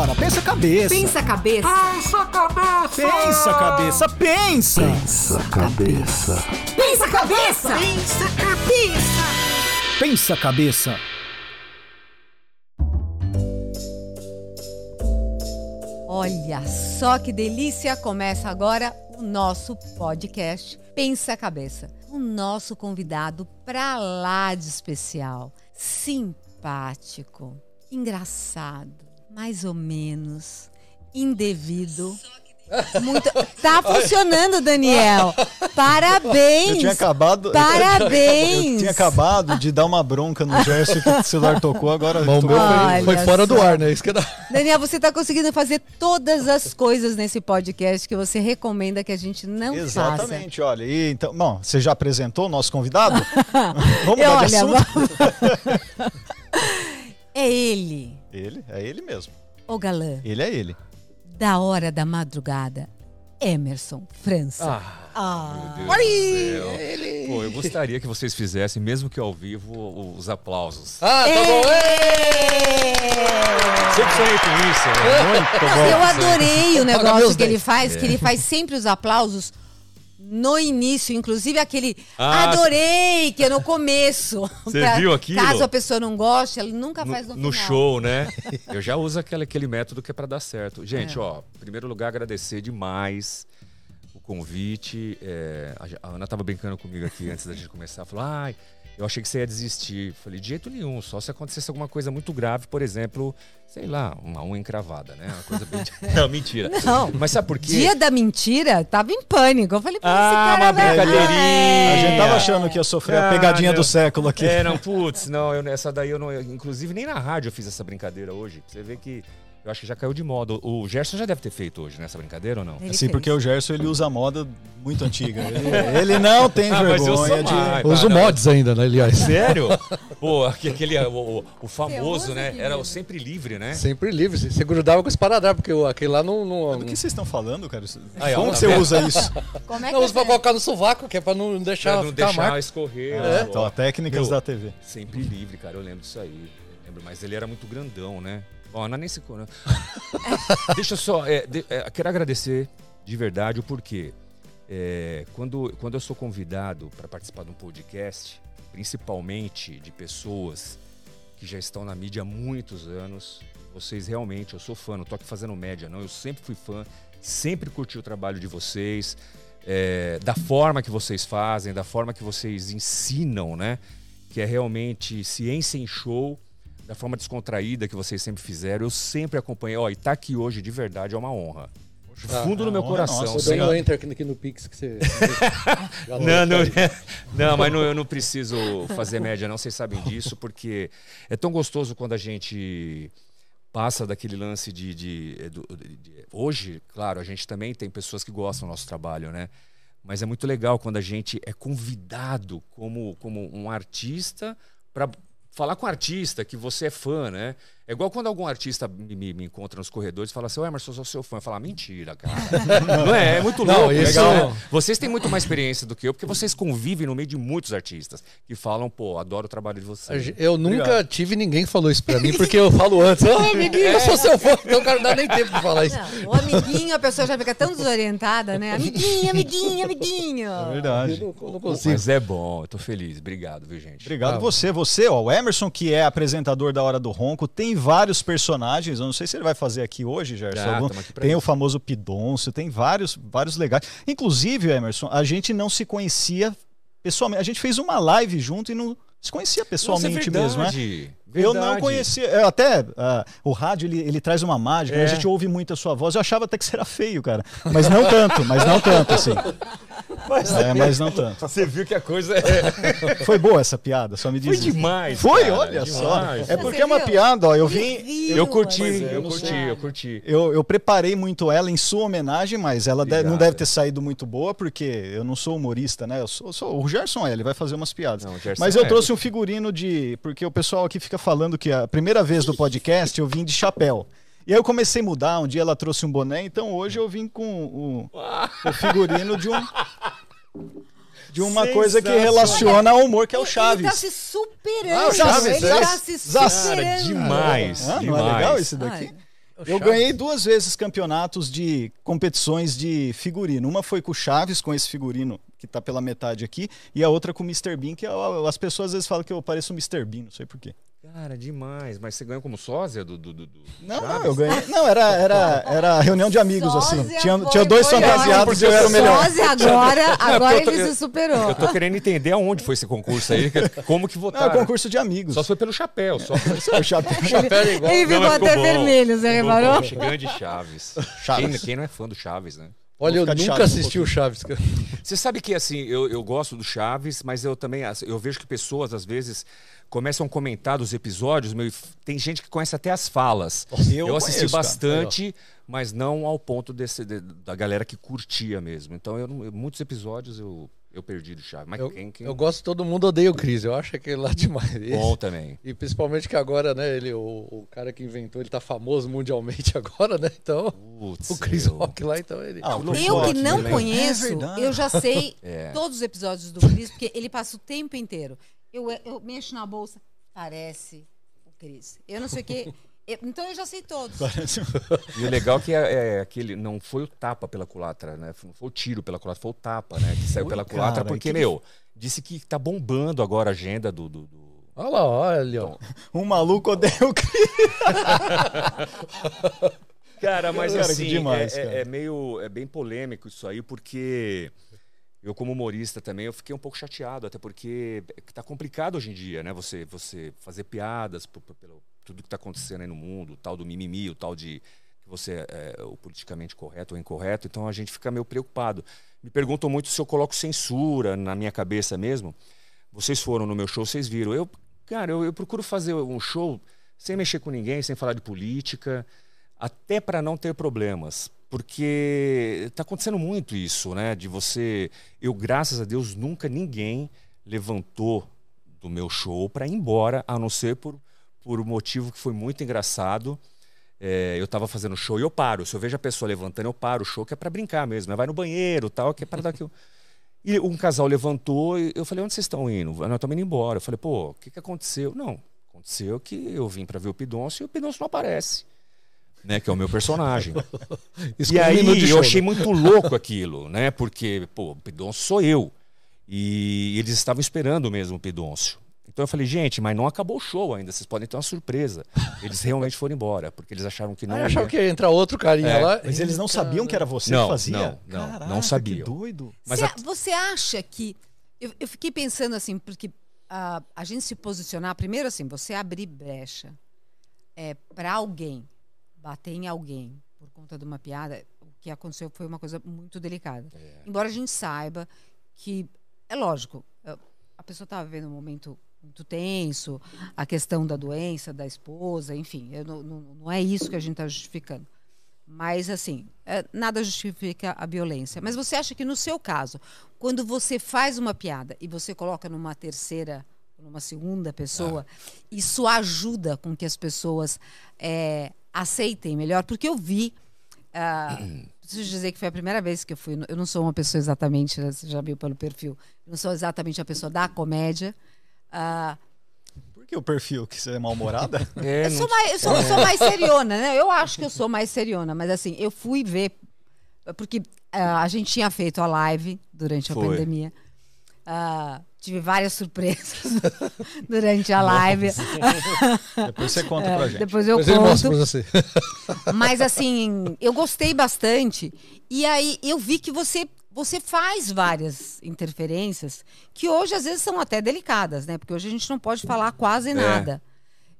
hora. Pensa cabeça. Pensa cabeça. Pensa cabeça. Pensa cabeça. Pensa. Pensa cabeça. Pensa cabeça. Pensa cabeça. Pensa cabeça. Olha só que delícia! Começa agora o nosso podcast Pensa Cabeça. O nosso convidado pra lá de especial, simpático, engraçado, mais ou menos, indevido. Muito... Tá funcionando, Daniel. Parabéns. Eu tinha acabado. Parabéns. Eu tinha acabado de dar uma bronca no Gerson que o celular tocou, agora. Bom, meu foi, foi fora do só. ar, né? Isso que era... Daniel, você está conseguindo fazer todas as coisas nesse podcast que você recomenda que a gente não faça. Exatamente, olha. E, então, bom, você já apresentou o nosso convidado? Vamos E mudar de assunto? É ele, Ele, é ele mesmo. o galã Ele é ele. da hora da madrugada, Emerson França. Ah, Ah. meu Deus do céu. Pô, eu gostaria que vocês fizessem, mesmo que ao vivo, os aplausos. Ah, tá bom. Sempre sonhei com isso. né? Muito bom. eu adorei o negócio que ele faz, que ele faz sempre os aplausos no início, inclusive aquele Ah, adorei, que é no começo. Você Pra- viu aquilo? Caso a pessoa não goste, ele nunca faz no, No, show, né? Eu já uso aquele, aquele método que é pra dar certo. Gente, ó, em primeiro lugar, agradecer demais o convite. É, a, a Ana tava brincando comigo aqui antes da gente começar. Falou, ai, eu achei que você ia desistir. Falei, de jeito nenhum, só se acontecesse alguma coisa muito grave, por exemplo, sei lá, uma unha encravada, né? Uma coisa bem. não, mentira. Não. Mas sabe por quê? Dia da mentira, tava em pânico. Eu falei, pô, esse Ah, cara uma brincadeirinha. A gente tava É. achando que ia sofrer a Ah, pegadinha não. do século aqui. É, não, putz, não, eu, essa daí eu não. eu- inclusive, nem na rádio eu fiz essa brincadeira hoje. Você vê que eu acho que já caiu de moda. O Gerson já deve ter feito hoje nessa brincadeira ou não? Ele Assim, fez. porque o Gerson ele usa a moda muito antiga. Ele, ele não tem Ah, vergonha de. mais. Uso não. mods ainda, né, aliás. Sério? Pô, aque- aquele, o, o- o famoso, usa né? Era o sempre livre, né? Sempre livre. Você grudava com esse paradar, porque o- aquele lá não. não, Do que vocês estão falando, cara? Aí, ó, Como tá que você usa isso? Como é que não usa pra é? colocar no sovaco, que é pra não deixar Pra não ficar deixar marca. escorrer. Ah, ó. então, a técnicas Meu, da TV. Sempre livre, cara. Eu lembro disso aí. Eu lembro, mas ele era muito grandão, né? Não é nem se. Deixa só. é, de- é, quero agradecer de verdade o porquê. É, quando, quando eu sou convidado para participar de um podcast, principalmente de pessoas que já estão na mídia há muitos anos, vocês realmente, eu sou fã, não tô aqui fazendo média, não. Eu sempre fui fã, sempre curti o trabalho de vocês, é, da forma que vocês fazem, da forma que vocês ensinam, né? Que é realmente ciência em show, da forma descontraída que vocês sempre fizeram. Eu sempre acompanhei. Ó, e tá aqui hoje de verdade é uma honra. Ah, fundo do meu honra é coração. nossa. Sem- enter aqui, no Pix que você. Não, não, não, mas não, eu não preciso fazer média, não. Vocês sabem disso, porque é tão gostoso quando a gente passa daquele lance de. de- é, de- de- hoje, claro, a gente também tem pessoas que gostam do nosso trabalho, né? Mas é muito legal quando a gente é convidado como, como um artista para falar com artista que você é fã, né? É igual quando algum artista me, me- me encontra nos corredores e fala assim, ô Emerson, eu sou seu fã. Eu falo, "Ah, mentira, cara. Não é? É muito Não, louco. isso- legal, né? Vocês têm muito mais experiência do que eu, porque vocês convivem no meio de muitos artistas que falam, pô, adoro o trabalho de vocês. Eu nunca Obrigado. tive ninguém que falou isso pra mim, porque eu falo antes. Ô, amiguinho, eu sou seu fã. Então, cara, não dá nem tempo de falar isso. Não, o amiguinho, a pessoa já fica tão desorientada, né? Amiguinho, amiguinho, amiguinho. É verdade. Eu não, eu não consigo. Mas é bom, eu tô feliz. Obrigado, viu, gente? Obrigado Ah. você. Você, ó, o Emerson, que é apresentador da Hora do Ronco, tem vários personagens. Eu não sei se ele vai fazer aqui hoje, Gerson. Ah, algum- Tem o isso. famoso Pidoncio, tem vários, vários legais. Inclusive, Emerson, a gente não se conhecia pessoalmente. A gente fez uma live junto e não se conhecia pessoalmente Nossa, é mesmo, né? Verdade. Eu não conhecia. eu até ah, o rádio ele, ele traz uma mágica, né? É. a gente ouve muito a sua voz. Eu achava até que você era feio, cara. Mas não tanto, mas não tanto, assim. Mas, É, mas não tanto. Você viu que a coisa é... Foi boa essa piada, só me diz. foi demais. Foi, cara, olha só. demais. É Você porque é uma piada, ó. Eu vim. Eu curti, mas eu curti, eu curti. Eu, eu preparei muito ela em sua homenagem, mas ela de- não deve ter saído muito boa, porque eu não sou humorista, né? Eu sou, sou- o Gerson é, ele vai fazer umas piadas. Não, mas eu é. trouxe um figurino de. Porque o pessoal aqui fica falando que a primeira vez do podcast eu vim de chapéu. E aí eu comecei a mudar, um dia ela trouxe um boné, então hoje eu vim com o, o figurino de um. De uma coisa que relaciona ao humor, que é o Ele Chaves. tá se superando. Ah, o Chaves, ele é? tá se superando. Cara, demais. Ah, não é demais. legal esse daqui? Ai, Eu ganhei duas vezes campeonatos de competições de figurino. Uma foi com o Chaves, com esse figurino que tá pela metade aqui, e a outra com o Mr. Bean, que eu- as pessoas às vezes falam que eu pareço o Mr. Bean, não sei porquê. Cara, demais. Mas você ganhou como sósia do, do, do, do Não, Chaves? não, eu ganhei. Não, era, era, era reunião de amigos, assim. Sósia Tinha, foi- tinha dois foi fantasiados e eu era o melhor. Sósia agora, agora eu tô- ele se superou. Eu tô querendo entender aonde foi esse concurso aí, como que Não, é votaram. concurso de amigos. Só foi pelo chapéu, só. O chapéu. Chapéu igual. Ele ficou até vermelho, você reparou? Grande Chaves. Chaves. Quem, quem não é fã do Chaves, né? Olha, eu nunca Chaves um assisti o Chaves. cara. Você sabe que assim, eu, eu gosto do Chaves, mas eu também assim, eu vejo que pessoas às vezes começam a comentar dos episódios, meu, e tem gente que conhece até as falas. eu Eu, assisti conheço, cara. bastante, mas não ao ponto desse, de- da galera que curtia mesmo. Então, eu- muitos episódios eu, eu perdi do Chaves. Mas Eu, quem, quem... eu gosto de todo mundo odeia o Cris. Eu acho aquele lá demais. Esse- Bom também. E principalmente que agora, né, ele, o, o cara que inventou, ele tá famoso mundialmente agora, né? Então, Putz, o Chris eu- Rock lá, então ele. Ah, o Chris Eu que não né? conheço, É eu já sei É. todos os episódios do Cris, porque ele passa o tempo inteiro. Eu, eu mexo na bolsa, parece o Cris. Eu não sei o quê. Então eu já sei todos. E o legal é que é, é aquele, não foi o tapa pela culatra, né? Não foi o tiro pela culatra, foi o tapa, né? Que saiu Ui, pela culatra, cara, porque, que- meu, disse que tá bombando agora a agenda do- do- do... Olha lá, olha ó. Um maluco odeia o Cris. Cara, mas Cara, assim, demais, é, é- cara. é meio, é bem polêmico isso aí, porque eu como humorista também, eu fiquei um pouco chateado, até porque tá complicado hoje em dia, né? Você, você fazer piadas por- por- pelo tudo que tá acontecendo aí no mundo, o tal do mimimi, o tal de que você é o politicamente correto ou incorreto, então a gente fica meio preocupado. Me perguntam muito se eu coloco censura na minha cabeça mesmo. Vocês foram no meu show, vocês viram. Eu, cara, eu, eu procuro fazer um show sem mexer com ninguém, sem falar de política, até para não ter problemas. Porque está acontecendo muito isso, né? De você. Eu, graças a Deus, nunca ninguém levantou do meu show para ir embora, a não ser por, por um motivo que foi muito engraçado. É, eu estava fazendo show e eu paro. Se eu vejo a pessoa levantando, eu paro o show, que é para brincar mesmo. né? Vai no banheiro tal, que é para dar aquilo. E um casal levantou e eu falei, onde vocês estão indo? Nós estamos indo embora. Eu falei, pô, o que, que aconteceu? Não, aconteceu que eu vim para ver o Pidoncio e o Pidoncio não aparece. Né, que é o meu personagem. E aí eu show, achei né? muito louco aquilo, né? Porque, pô, o Pidoncio sou eu. E eles estavam esperando mesmo o Pidoncio. Então eu falei, gente, mas não acabou o show ainda, vocês podem ter uma surpresa. Eles realmente foram embora, porque eles acharam que não Aí ia. achava que ia entrar outro carinha É, lá. Mas eles não sabiam que era você Não, que fazia? não, não, não Caraca, sabiam. Que doido. Mas Você, a- você acha que. Eu, eu fiquei pensando assim, porque ah, a gente se posicionar, primeiro assim, você abrir brecha é, para alguém, bater em alguém por conta de uma piada, o que aconteceu foi uma coisa muito delicada. Embora a gente saiba que, é lógico, ah, a pessoa estava vivendo um momento muito tenso, a questão da doença, da esposa, enfim, eu não, não, não é isso que a gente está justificando. Mas, assim, é, nada justifica a violência. Mas você acha que, no seu caso, quando você faz uma piada e você coloca numa terceira, numa segunda pessoa, isso ajuda com que as pessoas é, aceitem melhor? Porque eu vi. ah, preciso dizer que foi a primeira vez que eu fui. Eu não sou uma pessoa exatamente, você já viu pelo perfil, eu não sou exatamente a pessoa da comédia. Ah, Por que o perfil? Que você é mal-humorada? É, eu sou, mais, eu, sou, eu sou mais seriona, né? Eu acho que eu sou mais seriona, mas assim, eu fui ver. Porque ah, a gente tinha feito a live durante a Foi. pandemia. Ah, tive várias surpresas durante a live. Depois você conta pra gente. Depois eu Depois conto. pra você. Mas assim, eu gostei bastante. E aí eu vi que você você faz várias interferências que hoje às vezes são até delicadas, né? Porque hoje a gente não pode falar quase nada.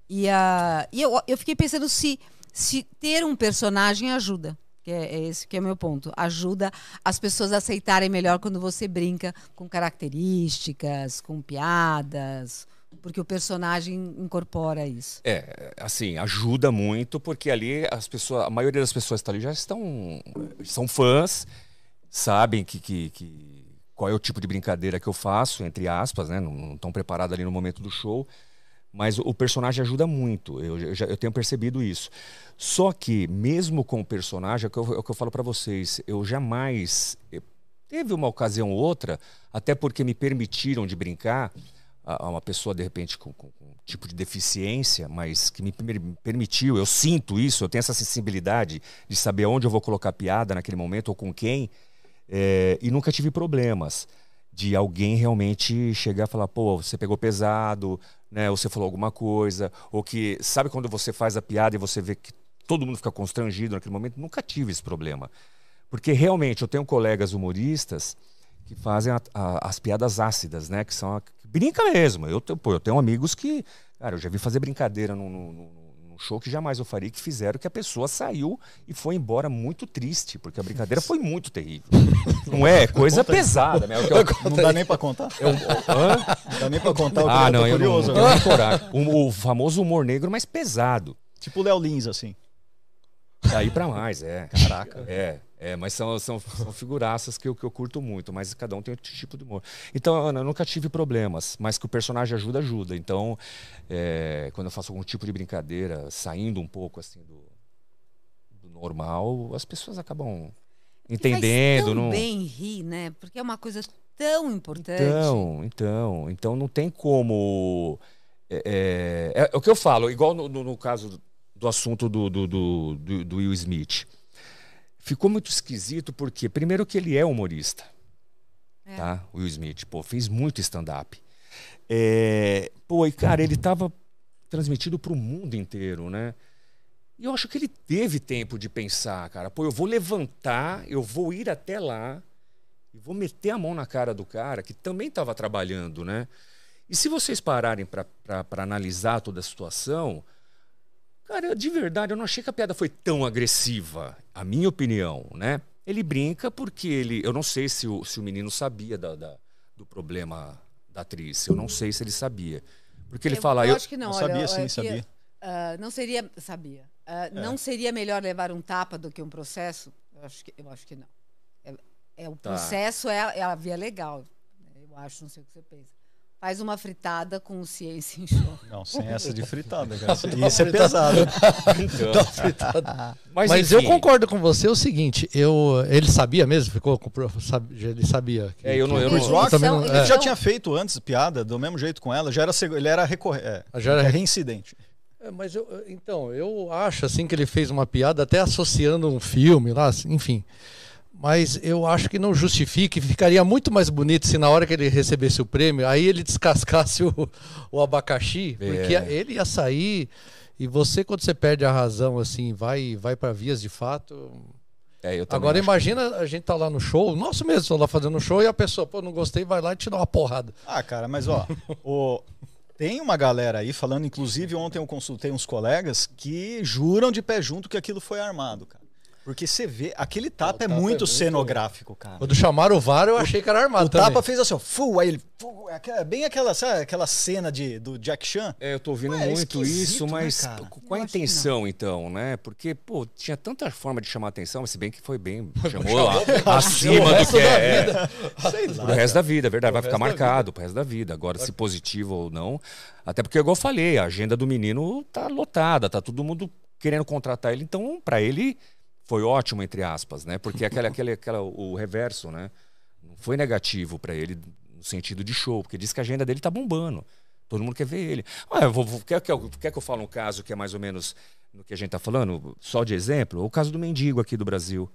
E, ah, e eu, eu fiquei pensando se, se ter um personagem ajuda. Que é, é esse que é o meu ponto. Ajuda as pessoas a aceitarem melhor quando você brinca com características, com piadas. Porque o personagem incorpora isso. É, assim, ajuda muito, porque ali as pessoas, a maioria das pessoas que estão ali já estão. são fãs, sabem que, que, que- qual é o tipo de brincadeira que eu faço, entre aspas, né? Não, estão preparados ali no momento do show. Mas o personagem ajuda muito, eu, eu já, eu tenho percebido isso. Só que, mesmo com o personagem, é o que eu, é o que eu falo para vocês, eu jamais. eu- teve uma ocasião ou outra, até porque me permitiram de brincar, a, uma pessoa, de repente, com, com- um tipo de deficiência, mas que me permitiu, eu sinto isso, eu tenho essa sensibilidade de saber onde eu vou colocar piada naquele momento ou com quem, é, e nunca tive problemas de alguém realmente chegar e falar, pô, você pegou pesado, né? Ou você falou alguma coisa, ou que sabe quando você faz a piada e você vê que todo mundo fica constrangido naquele momento? Nunca tive esse problema. Porque realmente eu tenho colegas humoristas que fazem a- a- as piadas ácidas, né? Que são a, que brinca mesmo. Eu, pô, eu tenho amigos que, cara, eu já vi fazer brincadeira num- num- num show que jamais eu faria, que fizeram que a pessoa saiu e foi embora muito triste, porque a brincadeira foi muito terrível. Não é? Coisa pesada, né? Eu- Não dá nem pra contar? Hã? Não dá nem pra contar. Ah, eu não, tô eu não, curioso eu não. O, o famoso humor negro, mas pesado. Tipo o Léo Lins, assim. Daí pra mais, é. Caraca. É, é mas são, são, são figuraças que eu, que eu curto muito, mas cada um tem outro tipo de humor. Então, Ana, eu nunca tive problemas, mas que o personagem ajuda, ajuda. Então, é, quando eu faço algum tipo de brincadeira, saindo um pouco assim do, do normal, as pessoas acabam entendendo. Faz tão não... bem rir, né? Porque é uma coisa tão importante. Então, então, então não tem como. É, é- é o que eu falo, igual no, no- no caso do assunto do, do, do, do- do Will Smith. Ficou muito esquisito porque, primeiro, que ele é humorista. É. Tá? Will Smith, pô, fez muito stand-up. É, pô, e cara, ele tava transmitido para o mundo inteiro, né? E eu acho que ele teve tempo de pensar, cara, pô, eu vou levantar, eu vou ir até lá e vou meter a mão na cara do cara que também estava trabalhando, né? E se vocês pararem para analisar toda a situação, cara, eu, de verdade, eu não achei que a piada foi tão agressiva, a minha opinião, né? Ele brinca porque ele. Eu não sei se o, se o menino sabia da- da- do problema da atriz. Eu não sei se ele sabia. Porque ele eu, fala. Eu Eu, acho que não. Eu olha, sabia eu- sim, eu- sabia. ah, não seria. Sabia. Ah, Não seria melhor levar um tapa do que um processo? Eu acho que, eu acho que não. É, é o Tá. processo é, a- é a via legal. Eu acho, não sei o que você pensa. Faz uma fritada com ciência em show. Não, sem essa de fritada, cara. Isso é pesado. então, Tá fritado. mas Mas, eu concordo com você é o seguinte, eu, ele sabia mesmo, ficou com ele sabia. que- É, eu não- que- eu não- Chris Rock Então, não- ele Ele já Então- tinha feito antes piada, do mesmo jeito com ela, já era, ele era, recorre, é, Já era- é reincidente. É, mas eu, então, eu acho assim que ele fez uma piada até associando um filme lá, assim, enfim. Mas eu acho que não justifica e ficaria muito mais bonito se na hora que ele recebesse o prêmio, aí ele descascasse o, o abacaxi, porque É. ele ia sair e você quando você perde a razão assim, vai vai para vias de fato. é, eu também Agora imagina a gente tá lá no show, nosso mesmo, tô lá fazendo show e a pessoa, pô, não gostei, vai lá e te dá uma porrada. Ah, cara, mas ó, o- tem uma galera aí falando, inclusive ontem eu consultei uns colegas que juram de pé junto que aquilo foi armado, cara. Porque você vê, aquele tapa, tapa é é muito muito- cenográfico, cara. Quando chamaram o VAR, eu achei que era armado O também. tapa fez assim, ó, fu, aí ele, fu, é aquela- bem aquela, sabe, aquela cena de, do Jack Chan. É, eu tô ouvindo Ué, é muito esquisito, isso, né, mas cara? qual a intenção, então, né? Porque, pô, tinha tanta forma de chamar atenção, se bem que foi bem. Chamou a- acima do que é. Sei lá. Pro resto da vida, é verdade, vai ficar marcado pro resto da vida. Agora, se positivo ou não. Até porque, igual eu falei, a agenda do menino tá lotada, tá todo mundo querendo contratar ele. Então, pra ele, foi ótimo, entre aspas, né? Porque aquele, aquele, aquela, o reverso, né? Não foi negativo pra ele no sentido de show, porque diz que a agenda dele tá bombando. Todo mundo quer ver ele. Ah, eu vou, vou- quer, que eu, quer que eu fale um caso que é mais ou menos no que a gente tá falando? Só de exemplo? O caso do mendigo aqui do Brasil.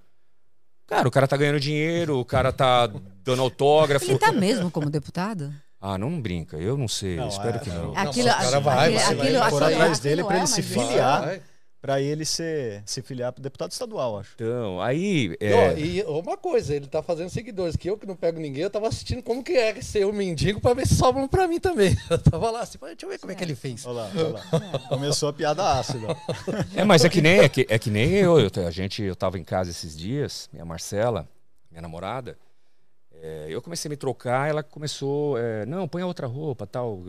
Cara, o cara tá ganhando dinheiro, o cara tá dando autógrafo. Ele tá mesmo como deputado? Ah, não brinca, eu não sei, Não, espero é, que não. Não, Aquilo, o cara vai, aquilo, vai, vai aquilo, por aquilo- atrás aquilo dele pra é ele se filiar. Vai. Pra ele ser, se filiar pro deputado estadual, acho. Então, aí. E, ó, É, e uma coisa, ele tá fazendo seguidores, que eu que não pego ninguém, eu tava assistindo como que é ser um mendigo pra ver se sobram pra mim também. Eu tava lá assim, "Pô, deixa eu ver como é que ele fez. Olha lá, olha lá. Começou a piada ácida. é, mas é que nem, é que, é que nem eu, eu. A gente, eu tava em casa esses dias, minha Marcela, minha namorada. é, eu comecei a me trocar, ela começou. é, não, põe a outra roupa, tal.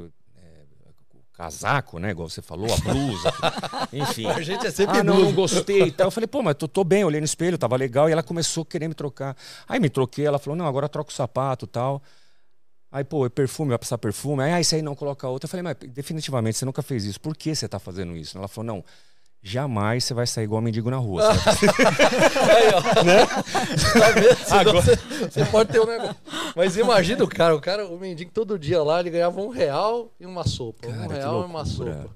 Casaco, né? Igual você falou, a blusa. enfim. A gente é sempre ah, não, não gostei e tal. Eu falei, pô, mas tô, tô bem, olhei no espelho, tava legal. E ela começou a querer me trocar. Aí me troquei, ela falou, não, agora troca o sapato e tal. Aí, pô, é perfume, vai passar perfume. Aí, ah, isso aí não coloca outra. Eu falei, mas definitivamente você nunca fez isso. Por que você tá fazendo isso? Ela falou, não, jamais você vai sair igual mendigo na rua. Aí, ó. Tá vendo? Senão Você, você pode ter um negócio. Mas imagina o cara, o cara, o mendigo todo dia lá, ele ganhava um real e uma sopa. Cara, um real e uma sopa.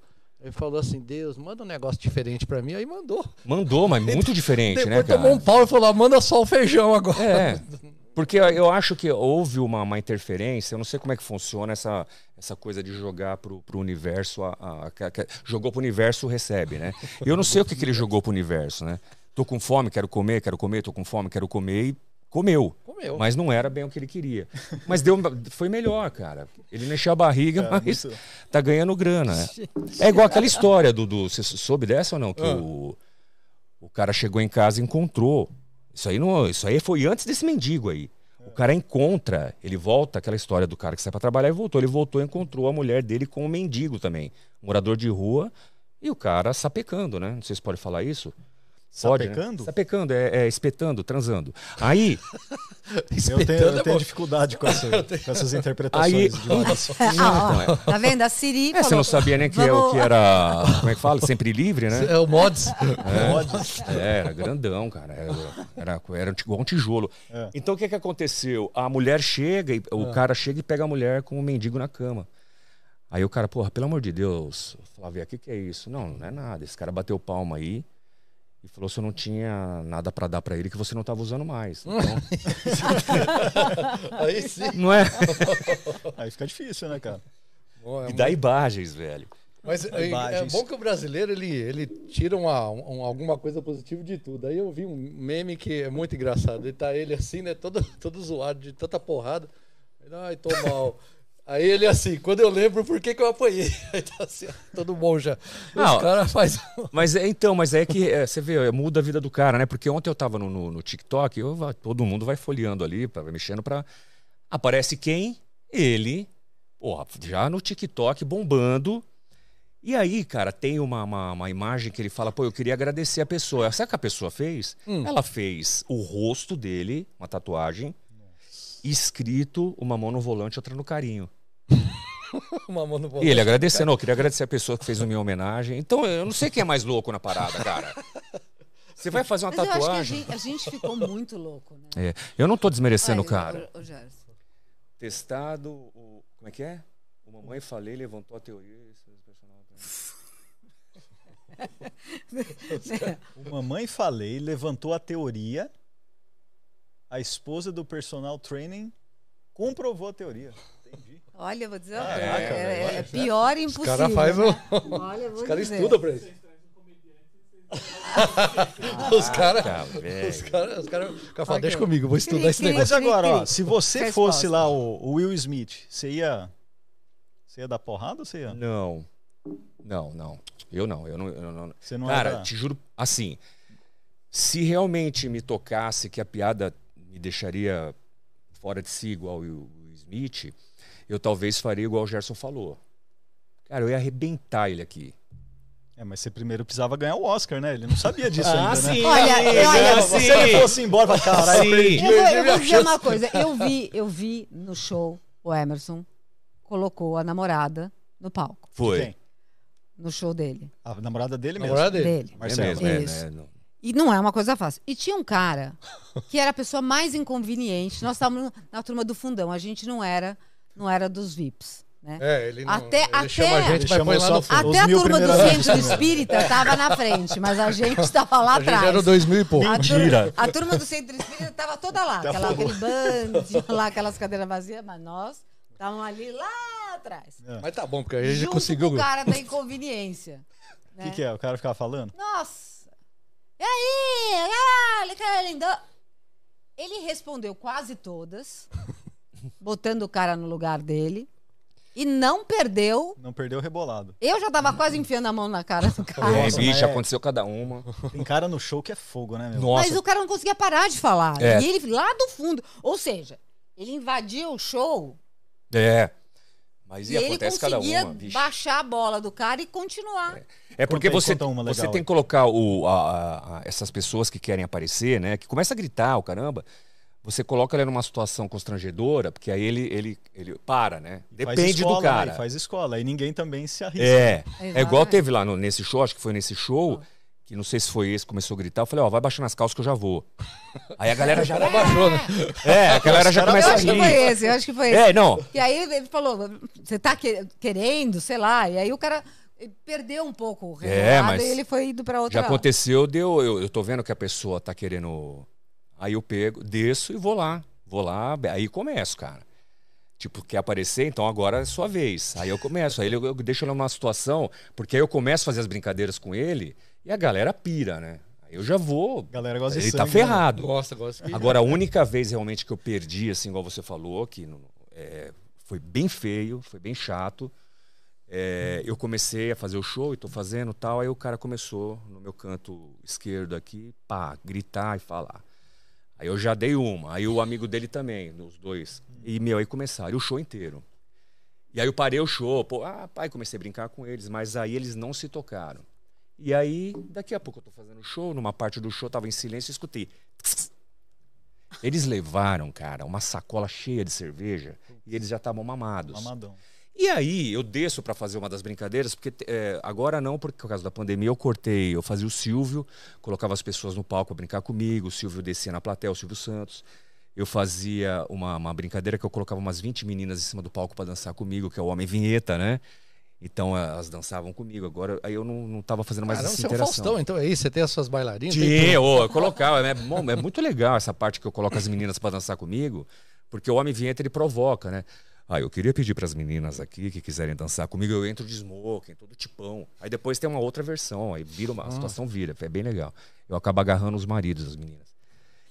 Ele falou assim, Deus, manda um negócio diferente pra mim. Aí mandou. Mandou, mas muito diferente, Depois né, cara? tomou um pau e falou, ah, manda só o feijão agora. É. Porque eu acho que houve uma, uma interferência, eu não sei como é que funciona essa, essa coisa de jogar pro, pro universo. A, a- que- jogou pro universo, recebe, né? Eu não sei o que, que ele jogou pro universo, né? Tô com fome, quero comer, quero comer, tô com fome, quero comer e comeu. Comeu. Mas não era bem o que ele queria. Mas deu, foi melhor, cara. Ele não encheu a barriga, É, mas muito- tá ganhando grana. né? É igual aquela história do. do você soube dessa ou não? Que Ah. o, o cara chegou em casa e encontrou. Isso aí, não, isso aí foi antes desse mendigo aí. O cara encontra, ele volta, aquela história do cara que sai pra trabalhar e voltou. Ele voltou e encontrou a mulher dele com um mendigo também. Morador de rua. E o cara sapecando, né? Não sei se pode falar isso. Pode, né? Sapecando? Sapecando, é, é espetando, transando. Aí, Eu tenho, eu tenho dificuldade com, essa- com essas interpretações Aí- de. Ah, ó, então, é. tá vendo? A Siri É, você falou, não sabia nem que, é o vamos- que era. Como é que fala? Sempre livre, né? É o mods. É, era grandão, cara. Era, era, era igual um tijolo. É. Então o que, que aconteceu? A mulher chega, e, o cara chega e pega a mulher com o mendigo na cama. Aí o cara, porra, pelo amor de Deus, Flávia, o que, que é isso? Não, não é nada. Esse cara bateu palma aí e falou se eu não tinha nada pra dar pra ele que você não tava usando mais. Então, Aí sim. não é? Aí fica difícil, né, cara? Bom, é E dá imagens, velho. Mas é, é bom que o brasileiro ele, ele tira uma, um- alguma coisa positiva de tudo. Aí eu vi um meme que é muito engraçado. Ele tá ele assim, né? Todo, todo zoado de tanta porrada. Ele, Ai, tô mal. Aí ele assim, quando eu lembro por que, que eu apanhei. Aí tá assim, todo bom já. Não. Os caras fazem. Mas é, então, mas é que é, você vê, é, muda a vida do cara, né? Porque ontem eu tava no, no, no TikTok, eu, todo mundo vai folheando ali, pra, vai mexendo pra. Aparece quem? Ele, porra, já no TikTok bombando. E aí, cara, tem uma, uma, uma imagem que ele fala, pô, eu queria agradecer a pessoa. Sabe o que a pessoa fez? Ela fez o rosto dele, uma tatuagem, escrito uma mão no volante, outra no carinho. Uma mão no E ele agradecendo, eu queria agradecer a pessoa que fez a minha homenagem. Então, eu não sei quem é mais louco na parada, cara. Você vai fazer uma Mas eu acho que a tatuagem. gente, a gente ficou muito louco, né? É, eu não tô desmerecendo o cara. ô, Gerson, Testado, o, como é que é? O mamãe falei, levantou a teoria. esse personal tem- O Mamãe Falei levantou a teoria, a esposa do personal training comprovou a teoria. Entendi. Olha, eu vou dizer uma coisa. É, é, é pior Os impossível. caras fazem. né? um- Olha, eu vou Os caras estudam pra isso. Os caras. Tá, Os caras. Os caras. O cara fala, Ok. deixa comigo, eu vou estudar Cri, esse cri. negócio. Mas agora, ó, cri. se você Resposta. fosse lá o, o Will Smith, você ia. Você ia dar porrada ou você ia? Não. Não, não. Eu não. Eu não, eu não- Você não Cara, era- te juro, assim, se realmente me tocasse que a piada me deixaria fora de si igual o Will Smith, eu talvez faria igual o Gerson falou. Cara, eu ia arrebentar ele aqui. É, mas você primeiro precisava ganhar o Oscar, né? Ele não sabia disso Ah, ainda, sim. né? Olha, olha, Se ele fosse embora, caralho, Sim. eu perdi. Eu vou, eu vou dizer uma coisa. Eu vi, eu vi no show o Emerson colocou a namorada no palco. Foi. Quem? No show dele. A namorada dele mesmo. Namorada dele. Dele. É Marcelo. mesmo, é, Isso. né? Não- E não é uma coisa fácil. E tinha um cara que era a pessoa mais inconveniente. Nós estávamos na turma do fundão. A gente não era, não era dos VIPs. Né? É, ele não, Até- ele até- chama a gente, mas lá no fundo. Até a mil turma do centro espírita estava na frente, mas a gente estava lá A gente atrás. era 2000 e pouco. A Mentira. turma, a turma do centro espírita estava toda lá. Aquela, aquele bando, lá aquelas cadeiras vazias, mas nós estávamos ali lá atrás. Mas tá bom, porque a gente Junto conseguiu. o cara da inconveniência. O que, que é? O cara ficava falando? Nossa! E aí? Ah, que lindo! Ele respondeu quase todas, botando o cara no lugar dele. E não perdeu. Não perdeu o rebolado. Eu já tava quase enfiando a mão na cara do cara. É, Nossa, bicho, mas é- aconteceu cada uma. Tem cara no show que é fogo, né, meu? Nossa, Mas o cara não conseguia parar de falar. É. E ele lá do fundo. Ou seja, ele invadia o show é. Mas e e ele acontece cada conseguia uma, bicho. baixar a bola do cara e continuar. É porque Conta aí, você, você tem que colocar o, a- a- a- essas pessoas que querem aparecer, né? Que começa a gritar, o caramba. Você coloca ele numa situação constrangedora, porque aí ele, ele, ele para, né? Depende escola, do cara. Né? E Faz escola. Aí ninguém também se arrisca. É. É igual teve lá no- nesse show, acho que foi nesse show, que não sei se foi esse, começou a gritar. Eu falei, ó, vai baixando as calças que eu já vou. Aí a galera já. Abaixou, né? É, a galera já Eu começa a acho que foi rir. esse, eu acho que foi esse. É, não. E aí ele falou, você tá que- querendo, sei lá. E aí o cara perdeu um pouco o É, resultado mas e ele foi indo pra outra. Já aconteceu, deu. Eu, eu tô vendo que a pessoa tá querendo. Aí eu pego, desço e vou lá. Vou lá, aí começo, cara. Tipo, quer aparecer? Então agora é sua vez. Aí eu começo. Aí eu, eu deixo ele numa situação, porque aí eu começo a fazer as brincadeiras com ele e a galera pira, né? Aí eu já vou. Galera gosta de ele tá né? ferrado. Gosta, gosta. Agora, a única vez realmente que eu perdi, assim, igual você falou, que é, foi bem feio, foi bem chato. É, eu comecei a fazer o show e tô fazendo tal, aí o cara começou no meu canto esquerdo aqui, pá, gritar e falar. Aí eu já dei uma, aí o amigo dele também, os dois. E, meu, aí começaram, o show inteiro. E aí eu parei o show, pô, ah, pai, comecei a brincar com eles, mas aí eles não se tocaram. E aí, daqui a pouco eu tô fazendo show, numa parte do show tava em silêncio e escutei. Eles levaram, cara, uma sacola cheia de cerveja e eles já estavam mamados. Mamadão. E aí eu desço pra fazer uma das brincadeiras, porque é, agora não, porque por causa da pandemia eu cortei, eu fazia o Silvio, colocava as pessoas no palco pra brincar comigo, o Silvio descia na plateia, o Silvio Santos. Eu fazia uma, uma brincadeira que eu colocava umas 20 meninas em cima do palco pra dançar comigo, que é o Homem Vinheta, né? Então elas dançavam comigo. Agora aí eu não, não tava fazendo mais Caramba, essa você é o interação. Faustão, então é isso? Você tem as suas bailarinas? ô, eu colocava. É, bom, é muito legal essa parte que eu coloco as meninas pra dançar comigo, porque o homem vinheta ele provoca, né? Ah, eu queria pedir pras meninas aqui que quiserem dançar comigo, eu entro de smoking, todo tipão. Aí depois tem uma outra versão, aí vira uma a situação vira, é bem legal. Eu acabo agarrando os maridos das meninas.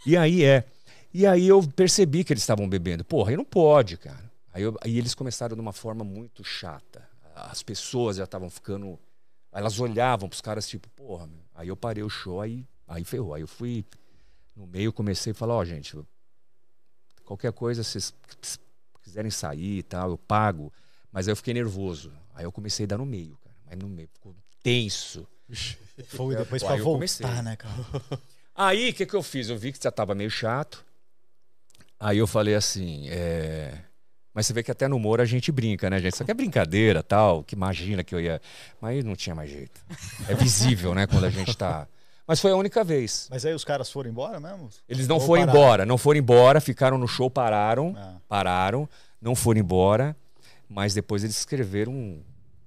E aí é. E aí eu percebi que eles estavam bebendo. Porra, aí não pode, cara. Aí, eu- aí eles começaram de uma forma muito chata. As pessoas já estavam ficando. Elas olhavam pros caras, tipo, porra, meu. Aí eu parei o show, aí, aí ferrou. Aí eu fui no meio, comecei a falar, ó, gente, qualquer coisa, se vocês quiserem sair e tal, eu pago. Mas aí eu fiquei nervoso. Aí eu comecei a dar no meio, cara. Mas no meio, ficou tenso. Foi depois pra eu voltar, comecei. né, cara? Aí, o que, que eu fiz? Eu vi que já tava meio chato. Aí eu falei assim, é... Mas você vê que até no humor a gente brinca, né, gente? Isso aqui é brincadeira, tal, que imagina que eu ia... Mas não tinha mais jeito. É visível, né, quando a gente tá... Mas foi a única vez. Mas aí os caras foram embora mesmo? Eles não Ou foram pararam? embora, não foram embora, ficaram no show, pararam, Ah. pararam, não foram embora, mas depois eles escreveram um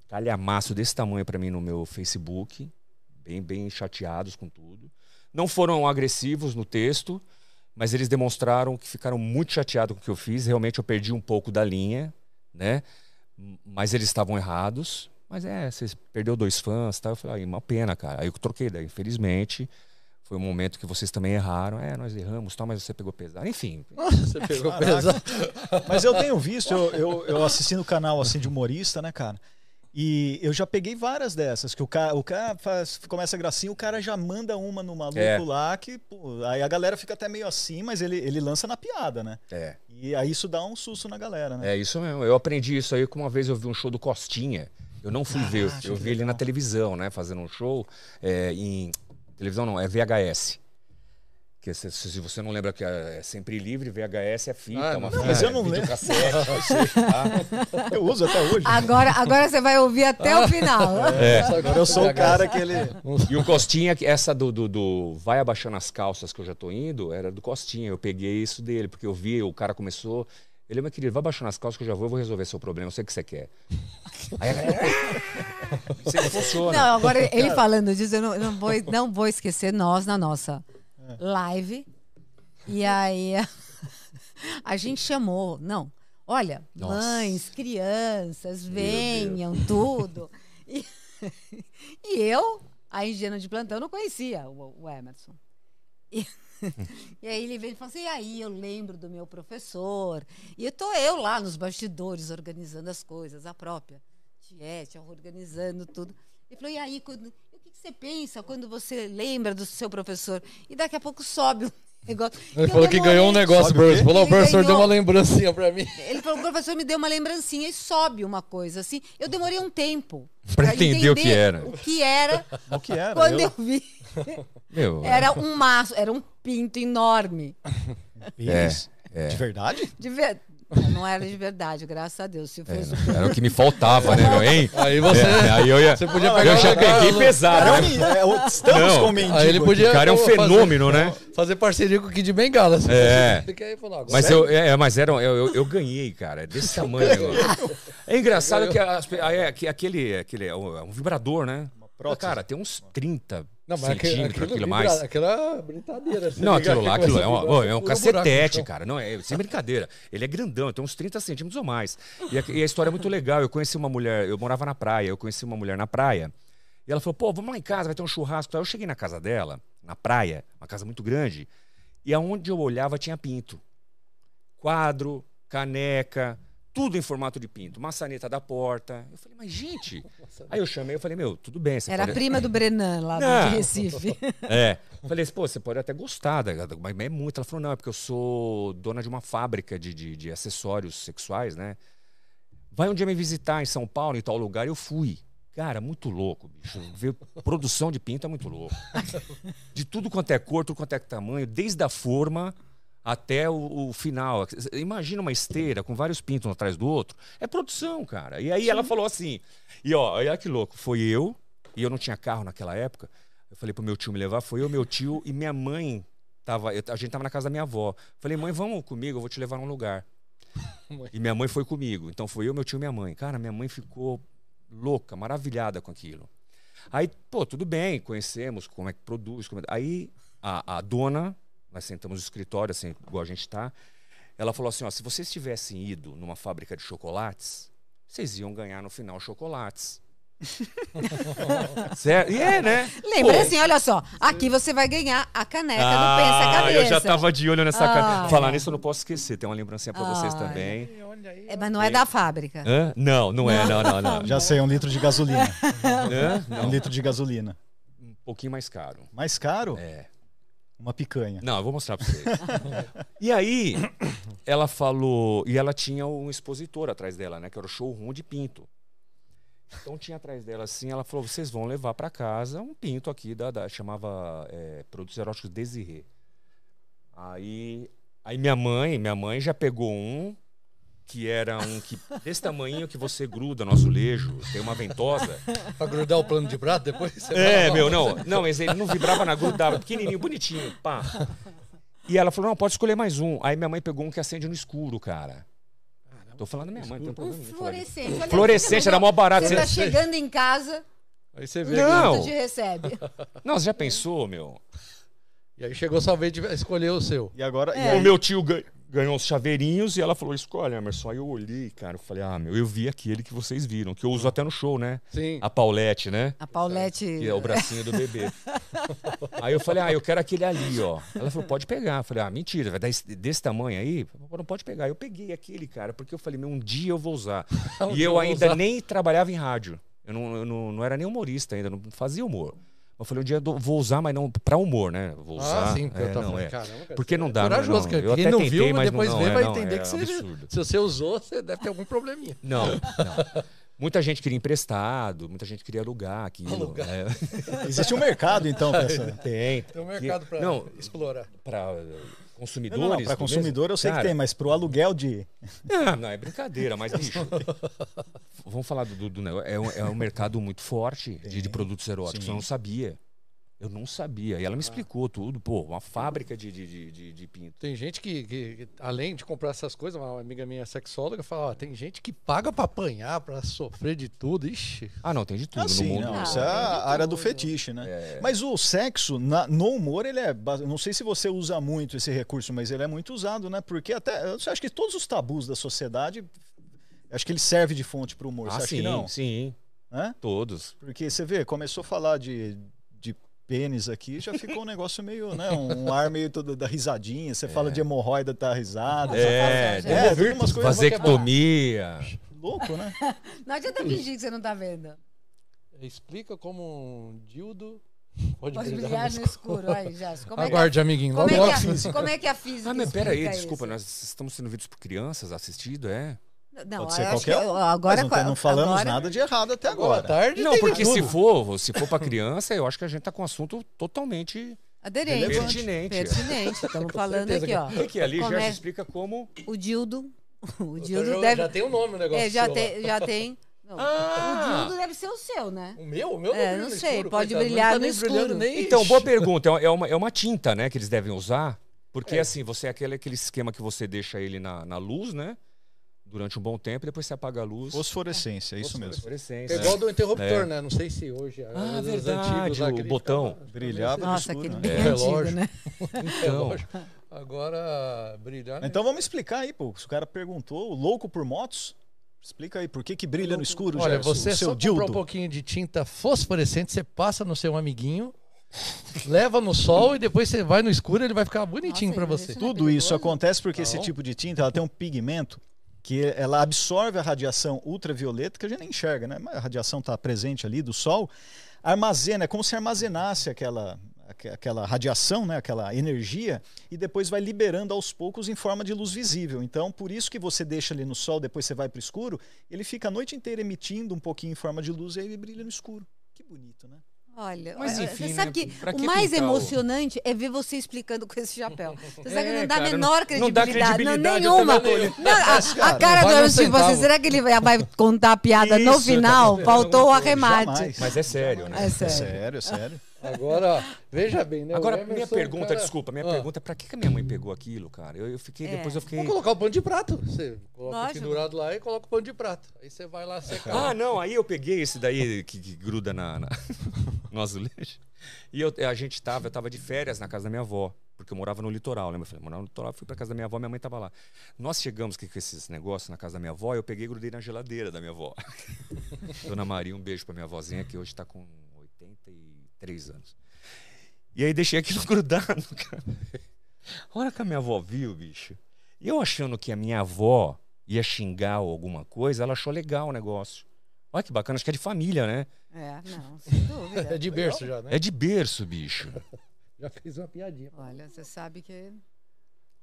calhamaço desse tamanho pra mim no meu Facebook, bem, bem chateados com tudo. Não foram agressivos no texto, mas eles demonstraram que ficaram muito chateados com o que eu fiz. Realmente eu perdi um pouco da linha, né? Mas eles estavam errados. Mas é, você perdeu dois fãs, tá? Eu falei, aí, uma pena, cara. Aí eu troquei daí, infelizmente. Foi um momento que vocês também erraram. É, nós erramos, tal, mas você pegou pesado. Enfim, Você pegou pesado. Mas eu tenho visto, eu, eu, eu assisti no canal assim de humorista, né, cara? E eu já peguei várias dessas, que o cara, o cara faz, começa a gracinha, o cara já manda uma no maluco É. lá, que pô, aí a galera fica até meio assim, mas ele, ele lança na piada, né? é. E aí isso dá um susto na galera, né? É isso mesmo. Eu aprendi isso aí que uma vez eu vi um show do Costinha. Eu não fui ver, eu vi ele na legal. televisão, né? Fazendo um show é, em. Televisão não, é VHS. Que se, se você não lembra que é sempre livre, VHS é fita, Ah, uma não, fita, mas eu não videocassete, tá? Eu uso até hoje. Agora, agora você vai ouvir até o final. É. Agora eu sou o cara que ele. E o Costinha, que essa do, do, do Vai Abaixando as Calças que eu já tô indo, era do Costinha. Eu peguei isso dele, porque eu vi, o cara começou. Ele, meu querido, vai abaixando as calças que eu já vou, eu vou resolver seu problema, eu sei o que você quer. Aí a galera. Sempre funciona. Não, agora ele falando disso, eu não, não vou, não vou esquecer nós na nossa live. E aí a gente chamou, não, olha, Nossa. mães, crianças, venham, tudo. E, e eu, a ingênua de plantão, não conhecia o, o Emerson. E, e aí ele veio e falou assim, e aí eu lembro do meu professor. E tô eu lá nos bastidores organizando as coisas, a própria Tiete organizando tudo. Ele falou, e aí, quando, o que, que você pensa quando você lembra do seu professor? E daqui a pouco sobe um negócio. Ele Eu falou que ganhou um negócio, o professor. Falou, o professor deu ganhou. uma lembrancinha pra mim. Ele falou, o professor me deu uma lembrancinha e sobe uma coisa assim. Eu demorei um tempo. Pra entender o que era. O que era, O que era? quando Eu- eu vi. Meu, Era um maço, era um pinto enorme. Pires? É, é. De verdade? De ver... Não era de verdade, graças a Deus. Se fosse. Era o que me faltava, né, meu, hein? Aí você, É, aí eu ia. você podia pegar Eu já peguei pesado, Cara, né? é, o- estamos Não. com o mendigo Aí ele podia O cara é um fazer- fenômeno, né? Fazer parceria com o Kid Bengala. É. aí, Mas é eu, é, mas era, eu, eu, eu ganhei, cara. É desse tamanho. negócio. É engraçado que, as é, que aquele, aquele é um é um vibrador, né? prótese. Cara, tem uns 30 Não, mas aquele, centímetros, aquilo, aquilo mais. aquilo é brincadeira. Não, aquilo lá, aqui, aquilo é, uma- é um buraco no cacetete, cara. Não, é sem brincadeira. Ele é grandão, tem uns 30 centímetros ou mais. E a, e a história é muito legal. Eu conheci uma mulher, eu morava na praia, eu conheci uma mulher na praia. E ela falou, pô, vamos lá em casa, vai ter um churrasco. Eu cheguei na casa dela, na praia, uma casa muito grande, e aonde eu olhava tinha pinto. Quadro, caneca, tudo em formato de pinto. Maçaneta da porta. Eu falei, mas gente. Aí eu chamei, eu falei, meu, tudo bem. Você Era a pode... prima do Brenan, lá Não. do Recife. É. Falei assim, pô, você pode até gostar, mas é muito. Ela falou, não, é porque eu sou dona de uma fábrica de, de, de acessórios sexuais, né? Vai um dia me visitar em São Paulo, em tal lugar, eu fui. Cara, muito louco, bicho. Ver produção de pinto é muito louco. De tudo quanto é cor, tudo quanto é tamanho, desde a forma até o, o final. Imagina uma esteira com vários pintos um atrás do outro. É produção, cara. E aí ela falou assim. E ó, olha que louco. Foi eu, e eu não tinha carro naquela época. Eu falei pro meu tio me levar. Foi eu, meu tio e minha mãe. Tava, eu- a gente tava na casa da minha avó. Falei, mãe, vamos comigo, eu vou te levar num lugar. E minha mãe foi comigo. Então foi eu, meu tio e minha mãe. Cara, minha mãe ficou louca, maravilhada com aquilo. Aí, pô, tudo bem, conhecemos como é que produz. como é- Aí a, a dona, nós sentamos no escritório, assim, igual a gente tá, ela falou assim: ó, se vocês tivessem ido numa fábrica de chocolates, vocês iam ganhar no final chocolates. certo? E é, né? Lembra Pô, assim, olha só. Aqui você vai ganhar a caneca do ah, Pensa Cabeça. eu já tava de olho nessa Ah, cara. Falar é. nisso eu não posso esquecer. Tem uma lembrancinha pra vocês Ah, também. É, mas não é da fábrica. Hã? Não, não é, não, não, não. Já sei, um litro de gasolina. Hã? Um litro de gasolina. um pouquinho mais caro. Mais caro? É. Uma picanha. Não, eu vou mostrar pra vocês. e aí, ela falou. E ela tinha um expositor atrás dela, né? Que era o showroom de pinto. Então tinha atrás dela assim, ela falou: vocês vão levar pra casa um pinto aqui da. da- chamava é, Produtos Eróticos Desirê. Aí, aí minha mãe, minha mãe já pegou um que era um que desse tamanho que você gruda no azulejo, tem uma ventosa. Pra grudar o plano de prato depois? Você É, meu, não. Não, mas ele não vibrava na grudava, pequenininho, bonitinho, pá. E ela falou, não, pode escolher mais um. Aí minha mãe pegou um que acende no escuro, cara. Tô falando da minha mãe, não tem Um problema. fluorescente. Olha, Fluorescente, você era mó barato. Você tá chegando em casa, Aí você vê. Não. quanto te recebe? Não, você já pensou, meu? E aí chegou sua vez de escolher o seu. E agora. e É. aí- O meu tio gan- ganhou uns chaveirinhos e ela falou, escolhe, Emerson. Aí eu olhei, cara, eu falei, ah, meu, eu vi aquele que vocês viram, que eu uso até no show, né? Sim. A Paulette, né? A Paulette. Que é o bracinho do bebê. aí eu falei, ah, eu quero aquele ali, ó. Ela falou, pode pegar. Eu falei, ah, mentira, vai dar esse- desse tamanho aí? Não pode pegar. Eu peguei aquele, cara, porque eu falei, meu, um dia eu vou usar. Um e eu ainda usar. nem trabalhava em rádio. Eu não, eu não, não era nem humorista ainda, não fazia humor. Eu falei, um dia vou usar, mas não pra humor, né? Vou usar. Ah, sim, porque é, eu tava não, falando, é. caramba, cara, Porque não é dá, não, Corajoso, não. cara. Eu Quem até não tentei, viu, mas depois não, vê, é, vai não, entender é que você, absurdo. se você usou, você deve ter algum probleminha. Não, não. Muita gente queria emprestado, muita gente queria alugar aquilo. Alugar. É. Existe um mercado, então, pra essa. Tem. Tem um mercado pra Não, explorar. para Não, consumidores. não, não, para mesmo? consumidor eu sei Cara, que tem, mas pro aluguel de. Não, não, é brincadeira, mas bicho. vamos falar do, do, do negócio. É um, é um mercado muito forte de, de produtos eróticos. Sim. Eu não sabia. Eu não sabia. E ela me explicou tudo. Pô, uma fábrica de, de, de, de, pinto. Tem gente que, que- além de comprar essas coisas, uma amiga minha sexóloga fala, ó, tem gente que paga pra apanhar, pra sofrer de tudo. Ixi. Ah, não, tem de tudo Ah, sim, no mundo. não, Ah, isso é a área do fetiche, né? É. Mas o sexo, na- no humor, ele é. Não sei se você usa muito esse recurso, mas ele é muito usado, né? Porque até. Eu acho que todos os tabus da sociedade. Acho que ele serve de fonte para o humor. Ah, você acha sim, que não? sim. Hã? Todos. Porque você vê, começou a falar de pênis aqui, já ficou um negócio meio, né? Um ar meio todo da risadinha. Você fala de hemorroida, tá risada. É, já- É, tudo umas coisas vasectomia. louco, né? Não adianta fingir que você não tá vendo. Explica como um dildo pode, Pode brilhar, brilhar no no escuro. Ai, Jéssica, como é que Aguarde, amiguinho. Como Logo, é, logo que a, como é que a física Ah, mas peraí, desculpa, isso? nós estamos sendo vistos por crianças assistindo, é? Não, Pode ser eu acho qualquer que um. agora Mas não, tem- não falamos agora- nada de errado até Boa agora. tarde. Não, porque tudo. se for, se for para criança, eu acho que a gente tá com um assunto totalmente Aderente. pertinente. Pertinente. Estamos falando aqui, ó. O que é ali já Come- explica como O dildo O dildo já, deve. já tem o nome o negócio. É, já tem. Já tem não, Ah! O dildo deve ser o seu, né? O meu? O meu É, não sei, escuro, pode coitado, brilhar não tá no nem brilhando escuro. nem- Então, boa pergunta. É uma, é uma tinta, né, que eles devem usar. Porque É. assim, você é aquele, aquele esquema que você deixa ele na, na luz, né? Durante um bom tempo, e depois você apaga a luz. Fosforescência, é isso mesmo. Fluorescência. É igual do interruptor, É. né? Não sei se hoje. Ah, os verdade, antigos o botão. Brilhava no Nossa, escuro, aquele né? bem É, antigo, lógico. né? É, Então. Agora, brilhar. né? Então vamos explicar aí, pô. Se o cara perguntou, o louco por motos, explica aí, por que que brilha no escuro, Olha, Gerson, você seu só comprar um dildo? pouquinho de tinta fosforescente, você passa no seu amiguinho, leva no sol e depois você vai no escuro, ele vai ficar bonitinho mas você. é Tudo isso acontece porque esse Não. tipo de tinta ela tem um pigmento que ela absorve a radiação ultravioleta, que a gente nem enxerga, né? A radiação está presente ali do sol, armazena, é como se armazenasse aquela, aque- aquela radiação, né? aquela energia, e depois vai liberando aos poucos em forma de luz visível. Então, por isso que você deixa ali no sol, depois você vai para o escuro, ele fica a noite inteira emitindo um pouquinho em forma de luz e aí ele brilha no escuro. Que bonito, né? Olha, Mas, enfim, você sabe né, que pra o que mais pintar emocionante é ver você explicando com esse chapéu. Você sabe que É, não dá a cara, menor não dá credibilidade. Não, credibilidade, nenhuma. não- a, a cara do Emerson, tipo assim, centavo. será que ele vai, vai contar a piada no Isso, final? tá Faltou o arremate. Jamais. Mas é sério, né? É É sério. sério, é sério. Agora, veja bem, né? Agora, Emerson, minha pergunta, cara- desculpa, minha Ah. pergunta é pra que, que a minha mãe pegou aquilo, cara? Eu, eu fiquei, É. depois eu fiquei. Vamos colocar o pano de prato. Você coloca Lógico. pendurado lá e coloca o pano de prato. Aí você vai lá secar. Ah, não, aí eu peguei esse daí que, que gruda na, na... no azulejo. E eu, a gente tava, eu tava de férias na casa da minha avó, porque eu morava no litoral, né? Eu falei, morava no litoral, fui pra casa da minha avó, minha mãe tava lá. Nós chegamos com com esses negócios na casa da minha avó, eu peguei e grudei na geladeira da minha avó. Dona Maria, um beijo pra minha avózinha, que hoje tá com 83 anos. E aí deixei aquilo grudado, cara. A hora que a minha avó viu, bicho, e eu achando que a minha avó ia xingar ou alguma coisa, ela achou legal o negócio. Olha que bacana, acho que é de família, né? É, não, sem dúvida. É de berço já, né? É de berço, bicho. Já fez uma piadinha. Olha, você sabe que.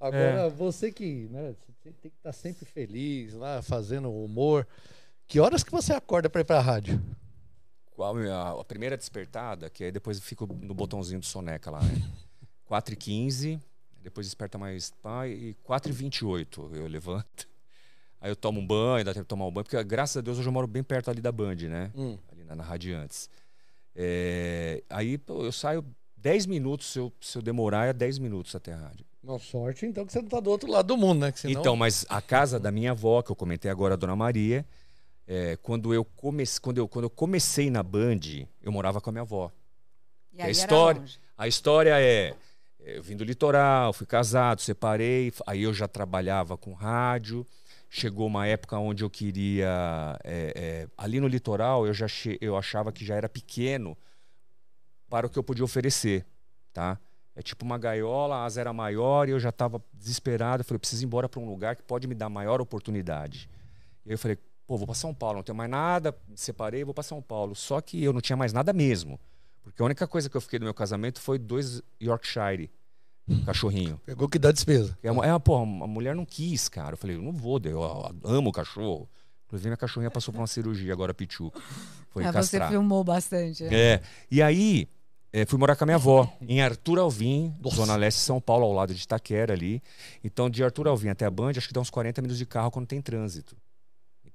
Agora, É. você que né, você tem que estar sempre feliz lá, fazendo humor. Que horas que você acorda pra ir pra rádio? A, a primeira despertada, que aí depois eu fico no botãozinho do soneca lá, né? 4h15, depois desperta mais pá, e 4h28 eu levanto. Aí eu tomo um banho, dá tempo de tomar um banho, porque graças a Deus hoje eu moro bem perto ali da Band, né? Hum. Ali na, na Radiantes. É, aí eu saio 10 minutos, se eu, se eu demorar é 10 minutos até a rádio. Não, sorte então que você não tá do outro lado do mundo, né? Que senão... Então, mas a casa da minha avó, que eu comentei agora, a Dona Maria, é, quando, eu comece, quando, eu, quando eu comecei na Band, eu morava com a minha avó. E a aí era história-. A história é: eu vim do litoral, fui casado, separei, aí eu já trabalhava com rádio. Chegou uma época onde eu queria. é, é, ali no litoral, eu, já che- eu achava que já era pequeno para o que eu podia oferecer. Tá? É tipo uma gaiola, a asa era maior e eu já estava desesperado. Eu falei: eu preciso ir embora para um lugar que pode me dar maior oportunidade. E aí eu falei: pô, vou para São Paulo, não tenho mais nada, me separei, vou para São Paulo. Só que eu não tinha mais nada mesmo. Porque a única coisa que eu fiquei do meu casamento foi dois Yorkshire, cachorrinho. Pegou que dá despesa. É, uma- é, pô, a mulher não quis, cara. Eu falei, eu não vou, eu amo o cachorro. Inclusive, minha cachorrinha passou por uma cirurgia agora, Pichu. Foi É, você filmou bastante. é. É. E aí, é, fui morar com a minha avó, em Arthur Alvim, Zona Leste de São Paulo, ao lado de Itaquera ali. Então, de Arthur Alvim até a Band, acho que dá uns 40 minutos de carro quando tem trânsito.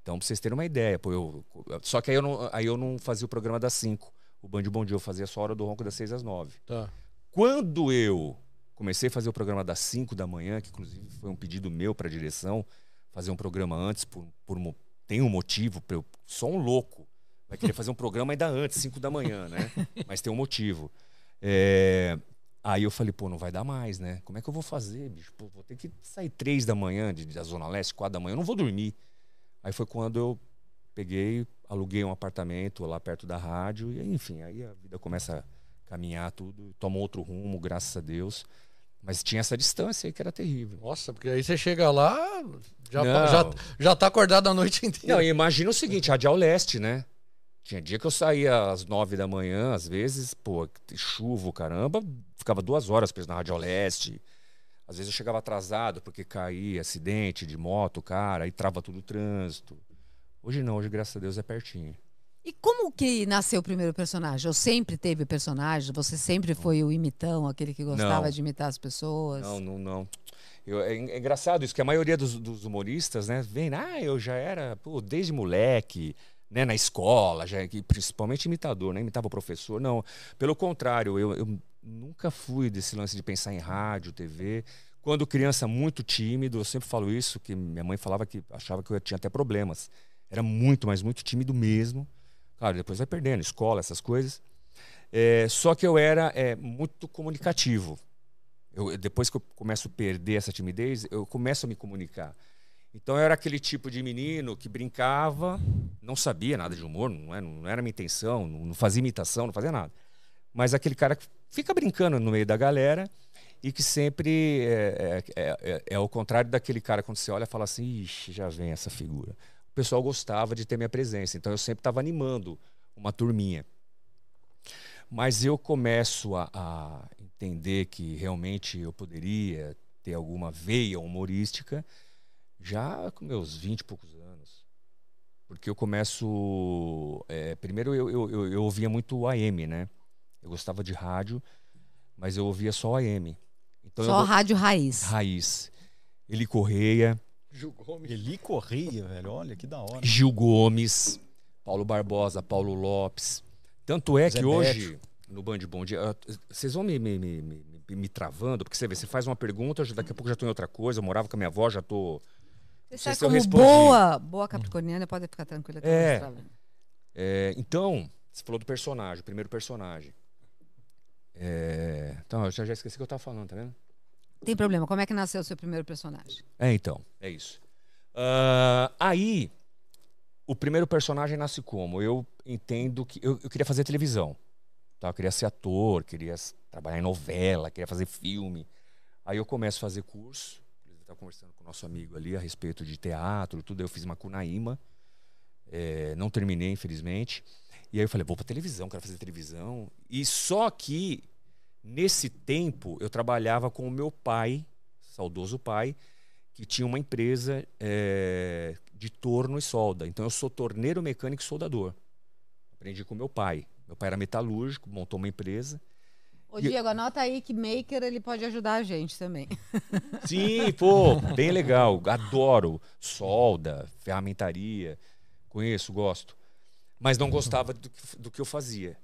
Então, pra vocês terem uma ideia. Pô, eu, só que aí eu, não, aí eu não fazia o programa das 5. O Band Bom Dia eu fazia só a hora do ronco das 6 às 9. Tá. Quando eu comecei a fazer o programa das 5 da manhã, que inclusive foi um pedido meu para a direção, fazer um programa antes, por, por tem um motivo, eu, só um louco vai querer fazer um programa ainda antes, 5 da manhã, né? Mas tem um motivo. É, Aí eu falei, pô, não vai dar mais, né? Como é que eu vou fazer, bicho? Pô, vou ter que sair 3 da manhã, de, da Zona Leste, 4 da manhã, eu não vou dormir. Aí foi quando eu peguei, aluguei um apartamento lá perto da rádio, e enfim, aí a vida começa a caminhar tudo, toma outro rumo, graças a Deus. Mas tinha essa distância aí que era terrível. Nossa, porque aí você chega lá, já, Não. já, já tá acordado a noite inteira. Não, imagina o seguinte, Radial Leste, né? Tinha dia que eu saía às nove da manhã, às vezes, pô, chuva, caramba, ficava duas horas preso na Radial Leste. Às vezes eu chegava atrasado porque caía, acidente de moto, cara, aí trava tudo o trânsito. Hoje não, hoje, graças a Deus, é pertinho. E como que nasceu o primeiro personagem? Ou sempre teve personagem? Você sempre foi o imitão, aquele que gostava Não. de imitar as pessoas? Não, não, não. Eu- é, é engraçado isso, que a maioria dos, dos humoristas, né, vem, ah, eu já era, pô, desde moleque, né, na escola, já, principalmente imitador, né, imitava o professor. Não, pelo contrário, eu, eu nunca fui desse lance de pensar em rádio, TV. Quando criança, muito tímido, eu sempre falo isso, que minha mãe falava que achava que eu tinha até problemas. Era muito, mas muito tímido mesmo. Claro, depois vai perdendo, escola, essas coisas. É, só que eu era é, muito comunicativo. Eu, depois que eu começo a perder essa timidez, eu começo a me comunicar. Então eu era aquele tipo de menino que brincava, não sabia nada de humor, não era, não era minha intenção, não, não fazia imitação, não fazia nada. Mas aquele cara que fica brincando no meio da galera e que sempre é, é, é, é, é o contrário daquele cara quando você olha e fala assim, ixi, já vem essa figura. O pessoal gostava de ter minha presença, então eu sempre estava animando uma turminha. Mas eu começo a, a entender que realmente eu poderia ter alguma veia humorística já com meus 20 e poucos anos. Porque eu começo. é, primeiro eu, eu, eu, eu ouvia muito AM, né? Eu gostava de rádio, mas eu ouvia só AM. Então Só eu, rádio raiz. raiz. Eli Correia, Gil Gomes. Eli Correia, velho. Olha que da hora. Gil Gomes, Paulo Barbosa, Paulo Lopes. Tanto é Zé que hoje, no Band Bom Dia, vocês vão me, me, me, me, me- travando, porque você vê, você faz uma pergunta, daqui a pouco já estou em outra coisa, eu morava com a minha avó, já estou. Você sabe se eu como boa, boa capricorniana, pode ficar tranquila. É. É, então, você falou do personagem, o primeiro personagem. É, então, eu já, já esqueci o que eu estava falando, tá vendo? Tem problema. Como é que nasceu o seu primeiro personagem? É, então, é isso. Ah, aí, o primeiro personagem nasce como? Eu entendo que. Eu, eu queria fazer televisão. Tá? Eu queria ser ator, queria trabalhar em novela, queria fazer filme. Aí eu começo a fazer curso. Eu estava conversando com o nosso amigo ali a respeito de teatro, tudo. Eu fiz uma Cunaíma. É, não terminei, infelizmente. E aí eu falei, vou para televisão, quero fazer televisão. E só que, nesse tempo, eu trabalhava com o meu pai, saudoso pai, que tinha uma empresa é, de torno e solda. Então eu sou torneiro mecânico e soldador. Aprendi com meu pai. Meu pai era metalúrgico, montou uma empresa. Ô, E- Diego, anota aí que maker ele pode ajudar a gente também. Sim, pô, bem legal. Adoro solda, ferramentaria. Conheço, gosto. Mas não gostava do, que- do que eu fazia,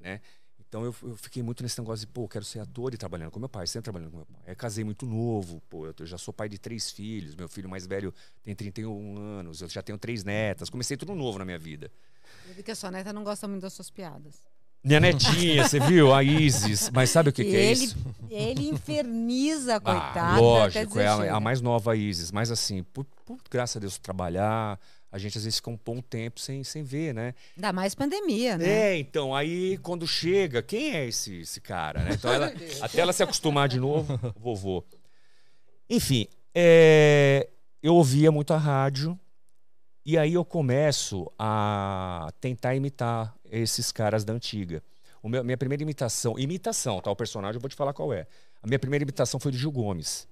né? Então eu, eu fiquei muito nesse negócio de, pô, quero ser ator e trabalhando com meu pai, sempre trabalhando com meu pai. Aí casei muito novo, pô, eu, eu já sou pai de três filhos, meu filho mais velho tem 31 anos, eu já tenho três netas, comecei tudo novo na minha vida. Eu vi que a sua neta não gosta muito das suas piadas. Minha netinha, você viu? A Isis. Mas sabe o que, que é ele, isso? ele inferniza, Ah, coitada. até lógico, é a, a mais nova Isis. Mas assim, por, por graças a Deus trabalhar, a gente às vezes fica um bom tempo sem, sem ver, né? Ainda mais pandemia, né? É, então, aí quando chega, quem é esse, esse cara, né? Então, ela, até ela se acostumar de novo, vovô. Enfim, é, eu ouvia muito a rádio e aí eu começo a tentar imitar esses caras da antiga. O meu- minha primeira imitação, imitação, tá? O personagem eu vou te falar qual é. A minha primeira imitação foi do Gil Gomes.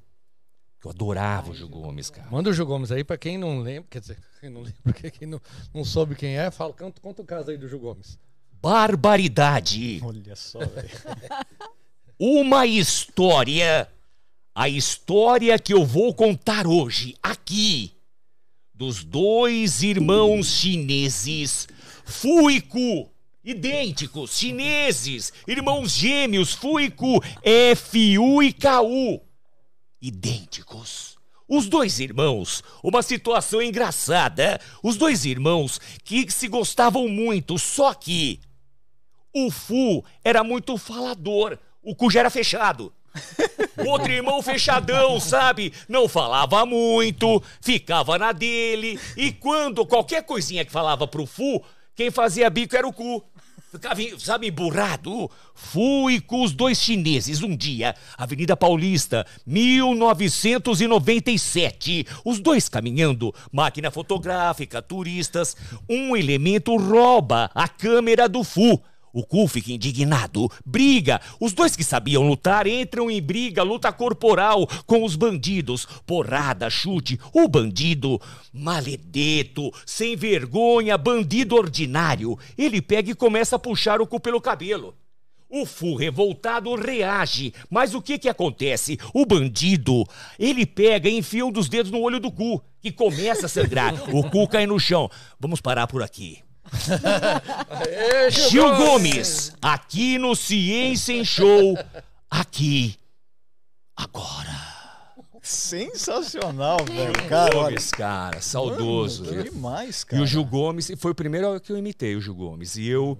Eu adorava o Gil Gomes, cara. Manda o Gil Gomes aí pra quem não lembra, quer dizer, quem não lembra, quem não, não soube quem é, fala, conta, conta o caso aí do Gil Gomes. Barbaridade! Olha só, velho. uma história, a história que eu vou contar hoje aqui, dos dois irmãos chineses, Fu e Ku, idênticos, chineses, irmãos gêmeos, Fu e Ku, F-U e K-U, idênticos. Os dois irmãos, uma situação engraçada, os dois irmãos que se gostavam muito, só que o Fu era muito falador, o cu já era fechado. O outro irmão fechadão, sabe? Não falava muito, ficava na dele. E quando qualquer coisinha que falava pro Fu, quem fazia bico era o cu. Ficava, sabe, emburrado. Fu e cu, os dois chineses, um dia, Avenida Paulista, 1997. Os dois caminhando, máquina fotográfica, turistas. Um elemento rouba a câmera do Fu. O Cu fica indignado, briga. Os dois que sabiam lutar entram em briga, luta corporal com os bandidos. Porrada, chute. O bandido, maledeto, sem vergonha, bandido ordinário. Ele pega e começa a puxar o Cu pelo cabelo. O Fu revoltado reage, mas o que que acontece? O bandido, ele pega e enfia um dos dedos no olho do cu, que começa a sangrar. o cu cai no chão. Vamos parar por aqui. Aê, Gil Gomes, aqui no Ciência em Show, aqui, agora. Sensacional, velho. Cara, olha. Gomes, cara, saudoso. Mano, demais, E cara. o Gil Gomes, foi o primeiro que eu imitei, o Gil Gomes. E eu,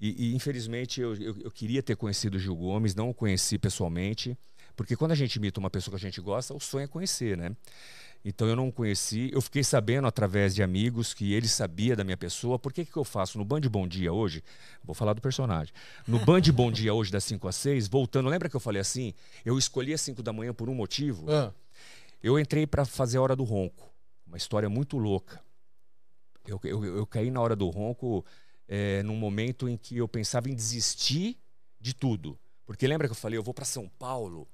e, e, infelizmente, eu, eu, eu queria ter conhecido o Gil Gomes, não o conheci pessoalmente, porque quando a gente imita uma pessoa que a gente gosta, o sonho é conhecer, né? Então eu não conheci, eu fiquei sabendo através de amigos que ele sabia da minha pessoa. Por que que eu faço no Band Bom Dia hoje? Vou falar do personagem. No Band Bom Dia hoje das 5 às 6, voltando, lembra que eu falei assim? Eu escolhi às 5 da manhã por um motivo. Ah, Eu entrei para fazer a hora do ronco. Uma história muito louca. Eu, eu, eu caí na hora do ronco é, num momento em que eu pensava em desistir de tudo. Porque lembra que eu falei, eu vou para São Paulo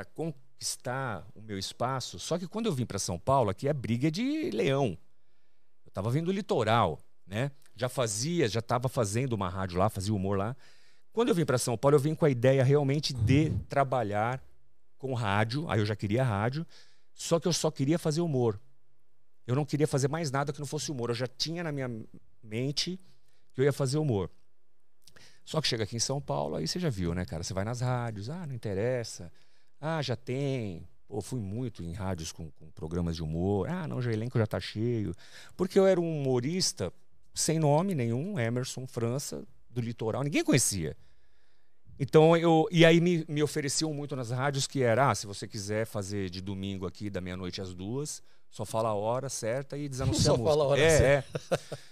para conquistar o meu espaço. Só que quando eu vim para São Paulo, aqui é briga de leão. Eu estava vindo do litoral, né? Já fazia, já estava fazendo uma rádio lá, fazia humor lá. Quando eu vim para São Paulo, eu vim com a ideia realmente de trabalhar com rádio. Aí eu já queria rádio, só que eu só queria fazer humor. Eu não queria fazer mais nada que não fosse humor. Eu já tinha na minha mente que eu ia fazer humor. Só que chega aqui em São Paulo, aí você já viu, né, cara? Você vai nas rádios, ah, não interessa. Ah, já tem. Pô, fui muito em rádios com, com programas de humor. Ah, não, já o elenco já tá cheio. Porque eu era um humorista sem nome nenhum, Emerson França, do litoral, ninguém conhecia. Então eu. E aí me, me ofereciam muito nas rádios que era, ah, se você quiser fazer de domingo aqui, da meia-noite às duas, só fala a hora certa e desanuncia Só a música. fala a hora é, certa. é.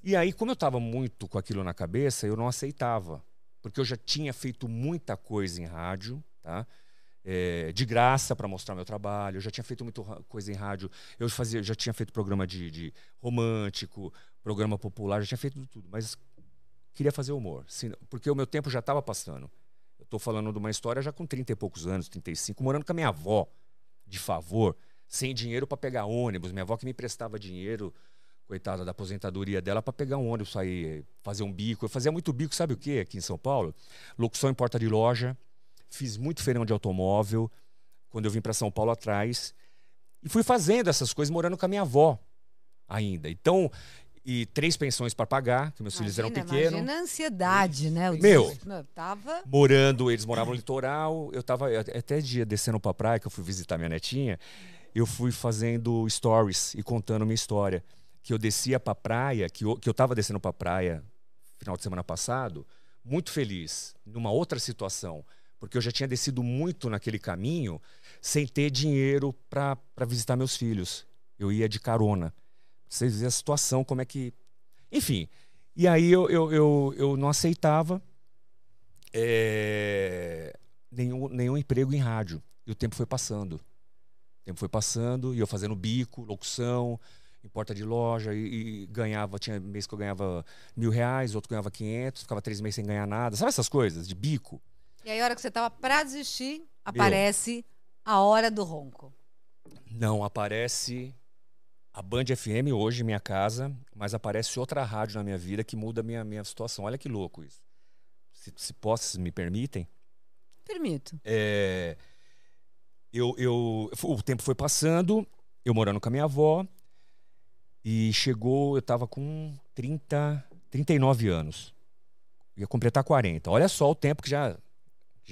E aí, como eu estava muito com aquilo na cabeça, eu não aceitava. Porque eu já tinha feito muita coisa em rádio, tá? É, de graça para mostrar meu trabalho. Eu já tinha feito muita coisa em rádio. Eu fazia, já tinha feito programa de, de romântico, programa popular, já tinha feito tudo. Mas queria fazer humor. Porque o meu tempo já estava passando. Eu estou falando de uma história já com 30 e poucos anos, 35, morando com a minha avó, de favor, sem dinheiro para pegar ônibus. Minha avó que me emprestava dinheiro, coitada da aposentadoria dela, para pegar um ônibus, sair, fazer um bico. Eu fazia muito bico, sabe o que aqui em São Paulo? Locução em porta de loja. Fiz muito feirão de automóvel quando eu vim para São Paulo atrás. E fui fazendo essas coisas morando com a minha avó ainda. Então, e três pensões para pagar, que meus filhos eram Imagina, pequenos. Imagina a ansiedade, né? O Meu. Meu, tava. morando, eles moravam no litoral. Eu tava até dia descendo pra praia, que eu fui visitar minha netinha, eu fui fazendo stories e contando minha história. Que eu descia pra praia, que eu, que eu tava descendo pra praia final de semana passado, muito feliz, numa outra situação. Porque eu já tinha descido muito naquele caminho sem ter dinheiro pra visitar meus filhos. Eu ia de carona. Vocês verem a situação, como é que. Enfim. E aí eu, eu, eu, eu não aceitava é, nenhum, nenhum emprego em rádio. E o tempo foi passando. O tempo foi passando e eu fazendo bico, locução, em porta de loja e, e ganhava, tinha mês que eu ganhava mil reais, outro ganhava 500, ficava três meses sem ganhar nada. Sabe essas coisas de bico? E aí, a hora que você tava pra desistir, aparece a hora do ronco. Não, aparece a Band FM hoje, minha casa, mas aparece outra rádio na minha vida que muda a minha, minha situação. Olha que louco isso. Se, se posso, se me permitem. Permito. É, eu, eu, o tempo foi passando, eu morando com a minha avó, e chegou, eu tava com 30, 39 anos. Ia completar 40. Olha só o tempo que já,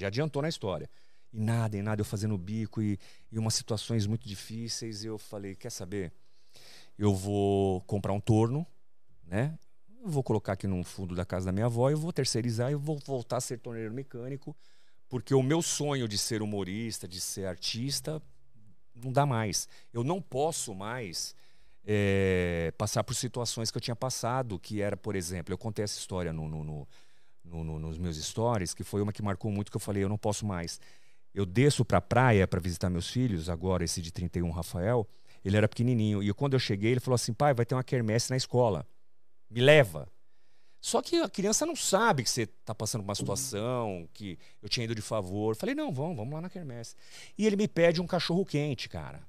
já adiantou na história. E nada, e nada, eu fazendo bico e, e umas situações muito difíceis. Eu falei, quer saber? Eu vou comprar um torno, né? Eu vou colocar aqui no fundo da casa da minha avó, eu vou terceirizar e vou voltar a ser torneiro mecânico porque o meu sonho de ser humorista, de ser artista, não dá mais. Eu não posso mais é, passar por situações que eu tinha passado, que era, por exemplo, eu contei essa história no, no, no, no, no, nos meus stories, que foi uma que marcou muito, que eu falei, eu não posso mais. Eu desço para a praia para visitar meus filhos, agora esse de 31, Rafael, ele era pequenininho, e quando eu cheguei, ele falou assim, pai, vai ter uma quermesse na escola, me leva. Só que a criança não sabe que você está passando por uma situação, que eu tinha ido de favor. Falei, não, vamos, vamos lá na quermesse. E ele me pede um cachorro quente, cara.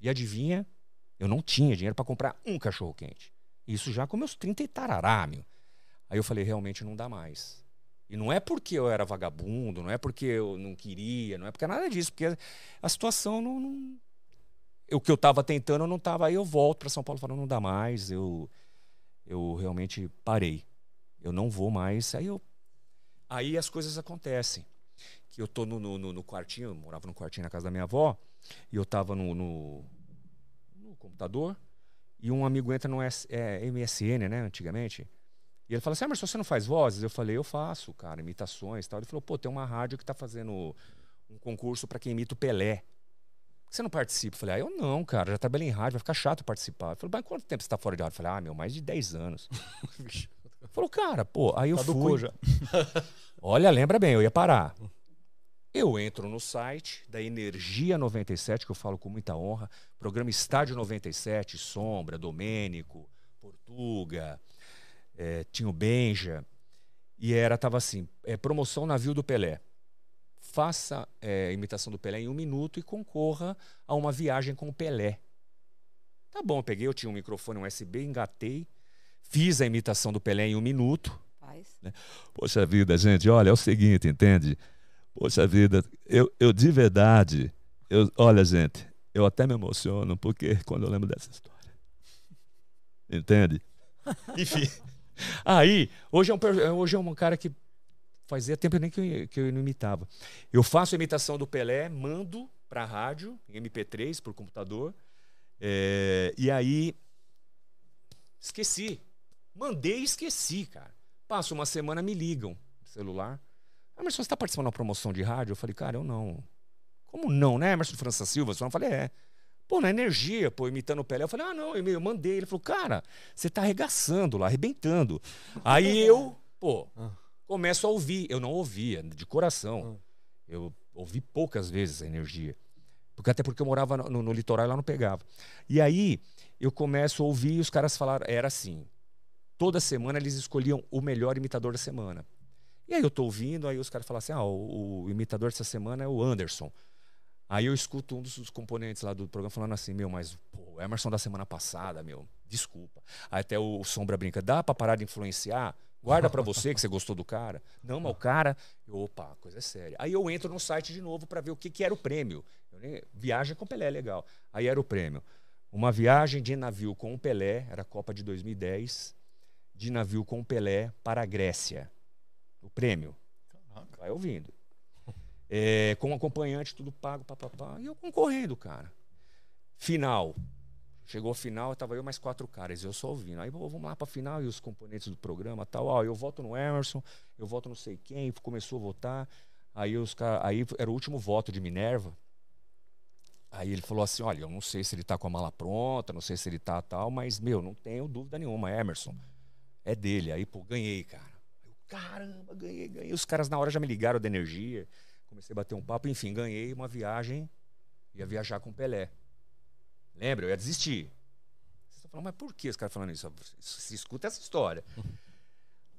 E adivinha? Eu não tinha dinheiro para comprar um cachorro quente. Isso já com meus 30 e tarará, meu. Aí eu falei, realmente não dá mais. E não é porque eu era vagabundo, não é porque eu não queria, não é porque nada disso, porque a situação não. não... O que eu estava tentando não estava. Aí eu volto para São Paulo falando, não dá mais, eu, eu realmente parei. Eu não vou mais. Aí eu. Aí as coisas acontecem. Que eu tô no, no, no quartinho, eu morava no quartinho na casa da minha avó, e eu tava no, no, no computador, e um amigo entra no S, é, MSN, né, antigamente. E ele fala assim: Ah, mas você não faz vozes? Eu falei: Eu faço, cara, imitações e tal. Ele falou: Pô, tem uma rádio que tá fazendo um concurso para quem imita o Pelé. Por que você não participa? Eu falei: Ah, eu não, cara, já trabalhei em rádio, vai ficar chato participar. Ele falou: Mas quanto tempo você tá fora de rádio? Eu falei: Ah, meu, mais de 10 anos. Falou, cara, pô, aí eu Caducou fui. já. Olha, lembra bem, eu ia parar. Eu entro no site da Energia 97, que eu falo com muita honra, programa Estádio 97, Sombra, Domênico, Portuga, eh, tinha o Benja, e era, tava assim, eh, promoção navio do Pelé. Faça eh, imitação do Pelé em um minuto e concorra a uma viagem com o Pelé. Tá bom, eu peguei, eu tinha um microfone, um USB, engatei, fiz a imitação do Pelé em um minuto, Faz. Poxa vida, gente, olha, é o seguinte, entende? Poxa vida, eu, eu de verdade, eu, olha, gente, eu até me emociono porque quando eu lembro dessa história. Entende? Enfim. Aí, hoje é, um, hoje é um cara que fazia tempo nem que eu, que eu não imitava. Eu faço a imitação do Pelé, mando pra rádio, em MP3, por computador. é, e aí. Esqueci. Mandei e esqueci, cara. Passa uma semana, me ligam celular. Emerson, você está participando de uma promoção de rádio? Eu falei, cara, eu não. Como não, né? Emerson França Silva? Eu falei, é. Pô, na energia, pô, imitando o Pelé. Eu falei, ah, não, eu mandei. Ele falou, cara, você tá arregaçando lá, arrebentando. Aí eu, pô, começo a ouvir. Eu não ouvia, de coração. Eu ouvi poucas vezes a energia. Porque, até porque eu morava no, no- no litoral e lá não pegava. E aí eu começo a ouvir e os caras falaram, era assim. Toda semana eles escolhiam o melhor imitador da semana. E aí eu tô ouvindo, aí os caras falam assim: ah, o, o imitador dessa semana é o Anderson. Aí eu escuto um dos, componentes lá do programa falando assim: meu, mas pô, o Emerson da semana passada, meu, desculpa. Aí até o, Sombra brinca: dá pra parar de influenciar? Guarda pra você que você gostou do cara. Não, mas o cara. Opa, coisa é séria. Aí eu entro no site de novo pra ver o que, que era o prêmio. Nem- viagem com Pelé, legal. Aí era o prêmio. Uma viagem de navio com o Pelé, era a Copa de 2010, de navio com o Pelé para a Grécia. O prêmio. Vai ouvindo. É, com acompanhante, tudo pago, papapá. E eu concorrendo, cara. Final. Chegou a final, tava eu mais quatro caras, eu só ouvindo. Aí vamos lá pra final e os componentes do programa tal. Ó, eu voto no Emerson, eu voto não sei quem, começou a votar. Aí os. Aí era o último voto de Minerva. Aí ele falou assim: olha, eu não sei se ele tá com a mala pronta, não sei se ele tá tal, mas, meu, não tenho dúvida nenhuma, Emerson. É dele. Aí, pô, ganhei, cara. Eu, caramba, ganhei, ganhei. Os caras na hora já me ligaram da energia. Comecei a bater um papo, enfim, ganhei uma viagem. Ia viajar com o Pelé. Lembra? Eu ia desistir. Vocês estão falando, mas por que os caras falando isso? Se escuta essa história.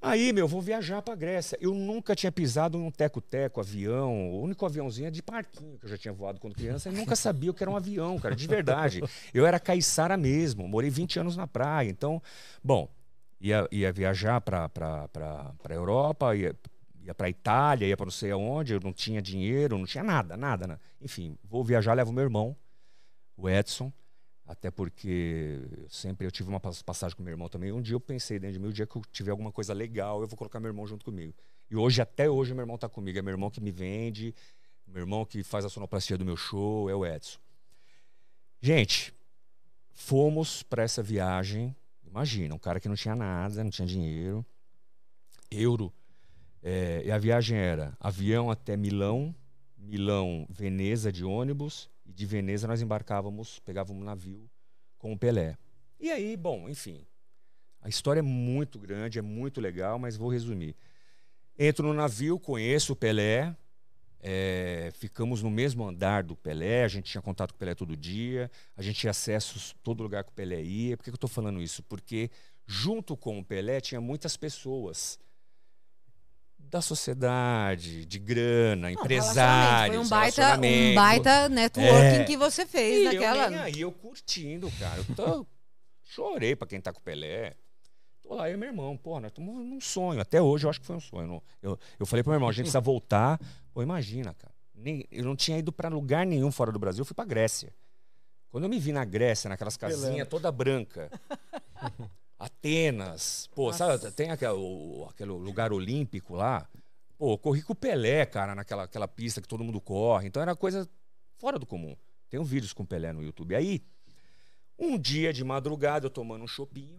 Aí, meu, vou viajar pra Grécia. Eu nunca tinha pisado em um teco-teco, avião. O único aviãozinho é de parquinho que eu já tinha voado quando criança. E nunca sabia o que era um avião, cara, de verdade. Eu era caiçara mesmo. Morei 20 anos na praia. Então, bom, ia, ia viajar pra, pra Europa, ia, ia pra Itália, ia pra não sei aonde. Eu não tinha dinheiro, não tinha nada, nada. né? Enfim, vou viajar, levo meu irmão, o Edson. Até porque sempre eu tive uma pas- passagem com meu irmão também. Um dia eu pensei dentro de mim, o dia que eu tiver alguma coisa legal, eu vou colocar meu irmão junto comigo. E hoje, até hoje, meu irmão tá comigo. É meu irmão que me vende, meu irmão que faz a sonoplastia do meu show, é o Edson. Gente, fomos para essa viagem. Imagina, um cara que não tinha nada, não tinha dinheiro, euro. É, e a viagem era avião até Milão, Milão, Veneza de ônibus, e de Veneza nós embarcávamos, pegávamos um navio com o Pelé. E aí, bom, enfim. A história é muito grande, é muito legal, mas vou resumir. Entro no navio, conheço o Pelé, é, ficamos no mesmo andar do Pelé, a gente tinha contato com o Pelé todo dia, a gente tinha acesso a todo lugar que o Pelé ia. Por que, que eu estou falando isso? Porque junto com o Pelé tinha muitas pessoas da sociedade, de grana, Não, empresários, Foi um baita, um baita networking É. que você E fez eu naquela. nem aí, eu curtindo, cara. Eu tô- chorei pra quem tá com o Pelé. Tô lá, eu e meu irmão, pô, nós estamos num sonho. Até hoje eu acho que foi um sonho. Não- Eu, eu falei pro meu irmão, a gente precisa voltar. Pô, imagina, cara. Nem, eu não tinha ido pra lugar nenhum fora do Brasil, eu fui pra Grécia. Quando eu me vi na Grécia, naquelas casinhas toda branca. Atenas, pô, sabe, tem aquele, o- aquele lugar olímpico lá. Pô, corri com o Pelé, cara, naquela aquela pista que todo mundo corre. Então era coisa fora do comum. Tem vídeos com o Pelé no YouTube. Aí, um dia de madrugada, eu tomando um chopinho,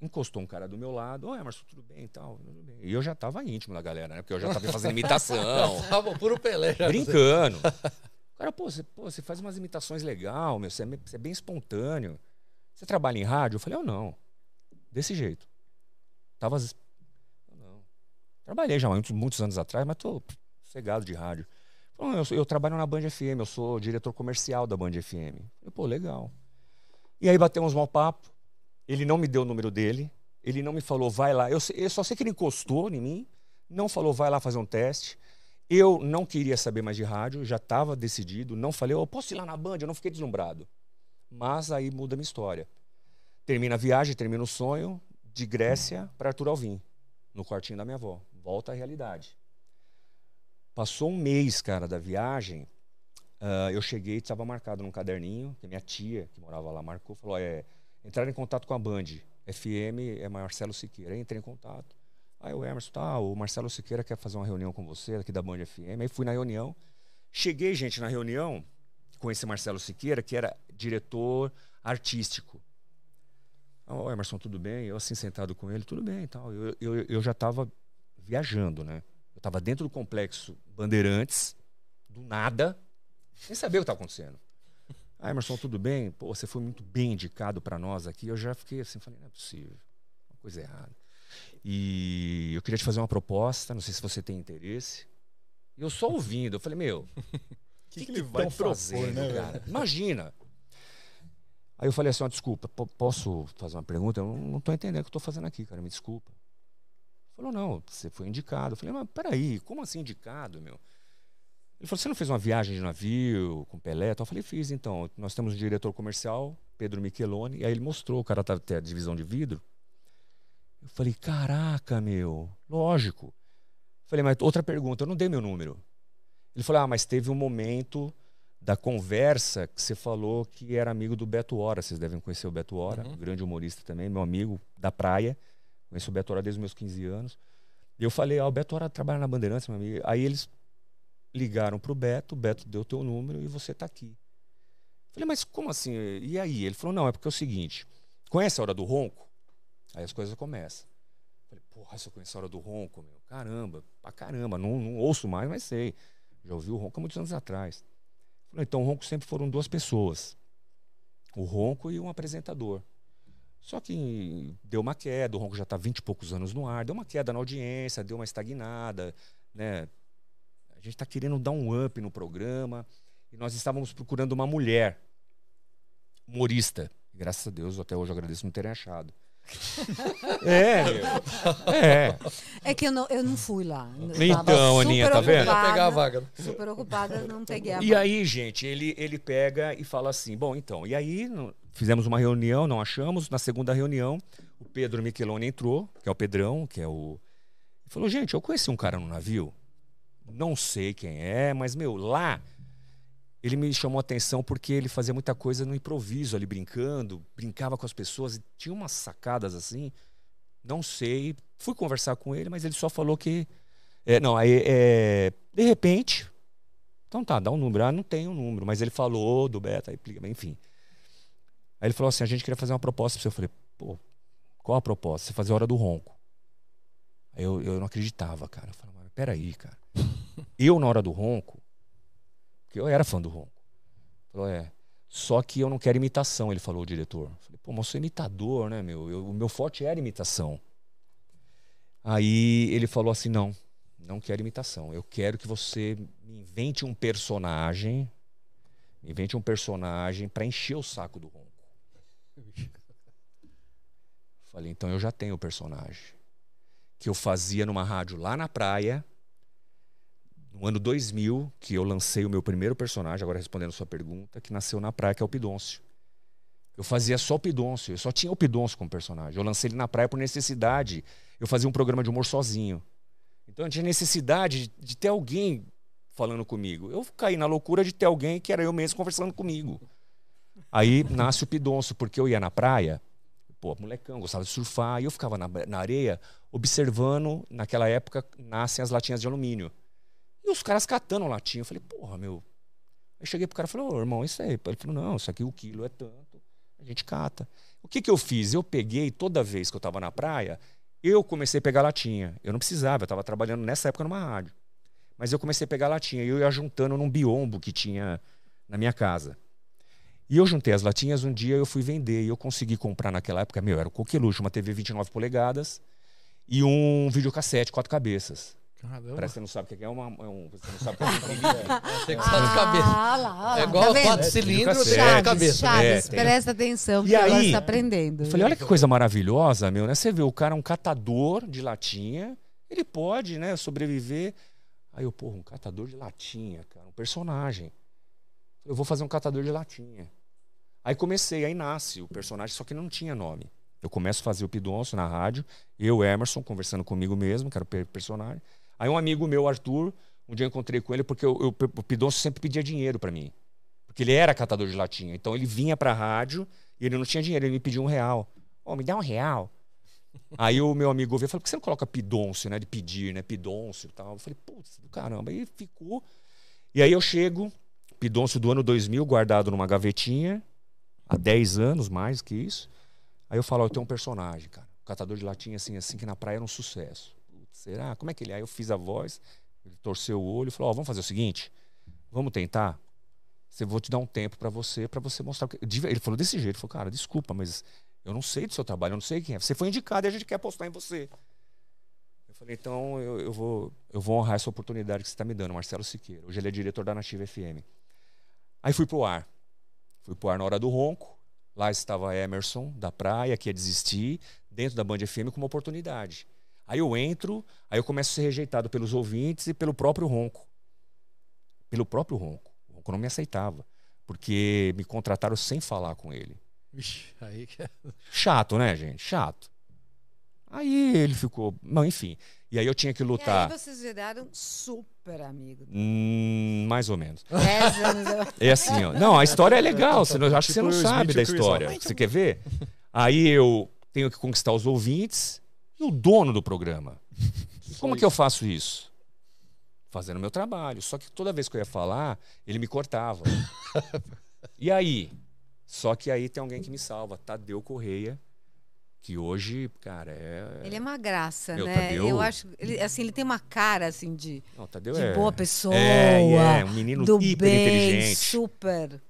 encostou um cara do meu lado. Ô, Emerson, tudo bem e tal? Tudo bem. E eu já tava íntimo da galera, né? Porque eu já tava fazendo imitação. Tava puro Pelé já. brincando. O cara, pô, você, pô, você faz umas imitações legal, meu, você é, você é bem espontâneo. Você trabalha em rádio? Eu falei, eu não. Desse jeito. Tava. não. Trabalhei já muitos, muitos anos atrás, mas tô cegado de rádio. Falou, "Não, eu, eu trabalho na Band FM, eu sou diretor comercial da Band FM. Eu pô, legal. E aí batemos mal papo. Ele não me deu o número dele. Ele não me falou, vai lá. Eu, eu só sei que ele encostou em mim, não falou, vai lá fazer um teste. Eu não queria saber mais de rádio, já estava decidido. Não falei, eu posso ir lá na Band, eu não fiquei deslumbrado. Mas aí muda a minha história. Termina a viagem, termina o sonho de Grécia para Arthur Alvim, no quartinho da minha avó. Volta à realidade. Passou um mês, cara, da viagem. ah, eu cheguei, estava marcado num caderninho, que minha tia, que morava lá, marcou, falou: é, entrar em contato com a Band. FM é Marcelo Siqueira. Aí entrei em contato. Aí o Emerson, tá, o Marcelo Siqueira quer fazer uma reunião com você aqui da Band FM. Aí fui na reunião. Cheguei, gente, na reunião esse Marcelo Siqueira, que era diretor artístico. Ó, Emerson, tudo bem? Eu assim sentado com ele, tudo bem e tal. Eu, eu, eu já estava viajando, né? Eu estava dentro do complexo Bandeirantes, do nada, sem saber o que estava acontecendo. Ah, Emerson, tudo bem? Pô, você foi muito bem indicado para nós aqui. Eu já fiquei assim, falei, não é possível. Uma coisa errada. E eu queria te fazer uma proposta, não sei se você tem interesse. E eu só ouvindo, eu falei, meu, que, que que ele vai fazendo, né, cara? Imagina. Aí eu falei assim, ó, desculpa, po- posso fazer uma pergunta? Eu não, tô entendendo o que eu tô fazendo aqui, cara, me desculpa. Ele falou, não, você foi indicado. Eu falei, mas peraí, como assim indicado, meu? Ele falou, você não fez uma viagem de navio com Pelé? Eu falei, fiz, então. Nós temos um diretor comercial, Pedro Micheloni, e aí ele mostrou, o cara tá até a divisão de vidro. Eu falei, caraca, meu, lógico. Falei, mas outra pergunta, eu não dei meu número. Ele falou, ah, mas teve um momento da conversa que você falou que era amigo do Beto Hora. Vocês devem conhecer o Beto Hora, Uhum. grande humorista também, meu amigo da praia. Conheço o Beto Hora desde os meus 15 anos. E eu falei, ah, o Beto Hora trabalha na Bandeirantes, meu amigo. Aí eles ligaram pro Beto, o Beto deu teu número e você tá aqui. Falei, mas como assim? E aí? Ele falou, não, é porque é o seguinte, conhece a hora do ronco? Aí as coisas começam. Falei, porra, se eu conheço a hora do ronco, meu, caramba, pra caramba, não, não ouço mais, mas sei. Já ouvi o ronco há muitos anos atrás. Falei, então o ronco sempre foram duas pessoas. O ronco e um apresentador. Só que deu uma queda, o ronco já está 20 e poucos anos no ar, deu uma queda na audiência, deu uma estagnada, né? A gente está querendo dar um up no programa e nós estávamos procurando uma mulher humorista. Graças a Deus, até hoje eu agradeço não terem achado. É. É. É que eu não, eu não fui lá. Eu Então, Aninha, tá vendo? Ocupada, pegar a vaga. Super ocupada, não peguei a E vaga. aí, gente, ele, ele pega e fala assim: bom, então, e aí no- fizemos uma reunião, não achamos. Na segunda reunião, o Pedro Micheloni entrou, que é o Pedrão, que é o. Ele falou: gente, eu conheci um cara no navio, não sei quem é, mas, meu, lá. Ele me chamou a atenção porque ele fazia muita coisa no improviso ali, brincando, brincava com as pessoas e tinha umas sacadas assim. Não sei. Fui conversar com ele, mas ele só falou que. é, não, aí é, de repente, então tá, dá um número. Ah, não tem um número, mas ele falou do beta, enfim. Aí ele falou assim: a gente queria fazer uma proposta pra você. Eu falei, pô, qual a proposta? Você fazer a hora do ronco. Aí eu, eu não acreditava, cara. Eu falei, peraí, cara. Eu, na hora do ronco, porque eu era fã do ronco. Falou, é. Só que eu não quero imitação, ele falou, o diretor. Falei, pô, mas eu sou imitador, né, meu? Eu- o meu forte era imitação. Aí ele falou assim: não, não quero imitação. Eu quero que você me invente um personagem. Invente um personagem para encher o saco do ronco. Falei, então eu já tenho o personagem. Que eu fazia numa rádio lá na praia, no ano 2000, que eu lancei o meu primeiro personagem, agora respondendo a sua pergunta, que nasceu na praia, que é o Pidôncio. Eu fazia só o Pidôncio, eu só tinha o Pidôncio como personagem. Eu lancei ele na praia por necessidade. Eu fazia um programa de humor sozinho. Então eu tinha necessidade de, ter alguém falando comigo. Eu caí na loucura de ter alguém que era eu mesmo conversando comigo. Aí nasce o Pidonço, porque eu ia na praia, pô, molecão, gostava de surfar, e eu ficava na, na areia observando, naquela época, nascem as latinhas de alumínio. E os caras catando latinha. Eu falei, porra, meu. Aí cheguei pro cara e falei, ô, irmão, isso aí. Ele falou, não, isso aqui o quilo é tanto, a gente cata. O que que eu fiz? Eu peguei, toda vez que eu tava na praia, eu comecei a pegar latinha. Eu não precisava, eu estava trabalhando nessa época numa rádio. Mas eu comecei a pegar latinha e eu ia juntando num biombo que tinha na minha casa. E eu juntei as latinhas, um dia eu fui vender e eu consegui comprar naquela época, meu, era o coqueluche, uma TV 29 polegadas e um videocassete, quatro cabeças. Caramba. Parece que você não sabe o que é, uma, é um. Você não sabe o que é um TV. Tem que só de cabeça. Ah, lá, lá, É igual tá quatro cilindros, Chaves, tem de cabeça. Chaves, É, presta atenção, E aí, você está aprendendo. Eu falei, olha que coisa maravilhosa, meu, né? Você vê o cara é um catador de latinha, ele pode, né, sobreviver. Aí eu, porra, um catador de latinha, cara, um personagem. Eu vou fazer um catador de latinha. Aí comecei, aí nasce o personagem, só que não tinha nome. Eu começo a fazer o Pidonço na rádio, eu, Emerson, conversando comigo mesmo, que era o per- personagem. Aí um amigo meu, Arthur, um dia eu encontrei com ele porque eu, eu- o Pidonço sempre pedia dinheiro pra mim. Porque ele era catador de latinha. Então ele vinha pra rádio e ele não tinha dinheiro, ele me pediu um real. Ô, me dá um real. Aí o meu amigo ouviu e falou: por que você não coloca pidôncio, né? De pedir, né? Pidôncio e tal. Eu falei, putz, do caramba. Aí ficou. E aí eu chego, pidôncio do ano 2000, guardado numa gavetinha, há 10 anos, mais que isso. Aí eu falo: ó, eu tenho um personagem, cara. Catador de latinha assim, assim, que na praia era um sucesso. Será? Como é que ele é? Aí eu fiz a voz, ele torceu o olho e falou: ó, vamos fazer o seguinte, vamos tentar. Você vou te dar um tempo pra você, para você mostrar. o que-" De- Ele falou desse jeito, ele falou, cara, desculpa, mas eu não sei do seu trabalho, eu não sei quem é. Você foi indicado e a gente quer apostar em você. Eu falei, então eu, eu vou, eu vou honrar essa oportunidade que você está me dando, Marcelo Siqueira. Hoje ele é diretor da Nativa FM. Aí fui pro ar. Fui pro ar na hora do ronco. Lá estava Emerson, da praia, que ia desistir, dentro da Band FM com uma oportunidade. Aí eu entro, aí eu começo a ser rejeitado pelos ouvintes e pelo próprio ronco. Pelo próprio ronco. O ronco não me aceitava. Porque me contrataram sem falar com ele. Aí que é. Chato, né, gente? Chato. Aí ele ficou. Não, enfim. E aí eu tinha que E lutar. aí vocês viraram super amigos. Hum, mais ou menos. É assim, ó. Não, a história é legal. Você não, acho que você Tipo não o sabe da e história. Você quer ver? Aí eu tenho que conquistar os ouvintes e o dono do programa. Como que eu faço isso? Fazendo meu trabalho. Só que toda vez que eu ia falar, ele me cortava. E aí? Só que aí tem alguém que me salva, Tadeu Correia, que hoje, cara, é. Ele é uma graça, Meu, né? Tadeu- Eu acho, ele, assim, ele tem uma cara assim de, Não, Tadeu de é. boa pessoa, É, é, um menino do hiper bem, inteligente. super.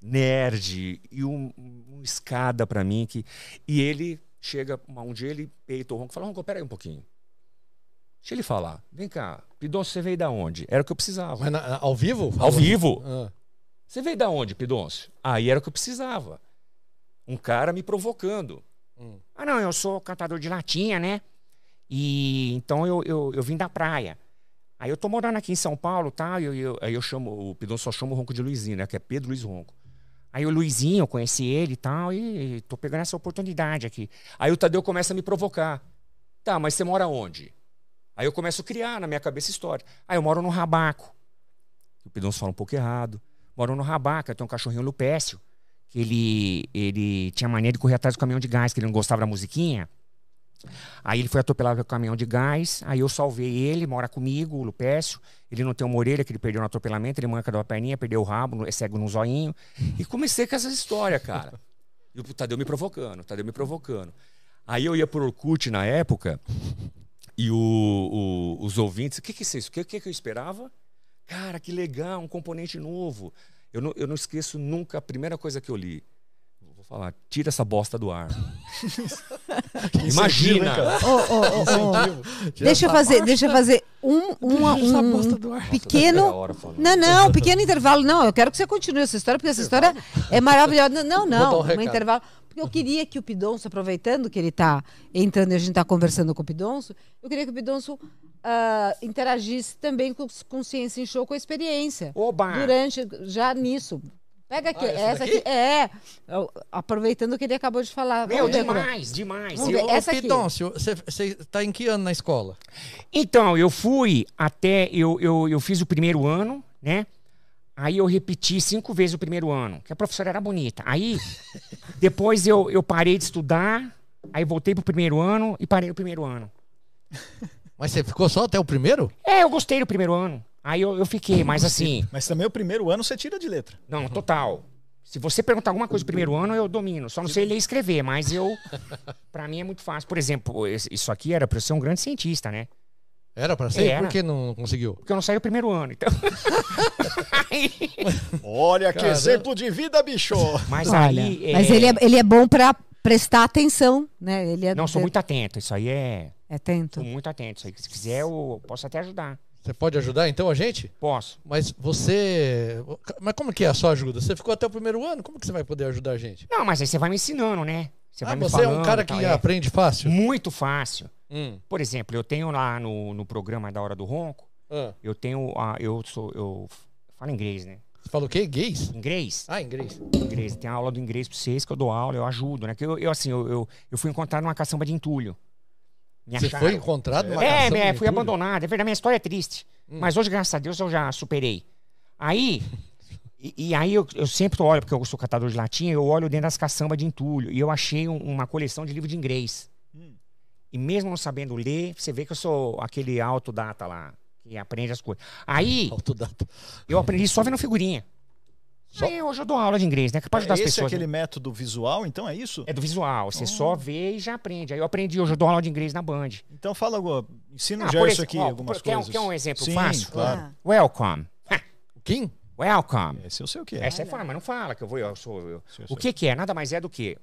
nerd e um, um escada pra mim que e ele chega um dia ele peita o Ronco e fala Ronco, pera aí um pouquinho deixa ele falar vem cá Pidoncio você veio da onde era o que eu precisava Mas na- ao vivo? ao vivo Ah. você veio da onde Pidoncio aí era o que eu precisava um cara me provocando Hum. ah não eu sou cantador de latinha né e então eu, eu, eu vim da praia Aí eu tô morando aqui em São Paulo, tá? E eu, eu- aí eu chamo, o Pidon só chama o Ronco de Luizinho, né? Que é Pedro Luiz Ronco. Aí o Luizinho, eu conheci ele e tal, e tô pegando essa oportunidade aqui. Aí o Tadeu começa a me provocar. Tá, mas você mora onde? Aí eu começo a criar na minha cabeça história. Ah, eu moro no Rabaco. O Pidonço fala um pouco errado. Moro no Rabaco, eu tenho um cachorrinho Lupécio, que ele, ele tinha mania de correr atrás do caminhão de gás, que ele não gostava da musiquinha. Aí ele foi atropelado pelo caminhão de gás, aí eu salvei ele, mora comigo, o Lupécio. Ele não tem uma orelha que ele perdeu no atropelamento, ele manca de uma perninha, perdeu o rabo, é cego no zoinho. E comecei com essa história, cara. E o Tadeu me provocando, o Tadeu me provocando. Aí eu ia por Orkut na época, e o- o- os ouvintes, o que, que é isso? O que, que, que eu esperava? Cara, que legal, um componente novo. Eu não, eu não esqueço nunca a primeira coisa que eu li. Falar, tira essa bosta do ar. Imagina! Deixa eu fazer, deixa eu fazer um, um, um, um pequeno. Não, não, um pequeno intervalo. Não, eu quero que você continue essa história, porque essa história é maravilhosa. Não, não, um um intervalo. Porque eu queria que o Pidonço, aproveitando que ele está entrando e a gente está conversando com o Pidonço, eu queria que o Pidonço ah, interagisse também com, com Ciência em Show, com a experiência. Oba! Durante, já nisso. Pega aqui, Ah, essa essa aqui. É, eu- aproveitando o que ele acabou de falar. Meu, demais, demais. Vamos ver, essa aqui. Pidoncio, você está em que ano na escola? Então, eu fui até. Eu, eu, eu fiz o primeiro ano, né? Aí eu repeti cinco vezes o primeiro ano, que a professora era bonita. Aí, depois eu, eu parei de estudar, aí voltei pro primeiro ano e parei o primeiro ano. Mas você ficou só até o primeiro? É, eu gostei do primeiro ano. Aí eu, eu fiquei, mas assim. Mas também o primeiro ano você tira de letra. Não, total. Se você perguntar alguma coisa do primeiro ano, eu domino. Só não sei ler e escrever, mas eu. Pra mim é muito fácil. Por exemplo, isso aqui era pra eu ser um grande cientista, né? Era pra ser? Era. Por que não conseguiu? Porque eu não saí o primeiro ano, então. Aí- Olha que Caramba. exemplo de vida, bicho! mas Olha, aí. mas ele é, ele é bom para prestar atenção, né? Ele é, Não, sou muito atento. Isso aí é. é atento. Sou muito atento. Se quiser, eu posso até ajudar. Você pode ajudar então a gente? Posso. Mas você. Mas como que é a sua ajuda? Você ficou até o primeiro ano? Como que você vai poder ajudar a gente? Não, mas aí você vai me ensinando, né? Você vai ah, você é falando. um cara que tal, é. aprende fácil? Muito fácil. Hum. Por exemplo, eu tenho lá no, no programa da Hora do Ronco, Ah, eu tenho. A, eu sou. Eu falo inglês, né? Você fala o quê? Gays? Inglês? Ah, inglês. inglês. Tem aula do inglês pra vocês que eu dou aula, eu ajudo, né? Que eu, eu assim, eu, eu, eu fui encontrado numa caçamba de entulho. Me Você acharam. foi encontrado numa É, caçamba é, fui entulho? abandonado. É verdade, minha história é triste. Hum. Mas hoje, graças a Deus, eu já superei. Aí. E, e aí eu, eu sempre olho, porque eu sou catador de latinha, eu olho dentro das caçambas de entulho. E eu achei um- uma coleção de livro de inglês. Hum. E mesmo não sabendo ler, você vê que eu sou aquele autodata lá, que aprende as coisas. Aí, Autodata. eu aprendi só vendo figurinha. Só- Aí hoje eu dou aula de inglês, né? Que pode ajudar as Esse é pessoas. aquele né? método visual, então é isso? É do visual. Você só vê e já aprende. Aí eu aprendi, hoje eu dou aula de inglês na Band. Então fala, agora, ensina Ah, o por Gerson ex- aqui ó, algumas quer um- coisas. quer um exemplo Sim, fácil? claro. Ah, Welcome. O Kim? Welcome. Esse eu sei o que é. Essa é fala, mas não fala que eu vou. Eu sou, eu- Esse eu O que, que é? Nada mais é do que.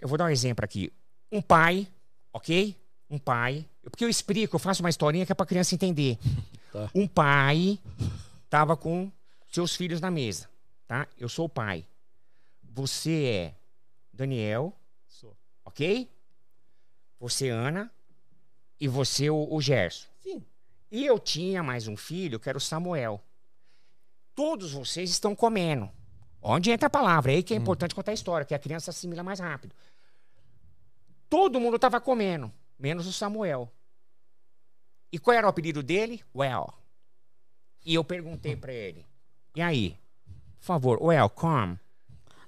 Eu vou dar um exemplo aqui. Um pai, ok? Um pai. Porque eu explico, eu faço uma historinha que é pra criança entender. Tá. Um pai tava com seus filhos na mesa, tá? Eu sou o pai. Você é Daniel, Sou. ok? Você Ana e você o, o Gerson. Sim. E eu tinha mais um filho que era o Samuel. Todos vocês estão comendo. Onde entra a palavra? É aí que é importante contar a história, que a criança assimila mais rápido. Todo mundo estava comendo, menos o Samuel. E qual era o apelido dele? Well. E eu perguntei para ele: E aí? Por favor, welcome.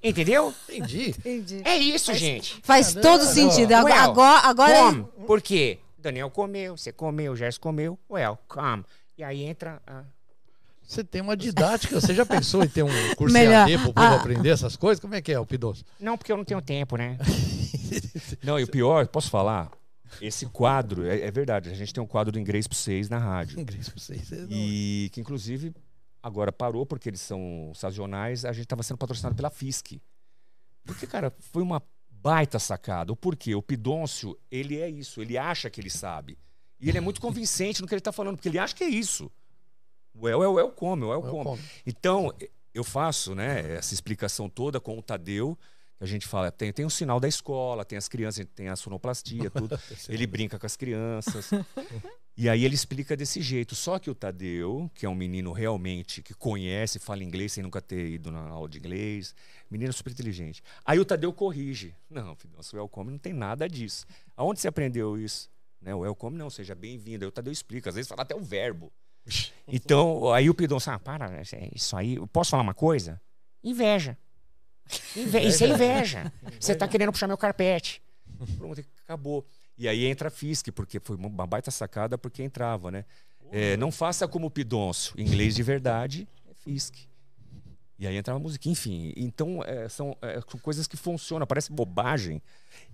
Entendeu? Entendi. entendi. É isso, gente. Faz todo sentido. Agora, Well, agora, agora Come. Por quê? Daniel comeu, você comeu, o Gerson comeu. Welcome. E aí entra a. Você tem uma didática. Você já pensou em ter um curso Melhor. EAD povo Ah. aprender essas coisas? Como é que é, o Pidoso? Não, porque eu não tenho tempo, né? Não, e o pior, posso falar? Esse quadro, é, é verdade, a gente tem um quadro do inglês para vocês na rádio. Inglês pra vocês. você não- E que inclusive agora parou porque eles são sazonais, a gente estava sendo patrocinado pela FISC. Porque, cara, foi uma baita sacada. O porquê? O Pidôncio, ele é isso, ele acha que ele sabe. E ele é muito convincente no que ele está falando, porque ele acha que é isso. O El é o El come, o El come. come. Então, eu faço né, essa explicação toda com o Tadeu, que a gente fala, tem, tem o sinal da escola, tem as crianças, tem a sonoplastia, tudo. ele brinca com as crianças. E aí ele explica desse jeito. Só que o Tadeu, que é um menino realmente que conhece, fala inglês sem nunca ter ido na aula de inglês, menino super inteligente. Aí o Tadeu corrige. Não, filho, nosso welcome não tem nada disso. Aonde você aprendeu isso? Né, o welcome não, seja bem-vindo. Aí o Tadeu explica, às vezes fala até o verbo. Então, aí o Pidon, ah, para, é isso aí. Eu posso falar uma coisa? Inveja. Inve- Isso é inveja. Você tá querendo puxar meu carpete. Pronto, acabou. E aí entra a FISC, porque foi uma baita sacada, porque entrava, né? É, não faça como o Pidoncio, inglês de verdade é FISC. E aí entrava a música. Enfim, então é, são, é, são coisas que funcionam, parece bobagem.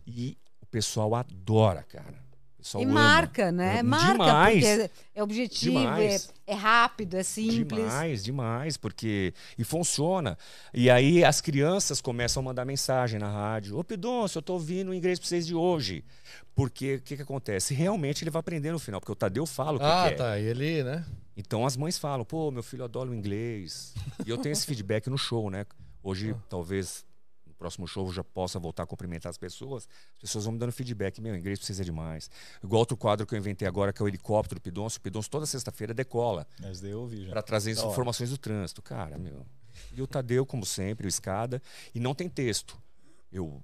E o pessoal adora, cara. Pessoal E ama. marca, né? É, marca, demais. porque é objetivo, é, Demais. é rápido, é simples. Demais, demais, porque. E funciona. E aí as crianças começam a mandar mensagem na rádio: Ô Pidoncio, eu tô ouvindo o inglês pra vocês de hoje. Porque o que, que acontece? Realmente ele vai aprender no final, porque o Tadeu fala o que Ah, quer. tá. E ele, né? Então as mães falam: pô, meu filho adora o inglês. E eu tenho esse feedback no show, né? Hoje, talvez, no próximo show eu já possa voltar a cumprimentar as pessoas, as pessoas vão me dando feedback. Meu, inglês precisa demais. Igual outro quadro que eu inventei agora, que é o helicóptero do Pidoncio. O Pidoncio toda sexta-feira decola Mas daí eu ouvi já. para trazer informações do trânsito. Cara, meu. E o Tadeu, como sempre, o escada. E não tem texto. Eu,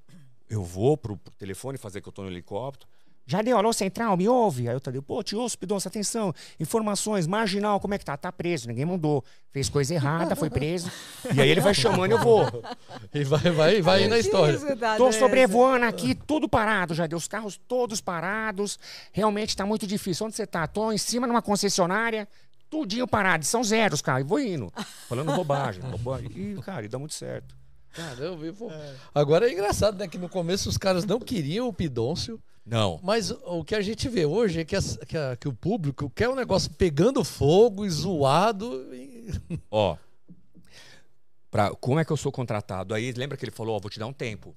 eu vou pro, pro telefone fazer que eu tô no helicóptero. Já deu, alô central, me ouve. Aí o Tadeu, pô, te ouço, Pidonça, atenção. Informações, marginal, como é que tá? Tá preso, ninguém mandou. Fez coisa errada, foi preso. E aí ele vai chamando e eu vou. E vai, vai, vai aí na história. Tô sobrevoando aqui, tudo parado, já deu os carros todos parados. Realmente tá muito difícil. Onde você tá? Tô em cima numa concessionária, tudinho parado. São zeros, cara. E vou indo. Falando bobagem, bobagem. E, cara, e dá muito certo. Caramba, e, pô, Agora é engraçado, né? Que no começo os caras não queriam o Pidôncio, Não. mas o que a gente vê hoje é que, as- que a- que o público quer um negócio pegando fogo e zoado. e- Ó, pra, como é que eu sou contratado? Aí lembra que ele falou, ó, vou te dar um tempo.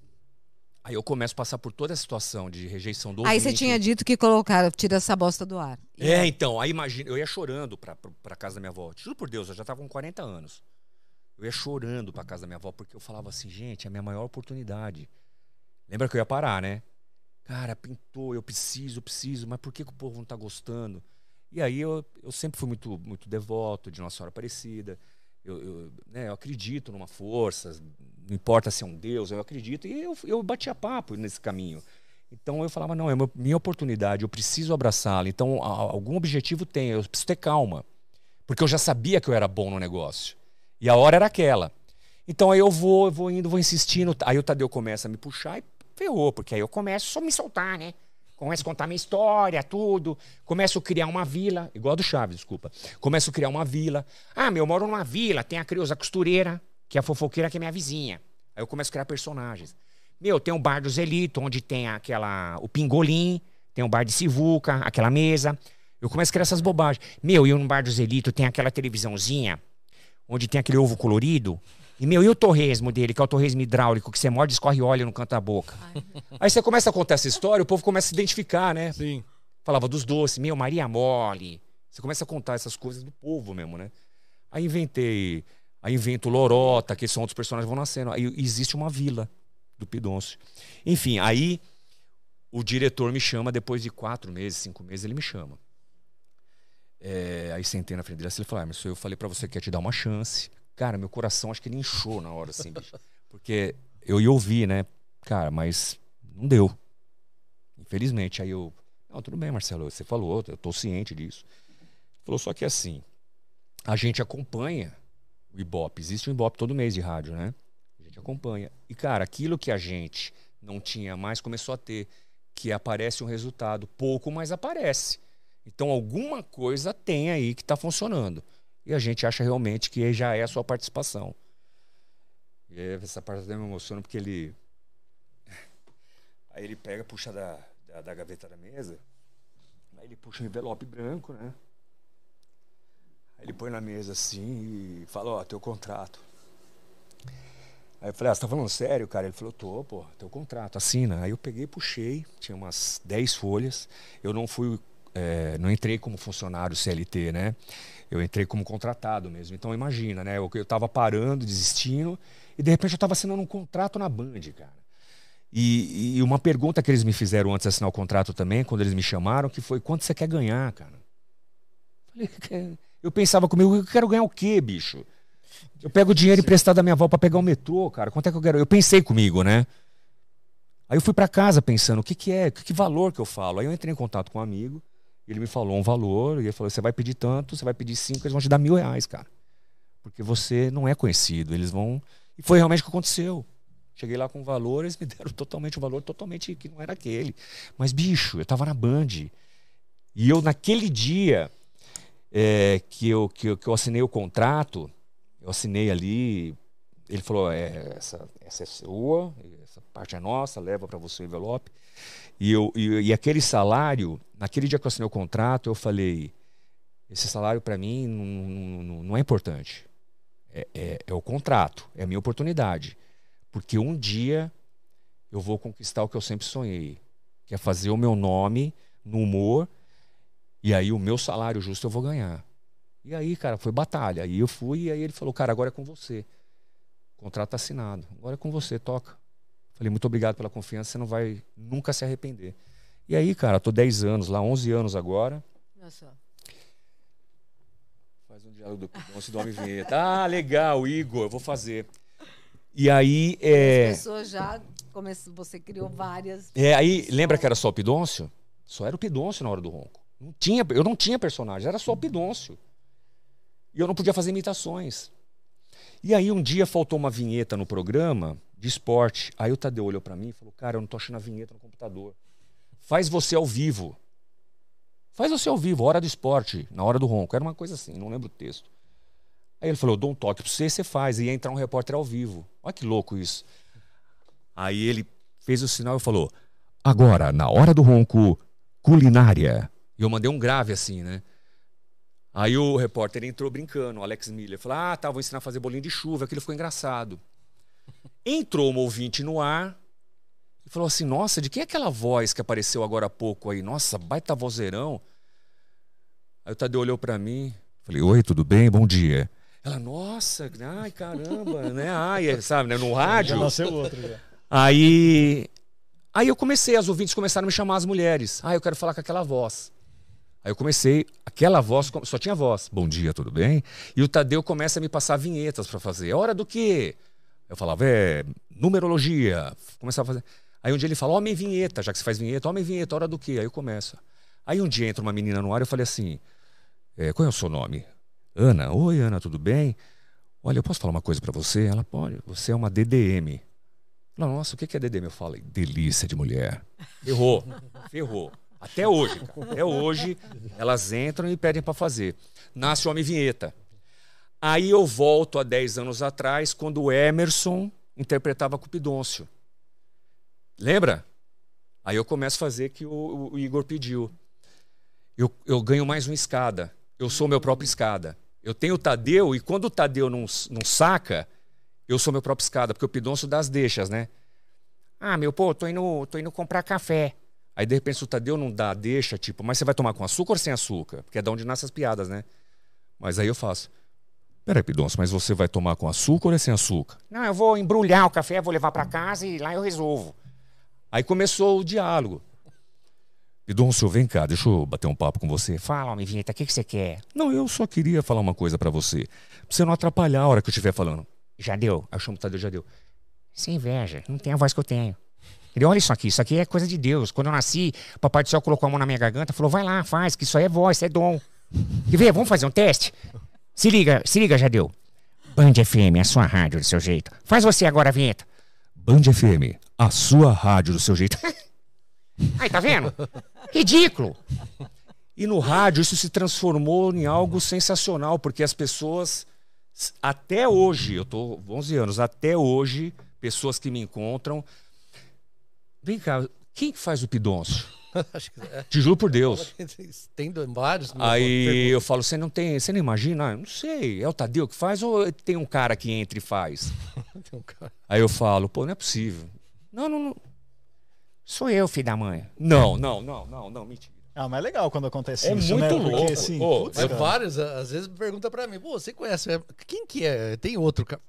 Aí eu começo a passar por toda a situação de rejeição do Aí você ouvinte. tinha dito que colocaram, tira essa bosta do ar. É, então, aí imagina, eu ia chorando pra, pra, pra casa da minha avó. Juro por Deus, eu já tava com 40 anos. Eu ia chorando pra casa da minha avó, porque eu falava assim, gente, é a minha maior oportunidade. Lembra que eu ia parar, né? Cara, pintou, eu preciso, eu preciso, mas por que, que o povo não tá gostando? E aí eu, eu sempre fui muito, muito devoto de Nossa Senhora Aparecida. Eu, eu, né, eu acredito numa força, não importa se é um Deus, eu acredito. E eu, eu batia papo nesse caminho. Então eu falava, não, é minha oportunidade, eu preciso abraçá-la. Então algum objetivo tem, eu preciso ter calma. Porque eu já sabia que eu era bom no negócio. E a hora era aquela. Então aí eu vou, eu vou indo, vou insistindo. Aí o Tadeu começa a me puxar e ferrou, porque aí eu começo a me soltar, né? Começo a contar minha história, tudo. Começo a criar uma vila, igual a do Chaves, desculpa. Começo a criar uma vila. Ah, meu, eu moro numa vila, tem a Creuza Costureira, que é a fofoqueira que é minha vizinha. Aí eu começo a criar personagens. Meu, tem o bar do Zelito, onde tem aquela. o Pingolim, tem o bar de Sivuca, aquela mesa. Eu começo a criar essas bobagens. Meu, e no bar do Zelito tem aquela televisãozinha, onde tem aquele ovo colorido. E, meu, e o torresmo dele, que é o torresmo hidráulico, que você morde e escorre óleo no canto da boca. Aí você começa a contar essa história, o povo começa a se identificar, né? Sim. Falava dos doces, meu, Maria Mole. Você começa a contar essas coisas do povo mesmo, né? Aí inventei, aí invento Lorota, que são outros personagens que vão nascendo. Aí existe uma vila do Pidoncio. Enfim, aí o diretor me chama depois de quatro meses, cinco meses, ele me chama. É, aí sentei na frente dele assim, ele falou, ah, mas eu falei pra você que ia te dar uma chance. Cara, meu coração acho que ele inchou na hora, assim, bicho. Porque eu ia ouvir, né? Cara, mas não deu. Infelizmente. Aí eu, não, tudo bem, Marcelo, você falou, eu tô ciente disso. Falou, só que assim, a gente acompanha o Ibope. Existe um Ibope todo mês de rádio, né? A gente acompanha. E, cara, aquilo que a gente não tinha mais começou a ter. Que aparece um resultado. Pouco, mas aparece. Então, alguma coisa tem aí que está funcionando. E a gente acha realmente que já é a sua participação. E essa parte até me emociona porque ele. Aí ele pega, puxa da, da, da gaveta da mesa. Aí ele puxa um envelope branco, né? Aí ele põe na mesa assim e fala: Ó, teu contrato. Aí eu falei: Ah, você tá falando sério, cara? Ele falou: Tô, pô, teu contrato, assina. Aí eu peguei, puxei, tinha umas 10 folhas. Eu não fui, é, não entrei como funcionário CLT, né? Eu entrei como contratado mesmo. Então imagina, né? Eu, eu tava parando, desistindo, e de repente eu tava assinando um contrato na Band, cara. E, e uma pergunta que eles me fizeram antes de assinar o contrato também, quando eles me chamaram, que foi: quanto você quer ganhar, cara? Falei, "Que- eu pensava comigo, eu quero ganhar o quê, bicho? Eu pego o dinheiro emprestado da minha avó pra pegar o metrô, cara. Quanto é que eu quero? Eu pensei comigo, né? Aí eu fui pra casa pensando, o que que é? Que, que valor que eu falo? Aí eu entrei em contato com um amigo, ele me falou um valor, e ele falou, você vai pedir tanto, você vai pedir cinco, eles vão te dar mil reais, cara. Porque você não é conhecido, eles vão... E foi realmente o que aconteceu. Cheguei lá com valor, eles me deram totalmente um valor totalmente que não era aquele. Mas, bicho, eu tava na Band. E eu, naquele dia é, que, eu, que, eu, que eu assinei o contrato, eu assinei ali. Ele falou: é, essa, essa é sua, essa parte é nossa, leva para você o envelope. E, eu, e, e aquele salário, naquele dia que eu assinei o contrato, eu falei: esse salário para mim não, não, não- é importante. É, é, é o contrato, é a minha oportunidade. Porque um dia eu vou conquistar o que eu sempre sonhei, que é fazer o meu nome no humor, e aí o meu salário justo eu vou ganhar. E aí, cara, foi batalha. Aí eu fui, e aí ele falou, cara, agora é com você. O contrato assinado. Agora é com você, toca. Falei, muito obrigado pela confiança, você não vai nunca se arrepender. E aí, cara, tô 10 anos lá, 11 anos agora. Olha só. Faz um diálogo do Pidoncio do Homem Vinheta. Ah, legal, Igor, eu vou fazer. E aí, é... As pessoas já começam, você criou várias. É, aí, lembra que era só o Pidôncio? Só era o Pidôncio na hora do ronco. Não tinha, eu não tinha personagem, era só o Pidôncio. E eu não podia fazer imitações. E aí um dia faltou uma vinheta no programa de esporte. Aí o Tadeu olhou pra mim e falou: "Cara, eu não tô achando a vinheta no computador. Faz você ao vivo. Faz você ao vivo, hora do esporte, na hora do ronco. Era uma coisa assim, não lembro o texto. Aí ele falou: "Eu dou um toque pra você, você faz". E ia entrar um repórter ao vivo. Olha que louco isso. Aí ele fez o sinal e falou: Agora, na hora do ronco, culinária. E eu mandei um grave assim, né? Aí o repórter entrou brincando, o Alex Miller. Falou: Ah, tá, vou ensinar a fazer bolinho de chuva. Aquilo ficou engraçado. Entrou um ouvinte no ar e falou assim: Nossa, de quem é aquela voz que apareceu agora há pouco aí? Nossa, baita vozeirão. Aí o Tadeu olhou pra mim. Falei: Oi, tudo bem? Bom dia. Ela, nossa, ai caramba, né? Ai, sabe, né? No Já rádio. nasceu outro já. Aí, aí eu comecei, as ouvintes começaram a me chamar as mulheres. Ah, eu quero falar com aquela voz. Aí eu comecei, aquela voz, só tinha voz. Bom dia, tudo bem? E o Tadeu começa a me passar vinhetas para fazer. É hora do quê? Eu falava, é, numerologia. Começava a fazer. Aí um dia ele fala, homem vinheta, já que você faz vinheta, homem vinheta, hora do quê? Aí eu começo. Aí um dia entra uma menina no ar, eu falei assim, é, qual é o seu nome? Ana. Oi, Ana, tudo bem? Olha, eu posso falar uma coisa para você? Ela pode. Você é uma DDM. Nossa, o que que é DDM? Eu falei, delícia de mulher. Ferrou, ferrou. Até hoje, cara. Até hoje, elas entram e pedem para fazer. Nasce o Homem Vinheta. Aí eu volto a 10 anos atrás, quando o Emerson interpretava Cupidôncio. Lembra? Aí eu começo a fazer que o, o Igor pediu. Eu, eu ganho mais uma escada. Eu sou meu próprio escada. Eu tenho o Tadeu, e quando o Tadeu não, não saca, eu sou meu próprio escada, porque o Pidoncio dá as deixas, né? Ah, meu, pô, tô indo, tô indo comprar café. Aí de repente o Tadeu não dá deixa, tipo, mas você vai tomar com açúcar ou sem açúcar? Porque é de onde nascem as piadas, né? Mas aí eu faço. Peraí, Pidoncio, mas você vai tomar com açúcar ou é sem açúcar? Não, eu vou embrulhar o café, vou levar para casa e lá eu resolvo. Aí começou o diálogo. Pidoncio, vem cá, deixa eu bater um papo com você. Fala, homem vinheta, o que, que você quer? Não, eu só queria falar uma coisa para você. Pra você não atrapalhar a hora que eu estiver falando. Já deu? Aí chamo o Tadeu, já deu. Sem inveja, não tem a voz que eu tenho. Ele, olha isso aqui, isso aqui é coisa de Deus. Quando eu nasci, o Papai do Céu colocou a mão na minha garganta e falou: vai lá, faz, que isso aí é voz, isso é dom. Quer ver? Vamos fazer um teste? Se liga, se liga, Jadeu. Band FM, a sua rádio do seu jeito. Faz você agora a vinheta. Band FM, a sua rádio do seu jeito. Aí, tá vendo? Ridículo. E no rádio isso se transformou em algo sensacional, porque as pessoas, até hoje, eu tô 11 anos, até hoje, pessoas que me encontram. Vem cá, quem que faz o pidoncio? Acho que é. Te juro por Deus. Tem vários. Aí eu falo, você não tem, você não imagina? Ah, não sei, é o Tadeu que faz ou tem um cara que entra e faz? Tem um cara. Aí eu falo, pô, não é possível. Não, não, não. Sou eu, filho da mãe. Não, não, não, não, não, mentira. Ah, mas é legal quando acontece É isso, muito né? Porque, louco. assim, Ô, putz, vários, às vezes pergunta pra mim, pô, você conhece? é, Quem que é? Tem outro cara.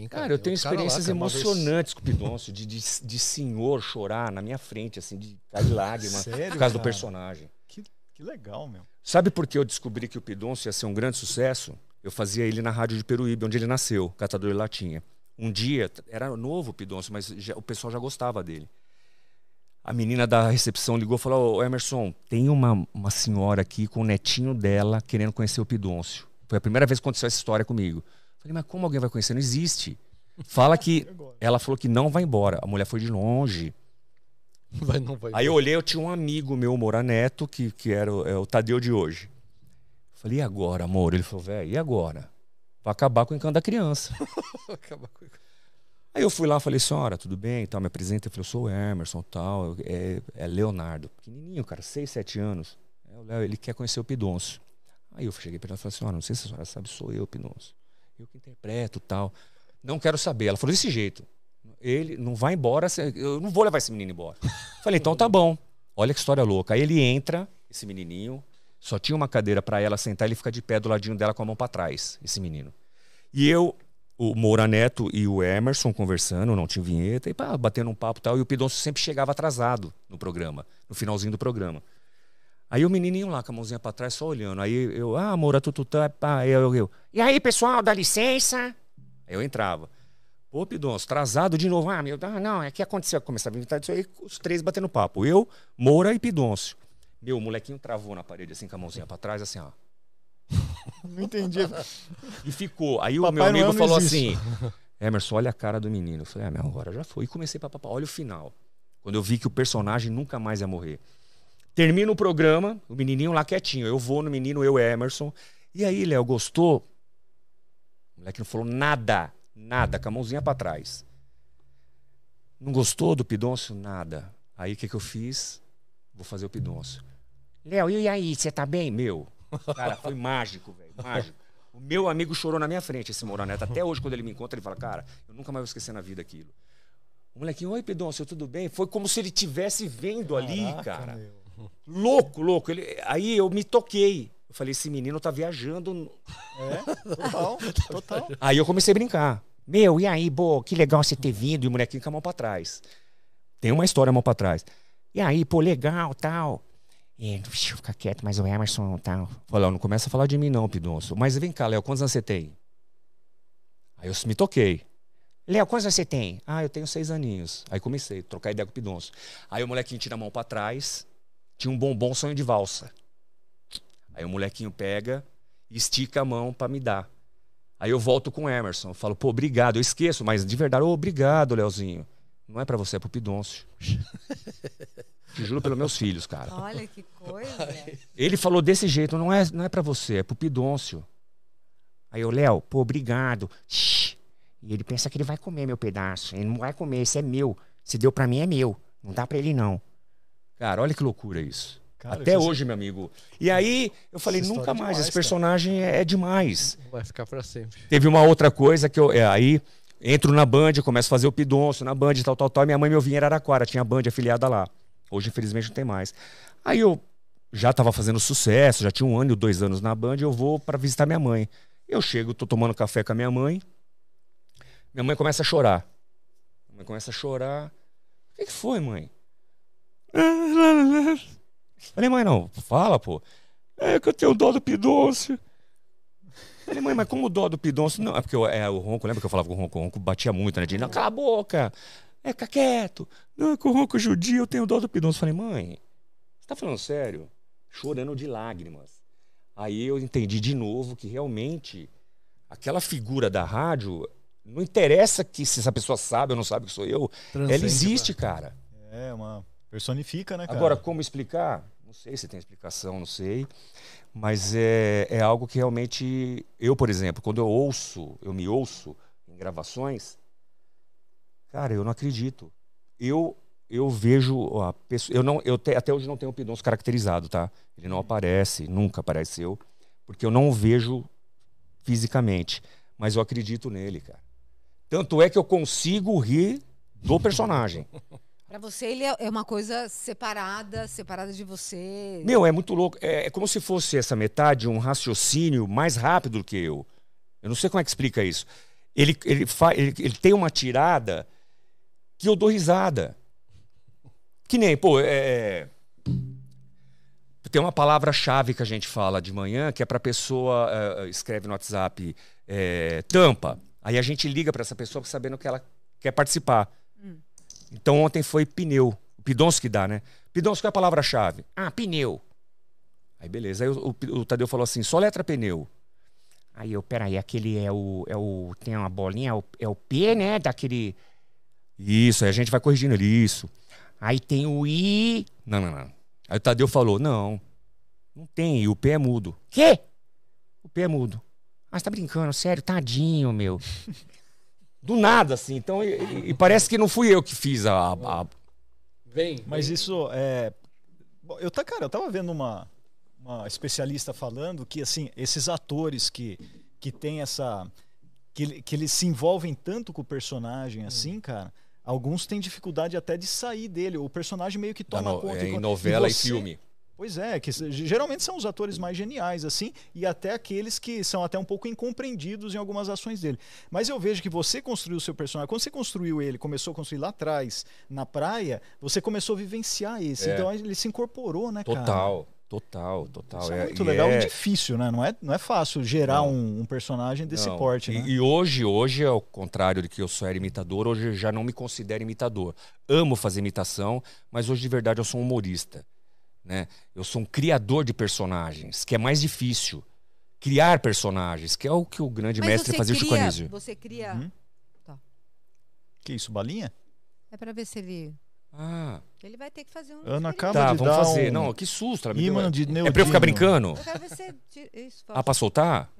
Tem, Cara, eu tem tenho cara lá, experiências cara, emocionantes com o Pidoncio, de, de, de senhor chorar na minha frente, assim, de cair lágrima, Sério, por causa do cara? personagem. Que, que legal, meu. Sabe por que eu descobri que o Pidoncio ia ser um grande sucesso? Eu fazia ele na rádio de Peruíbe, onde ele nasceu, Catador de Latinha. Um dia, era novo o Pidoncio, mas já- o pessoal já gostava dele. A menina da recepção ligou e falou: Ô Emerson, tem uma, uma senhora aqui com o netinho dela querendo conhecer o Pidoncio. Foi a primeira vez que aconteceu essa história comigo. Falei, mas como alguém vai conhecer? Não existe. Fala que. Ela falou que não vai embora. A mulher foi de longe. Vai, não vai. Aí eu olhei, eu tinha um amigo meu, Moura Neto, que, que era o, é o Tadeu de hoje. Falei, e agora, amor? Ele falou, velho, e agora? Vai acabar com o encanto da criança. Com- Aí eu fui lá, falei, senhora, tudo bem? Tal, me apresenta. Eu falei, eu sou o Emerson, tal, é, é Leonardo. Pequenininho, cara, 6, 7 anos. É, o Léo, ele quer conhecer o Pidoncio. Aí eu cheguei pra ela e falei, senhora, não sei se a senhora sabe, sou eu, Pidoncio. Eu que interpreto, tal. Não quero saber. Ela falou, desse jeito. Ele não vai embora, eu não vou levar esse menino embora. Falei, então tá bom. Olha que história louca. Aí ele entra, esse menininho, só tinha uma cadeira pra ela sentar, ele fica de pé do ladinho dela com a mão pra trás, esse menino. E eu o Moura Neto e o Emerson conversando, não tinha vinheta, e pá, batendo um papo e tal, e o Pidoncio sempre chegava atrasado no programa, no finalzinho do programa. Aí o menininho lá com a mãozinha pra trás, só olhando. Aí eu, ah, Moura, tu, tu, tá, pá, eu, eu, eu. E aí, pessoal, dá licença? Aí eu entrava. Pô, Pidoncio, atrasado de novo. Ah, meu, ah, não, é que aconteceu. Começava a inventar isso aí, os três batendo papo. Eu, Moura e Pidoncio. Meu, o molequinho travou na parede, assim, com a mãozinha pra trás, assim, ó. Não entendi. E ficou. Aí o Papai meu amigo falou existe. assim: Emerson, olha a cara do menino. Eu falei, ah, meu, agora já foi. E comecei pra papar. Olha o final. Quando eu vi que o personagem nunca mais ia morrer. Termina o programa, o menininho lá quietinho. Eu vou no menino, eu, Emerson. E aí, Léo, gostou? O moleque não falou nada. Nada, com a mãozinha pra trás. Não gostou do Pidoncio? Nada. Aí o que, que eu fiz? Vou fazer o Pidoncio. Léo, e aí, você tá bem? Meu, cara, foi mágico, velho, mágico. O meu amigo chorou na minha frente, esse Moraneta. Até hoje, quando ele me encontra, ele fala, cara, eu nunca mais vou esquecer na vida aquilo. O molequinho, oi, Pidoncio, tudo bem? Foi como se ele tivesse vendo ali, cara. Louco, louco. Ele, aí eu me toquei. Eu falei, esse menino tá viajando. É, total, total. Aí eu comecei a brincar. Meu, e aí, pô, que legal você ter vindo. E o molequinho com a mão pra trás. Tem uma história, a mão pra trás. E aí, pô, legal, tal. E, deixa eu ficar quieto, mas o Emerson, tal. Falei, não começa a falar de mim não, Pidonço. Mas vem cá, Léo, quantos anos você tem? Aí eu me toquei. Léo, quantos anos você tem? Ah, eu tenho seis aninhos. Aí comecei a trocar ideia com o Pidonço. Aí o molequinho tira a mão pra trás. Tinha um bombom sonho de valsa. Aí o molequinho pega e estica a mão pra me dar. Aí eu volto com o Emerson. Falo, pô, obrigado. Eu esqueço, mas de verdade, ô, obrigado, Leozinho. Não é pra você, é pro Pidoncio. Te juro pelos meus filhos, cara. Olha que coisa. Ele falou desse jeito, não é, não é para você, é pro Pidôncio. Aí eu, Léo, pô, obrigado. Shhh. E ele pensa que ele vai comer meu pedaço. Ele não vai comer, esse é meu. Se deu pra mim, é meu. Não dá pra ele, não. Cara, olha que loucura isso. Cara, Até hoje, meu amigo. E aí, eu falei, Essa nunca é mais, demais, esse personagem é, é demais. Vai ficar pra sempre. Teve uma outra coisa que eu. é, aí entro na Band, começo a fazer o Pidonço na Band, tal, tal, tal. E minha mãe me ouvia em Araraquara, tinha a Band afiliada lá. Hoje, infelizmente, não tem mais. Aí eu já estava fazendo sucesso, já tinha um ano e dois anos na Band, eu vou para visitar minha mãe. Eu chego, tô tomando café com a minha mãe. Minha mãe começa a chorar. Minha mãe começa a chorar. O que, que foi, mãe? Falei, mãe, não, fala, pô. É que eu tenho dó do Pidoncio. Falei, mãe, mas como o dó do Pidoncio? Não, é porque eu- é, o Ronco, lembra que eu falava com o Ronco? O Ronco batia muito, né? De, não, cala a boca. É, fica quieto. Não, é que o Ronco é judia, eu tenho dó do Pidoncio. Falei, mãe, você tá falando sério? Chorando de lágrimas. Aí eu entendi de novo que realmente aquela figura da rádio, não interessa que se essa pessoa sabe ou não sabe que sou eu, ela existe, cara. É, uma. Personifica, né, cara? Agora, como explicar? Não sei se tem explicação, não sei. Mas é, é algo que realmente. Eu, por exemplo, quando eu ouço, eu me ouço em gravações, cara, eu não acredito. Eu eu vejo a pessoa. Eu não, eu te- até hoje não tenho o Pidonço caracterizado, tá? Ele não aparece, nunca apareceu, porque eu não o vejo fisicamente. Mas eu acredito nele, cara. Tanto é que eu consigo rir do personagem. Pra você, ele é é uma coisa separada, separada de você. Meu, é muito louco. É, é como se fosse essa metade um raciocínio mais rápido do que eu. Eu não sei como é que explica isso. Ele, ele, fa, ele, ele tem uma tirada que eu dou risada. Que nem, pô, é. Tem uma palavra-chave que a gente fala de manhã, que é pra pessoa. é, escreve no WhatsApp é, tampa. Aí a gente liga pra essa pessoa sabendo que ela quer participar. Então ontem foi pneu. O que dá, né? Qual é a palavra-chave? Ah, pneu. Aí beleza. Aí o, o- o Tadeu falou assim: só letra pneu. Aí eu, peraí, aquele é o. É o tem uma bolinha, é o, é o P, né? Daquele. Isso, aí a gente vai corrigindo ele. Isso. Aí tem o I. Não, não, não. Aí o Tadeu falou: não. Não tem, o P é mudo. Quê? O P é mudo. Ah, você tá brincando, sério, tadinho, meu. Do nada, assim. Então, e, e- e parece que não fui eu que fiz a- a, Vem. Mas isso é. Eu tá, cara, eu tava vendo uma, uma especialista falando que assim, esses atores que, que tem essa. Que, que eles se envolvem tanto com o personagem assim, cara. Alguns têm dificuldade até de sair dele. O personagem meio que toma no- conta. é, E em novela e, você- filme. Pois é, que geralmente são os atores mais geniais, assim, e até aqueles que são até um pouco incompreendidos em algumas ações dele. Mas eu vejo que você construiu o seu personagem, quando você construiu ele, começou a construir lá atrás, na praia, você começou a vivenciar esse. É. Então ele se incorporou, né, cara? Total, total, total. Isso é, muito e legal é- e difícil, né? Não é, não é fácil gerar um, um personagem desse Não, porte, e, né? e hoje, hoje, ao contrário de que eu só era imitador, hoje eu já não me considero imitador. Amo fazer imitação, mas hoje de verdade eu sou um humorista. Né? Eu sou um criador de personagens, que é mais difícil. Criar personagens, que é o que o grande Mas mestre fazia o Chico cria, Anísio. Você cria. Uhum. Que isso, balinha? É pra ver se ele. Ah, Ele vai ter que fazer um. Ana acaba tá, de vamos dar fazer. um Não, que susto. Ela me deu- imã de É pra eu ficar brincando? Eu quero ver se. tira- Isso, Ah, pra soltar?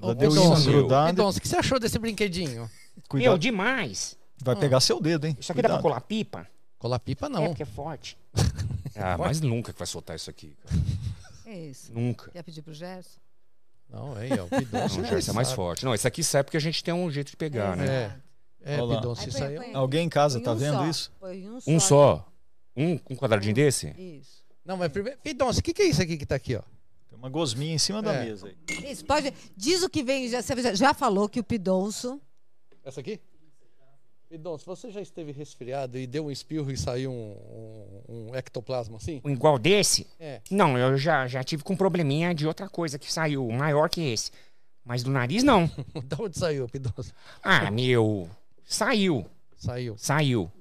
Ela Ô, deu grudado. Pidoncio, o que você achou desse brinquedinho? Cuidado, demais. vai pegar seu dedo, hein? Isso aqui dá pra Cuidado. colar pipa? Colar pipa É, não. porque é forte. Ah, mas nunca que vai soltar isso aqui. cara. É isso. Nunca. Quer pedir pro Gerson? Não, aí, ó. O Pidoncio Não, já é mais sabe. forte. Não, esse aqui sai porque a gente tem um jeito de pegar, né? É. É, Olha lá. Pidoncio, isso aí é um- Alguém em casa Põe tá um vendo só. isso? Um, Um só. Um, um quadradinho desse? Isso. Não, mas primeiro. Pidoncio, o que, que é isso aqui que tá aqui, ó? Tem uma gosminha em cima da É. mesa aí. Isso, pode. Diz o que vem. Já, você já- já falou que o Pidonço. Essa aqui? Pidoncio, você já esteve resfriado e deu um espirro e saiu um, um- um ectoplasma assim? Um igual desse? É. Não, eu já, já tive com probleminha de outra coisa que saiu, maior que esse. Mas do nariz, não. da onde saiu, Pidoncio? Ah, meu. Saiu, Saiu. saiu.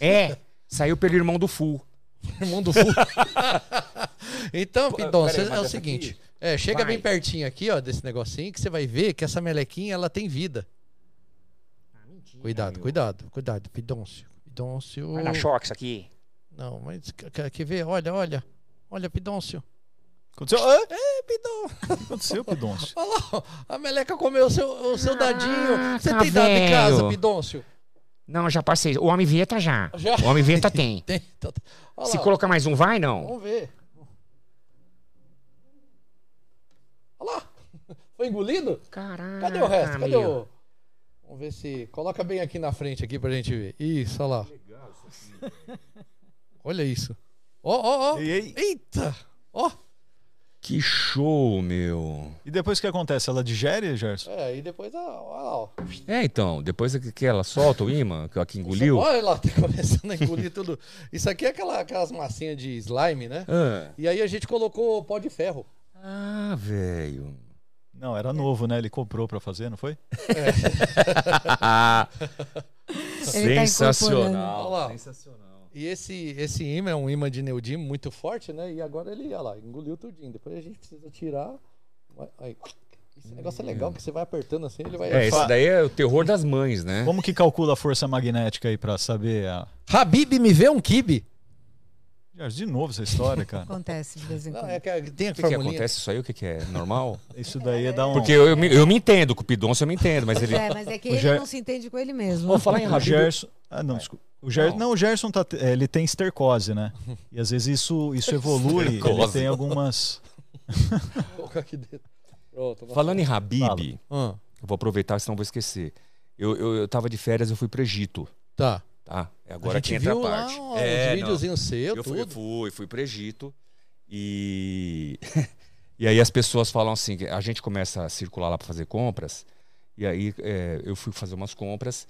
É, saiu pelo irmão do Fu. Irmão do Fu. então, mas é o seguinte. aqui? É, chega Vai. bem pertinho aqui, ó, desse negocinho, que você vai ver que essa melequinha, ela tem vida. Cuidado, cuidado, cuidado, Pidoncio. Pidoncio. Vai dar choque isso aqui. Não, mas quer- quer, ver? Olha, olha. Olha, Pidoncio. Aconteceu? Hã? É, que aconteceu, Pidoncio? Olha lá, a meleca comeu o seu, o seu dadinho. Você Caraca, tem dado em casa. Pidoncio? Não, já passei. O homem veta já. Já? O homem veta tem. Tem. Então, olha Se lá, colocar mais um, vai não? Vamos ver. Olha lá. Foi engolido? Caraca. Cadê o resto? Cadê meu. o. Vamos ver se. Coloca bem aqui na frente aqui pra gente ver. Isso, olha lá. Olha isso. Ó, ó, ó. Ei, ei. Eita! Ó. Que show, meu. E depois o que acontece? Ela digere, Gerson? É, e depois, ó, lá, ó. É, então, depois que que ela solta o imã, que ela que engoliu. Olha lá, tá começando a engolir tudo. Isso aqui é aquela, aquelas massinhas de slime, né? Ah, E aí a gente colocou pó de ferro. ah velho. Não, era novo, né? Ele comprou pra fazer, não foi? Ele tá Sensacional. Lá. Sensacional. E esse, esse imã é um imã de neodímio muito forte, né? E agora ele, olha lá, engoliu tudinho. Depois a gente precisa tirar. Aí. Esse negócio é legal, que você vai apertando assim, ele vai. É, esse daí é o terror das mães, né? Como que calcula a força magnética aí pra saber a... Habib me vê um kibe. Gerson, de novo essa história, cara. Acontece de vez em Não, quando. é que tem a O que, que acontece isso aí? O que, que é? Normal? Isso daí é dar um... Porque eu, eu, me, eu me entendo, com o Pidoncio eu me entendo, mas ele. É, mas é que O ele Ger- não se entende com ele mesmo. Vou falar em O Habib. Gerson... Ah, não, desculpa. O Ger... Não. não. o Gerson tá... ele tem estercose, né? E às vezes isso, isso evolui, ele tem algumas... Vou colocar aqui dentro. Pronto. Falando em Habib, Fala. Ah, eu vou aproveitar, senão vou esquecer. Eu, eu, eu tava de férias, eu fui pro Egito, tá. Tá? É A agora que entra viu a lá parte. ó, É, videozinhos seus, Eu fui, eu tudo. fui, fui pro Egito e e aí as pessoas falam assim, a gente começa a circular lá para fazer compras e aí é, eu fui fazer umas compras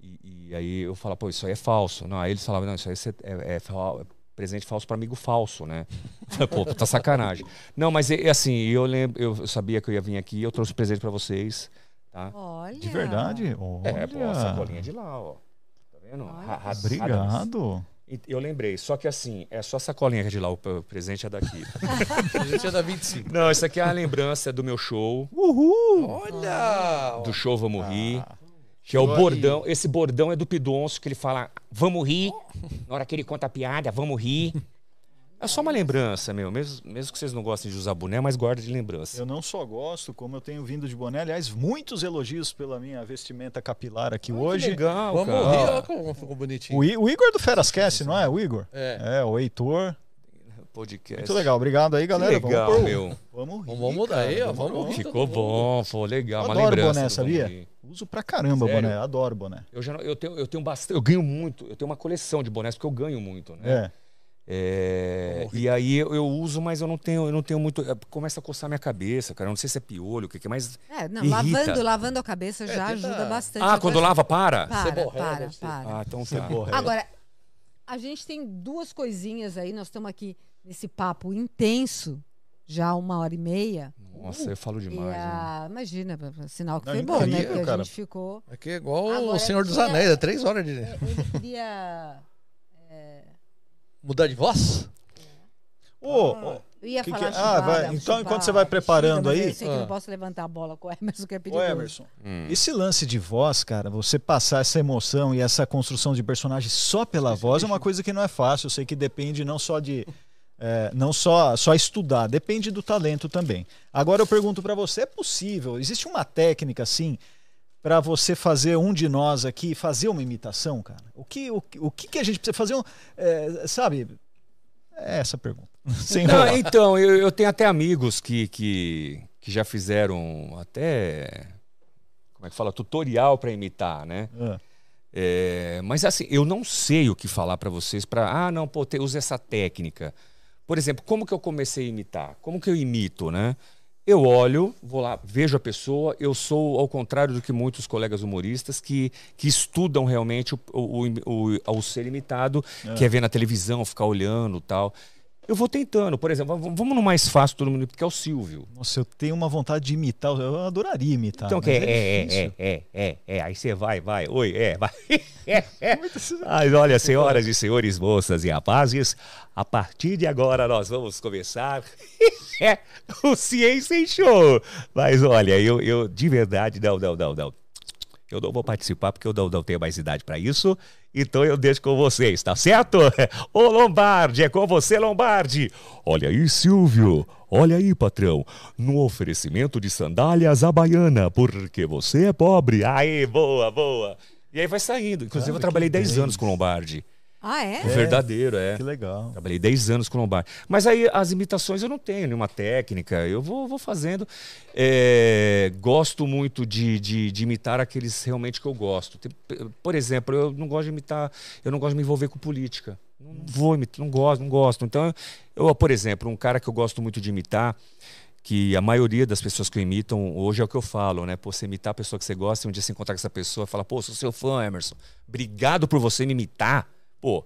e, e aí eu falo, pô, isso aí é falso. Não, aí eles falavam, não, isso aí é, é, é presente falso para amigo falso, né? Pô, tá sacanagem. Não, mas é, é assim, eu lembro, eu sabia que eu ia vir aqui, eu trouxe presente para vocês, tá? Olha. De verdade? Olha. É, pô, a sacolinha de lá, ó. Vendo? Ra-. Obrigado. Eu lembrei, só que assim, é só a sacolinha que de lá, o o presente é daqui. A gente é da 25. Não, isso aqui é a lembrança do meu show, Uhul! Olha! do show Vamos Rir. Ah. Que é o bordão. Esse bordão é do Pidoncio, que ele fala, vamos rir. Na hora que ele conta a piada, vamos rir. É só uma lembrança, meu. Mesmo, mesmo que vocês não gostem de usar boné, mas guarda de lembrança. Eu não só gosto, como eu tenho vindo de boné. Aliás, muitos elogios pela minha vestimenta capilar aqui hoje. legal, Vamos cara. rir, olha como ficou bonitinho. O, I- o Igor do Ferascast, não é? O Igor? É. É, o Heitor. Podcast. Muito legal. Obrigado aí, Que galera. legal, vamos, meu. vamos rir. Vamos mudar aí, ó, vamos rir. Ficou bom, pô, legal. Eu uma adoro lembrança boné, sabia? Uso pra caramba Sério? boné. Adoro boné. Eu, já, eu, tenho, eu tenho bastante. Eu ganho muito. Eu tenho uma coleção de bonés, porque eu ganho muito, né? É. É, e aí eu, eu uso, mas eu não tenho, eu não tenho muito. é, Começa a coçar minha cabeça, cara. Eu não sei se é piolho, o que, que é, mas. É, não, Irrita. lavando, lavando a cabeça já tenta- ajuda bastante. Ah, a quando coisa- lava, para? Para, Seborréia, para, para. Ah, então tá. Agora, a gente tem duas coisinhas aí. Nós estamos aqui nesse papo intenso, já uma hora e meia. Nossa, eu falo demais. né? a- imagina, sinal que Não, foi bom, né? Porque a cara. gente ficou. Aqui é igual Agora, o Senhor dos tinha- Anéis, é três horas de. Ele queria. Mudar de voz? Ô, ô, Eu ia Que que falar é? Ah, chupada, vai. Então, chupada, enquanto você vai preparando aí- Eu sei que eu Ah. não posso levantar a bola com o Emerson, que é ô, perigoso. Emerson, Hum. esse lance de voz, cara, você passar essa emoção e essa construção de personagem só pela voz é uma coisa que não é fácil. Eu sei que depende não só de. é, não só, só estudar, depende do talento também. Agora eu pergunto pra você: é possível? Existe uma técnica assim pra você fazer um de nós aqui fazer uma imitação, cara? O que, o, que- o que, que a gente precisa fazer? Um, é, sabe? É essa a pergunta. Sem Não, então, eu, eu tenho até amigos que, que, que já fizeram até. Como é que fala? Tutorial para imitar, né? Ah, É, mas assim, eu não sei o que falar para vocês para. Ah, não, pô, te, usa essa técnica. Por exemplo, como que eu comecei a imitar? Como que eu imito, né? Eu olho, vou lá, vejo a pessoa. Eu sou ao contrário do que muitos colegas humoristas que, que estudam realmente o, o, o, o ser imitado, que é ver na televisão, ficar olhando tal. Eu vou tentando, por exemplo, vamos no mais fácil todo mundo, que é o Silvio. Nossa, eu tenho uma vontade de imitar. Eu adoraria imitar. Então, que é, é, difícil. é, é, é, é, aí você vai, vai, oi, é, vai. É, é. Mas olha, senhoras e senhores, moças e rapazes, a partir de agora nós vamos começar é, o Ciência em Show. Mas olha, eu, eu de verdade, não, não, não, não. Eu não vou participar porque eu não, não tenho mais idade para isso. Então eu deixo com vocês, tá certo? Ô Lombardi, é com você, Lombardi. Olha aí, Silvio. Olha aí, patrão. No oferecimento de sandálias à baiana, porque você é pobre. Aí, boa, boa. E aí vai saindo. Inclusive, Cara, eu trabalhei que 10 bem. anos com Lombardi. Ah, é? O verdadeiro, é. Que legal. Trabalhei 10 anos com Lombardi. Mas aí as imitações eu não tenho nenhuma técnica, eu vou, vou fazendo. É, gosto muito de, de, de imitar aqueles realmente que eu gosto. Por exemplo, eu não gosto de imitar, eu não gosto de me envolver com política. Não vou imitar, não gosto, não gosto. Então, eu, por exemplo, um cara que eu gosto muito de imitar, que a maioria das pessoas que eu imitam hoje é o que eu falo, né? Pô, você imitar a pessoa que você gosta, e um dia você encontrar com essa pessoa e falar, pô, sou seu fã, Emerson. Obrigado por você me imitar. Pô,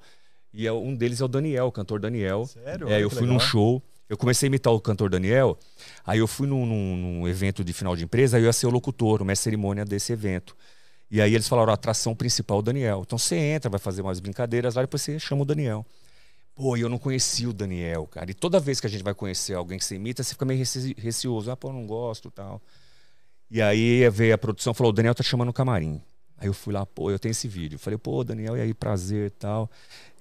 e é- um deles é o Daniel, o cantor Daniel. Sério? É, eu fui num legal. show, eu comecei a imitar o cantor Daniel, aí eu fui num, num- num evento de final de empresa, aí eu ia ser o locutor, o mestre de cerimônia desse evento. E aí eles falaram, a atração principal é o Daniel. Então você entra, vai fazer umas brincadeiras lá, depois você chama o Daniel. Pô, e eu não conhecia o Daniel, cara. E toda vez que a gente vai conhecer alguém que você imita, você fica meio rece- receoso. Ah, pô, eu não gosto tal. E aí veio a produção falou: o Daniel tá chamando no camarim. Aí eu fui lá, pô, eu tenho esse vídeo. Falei, pô, Daniel, e aí, prazer e tal.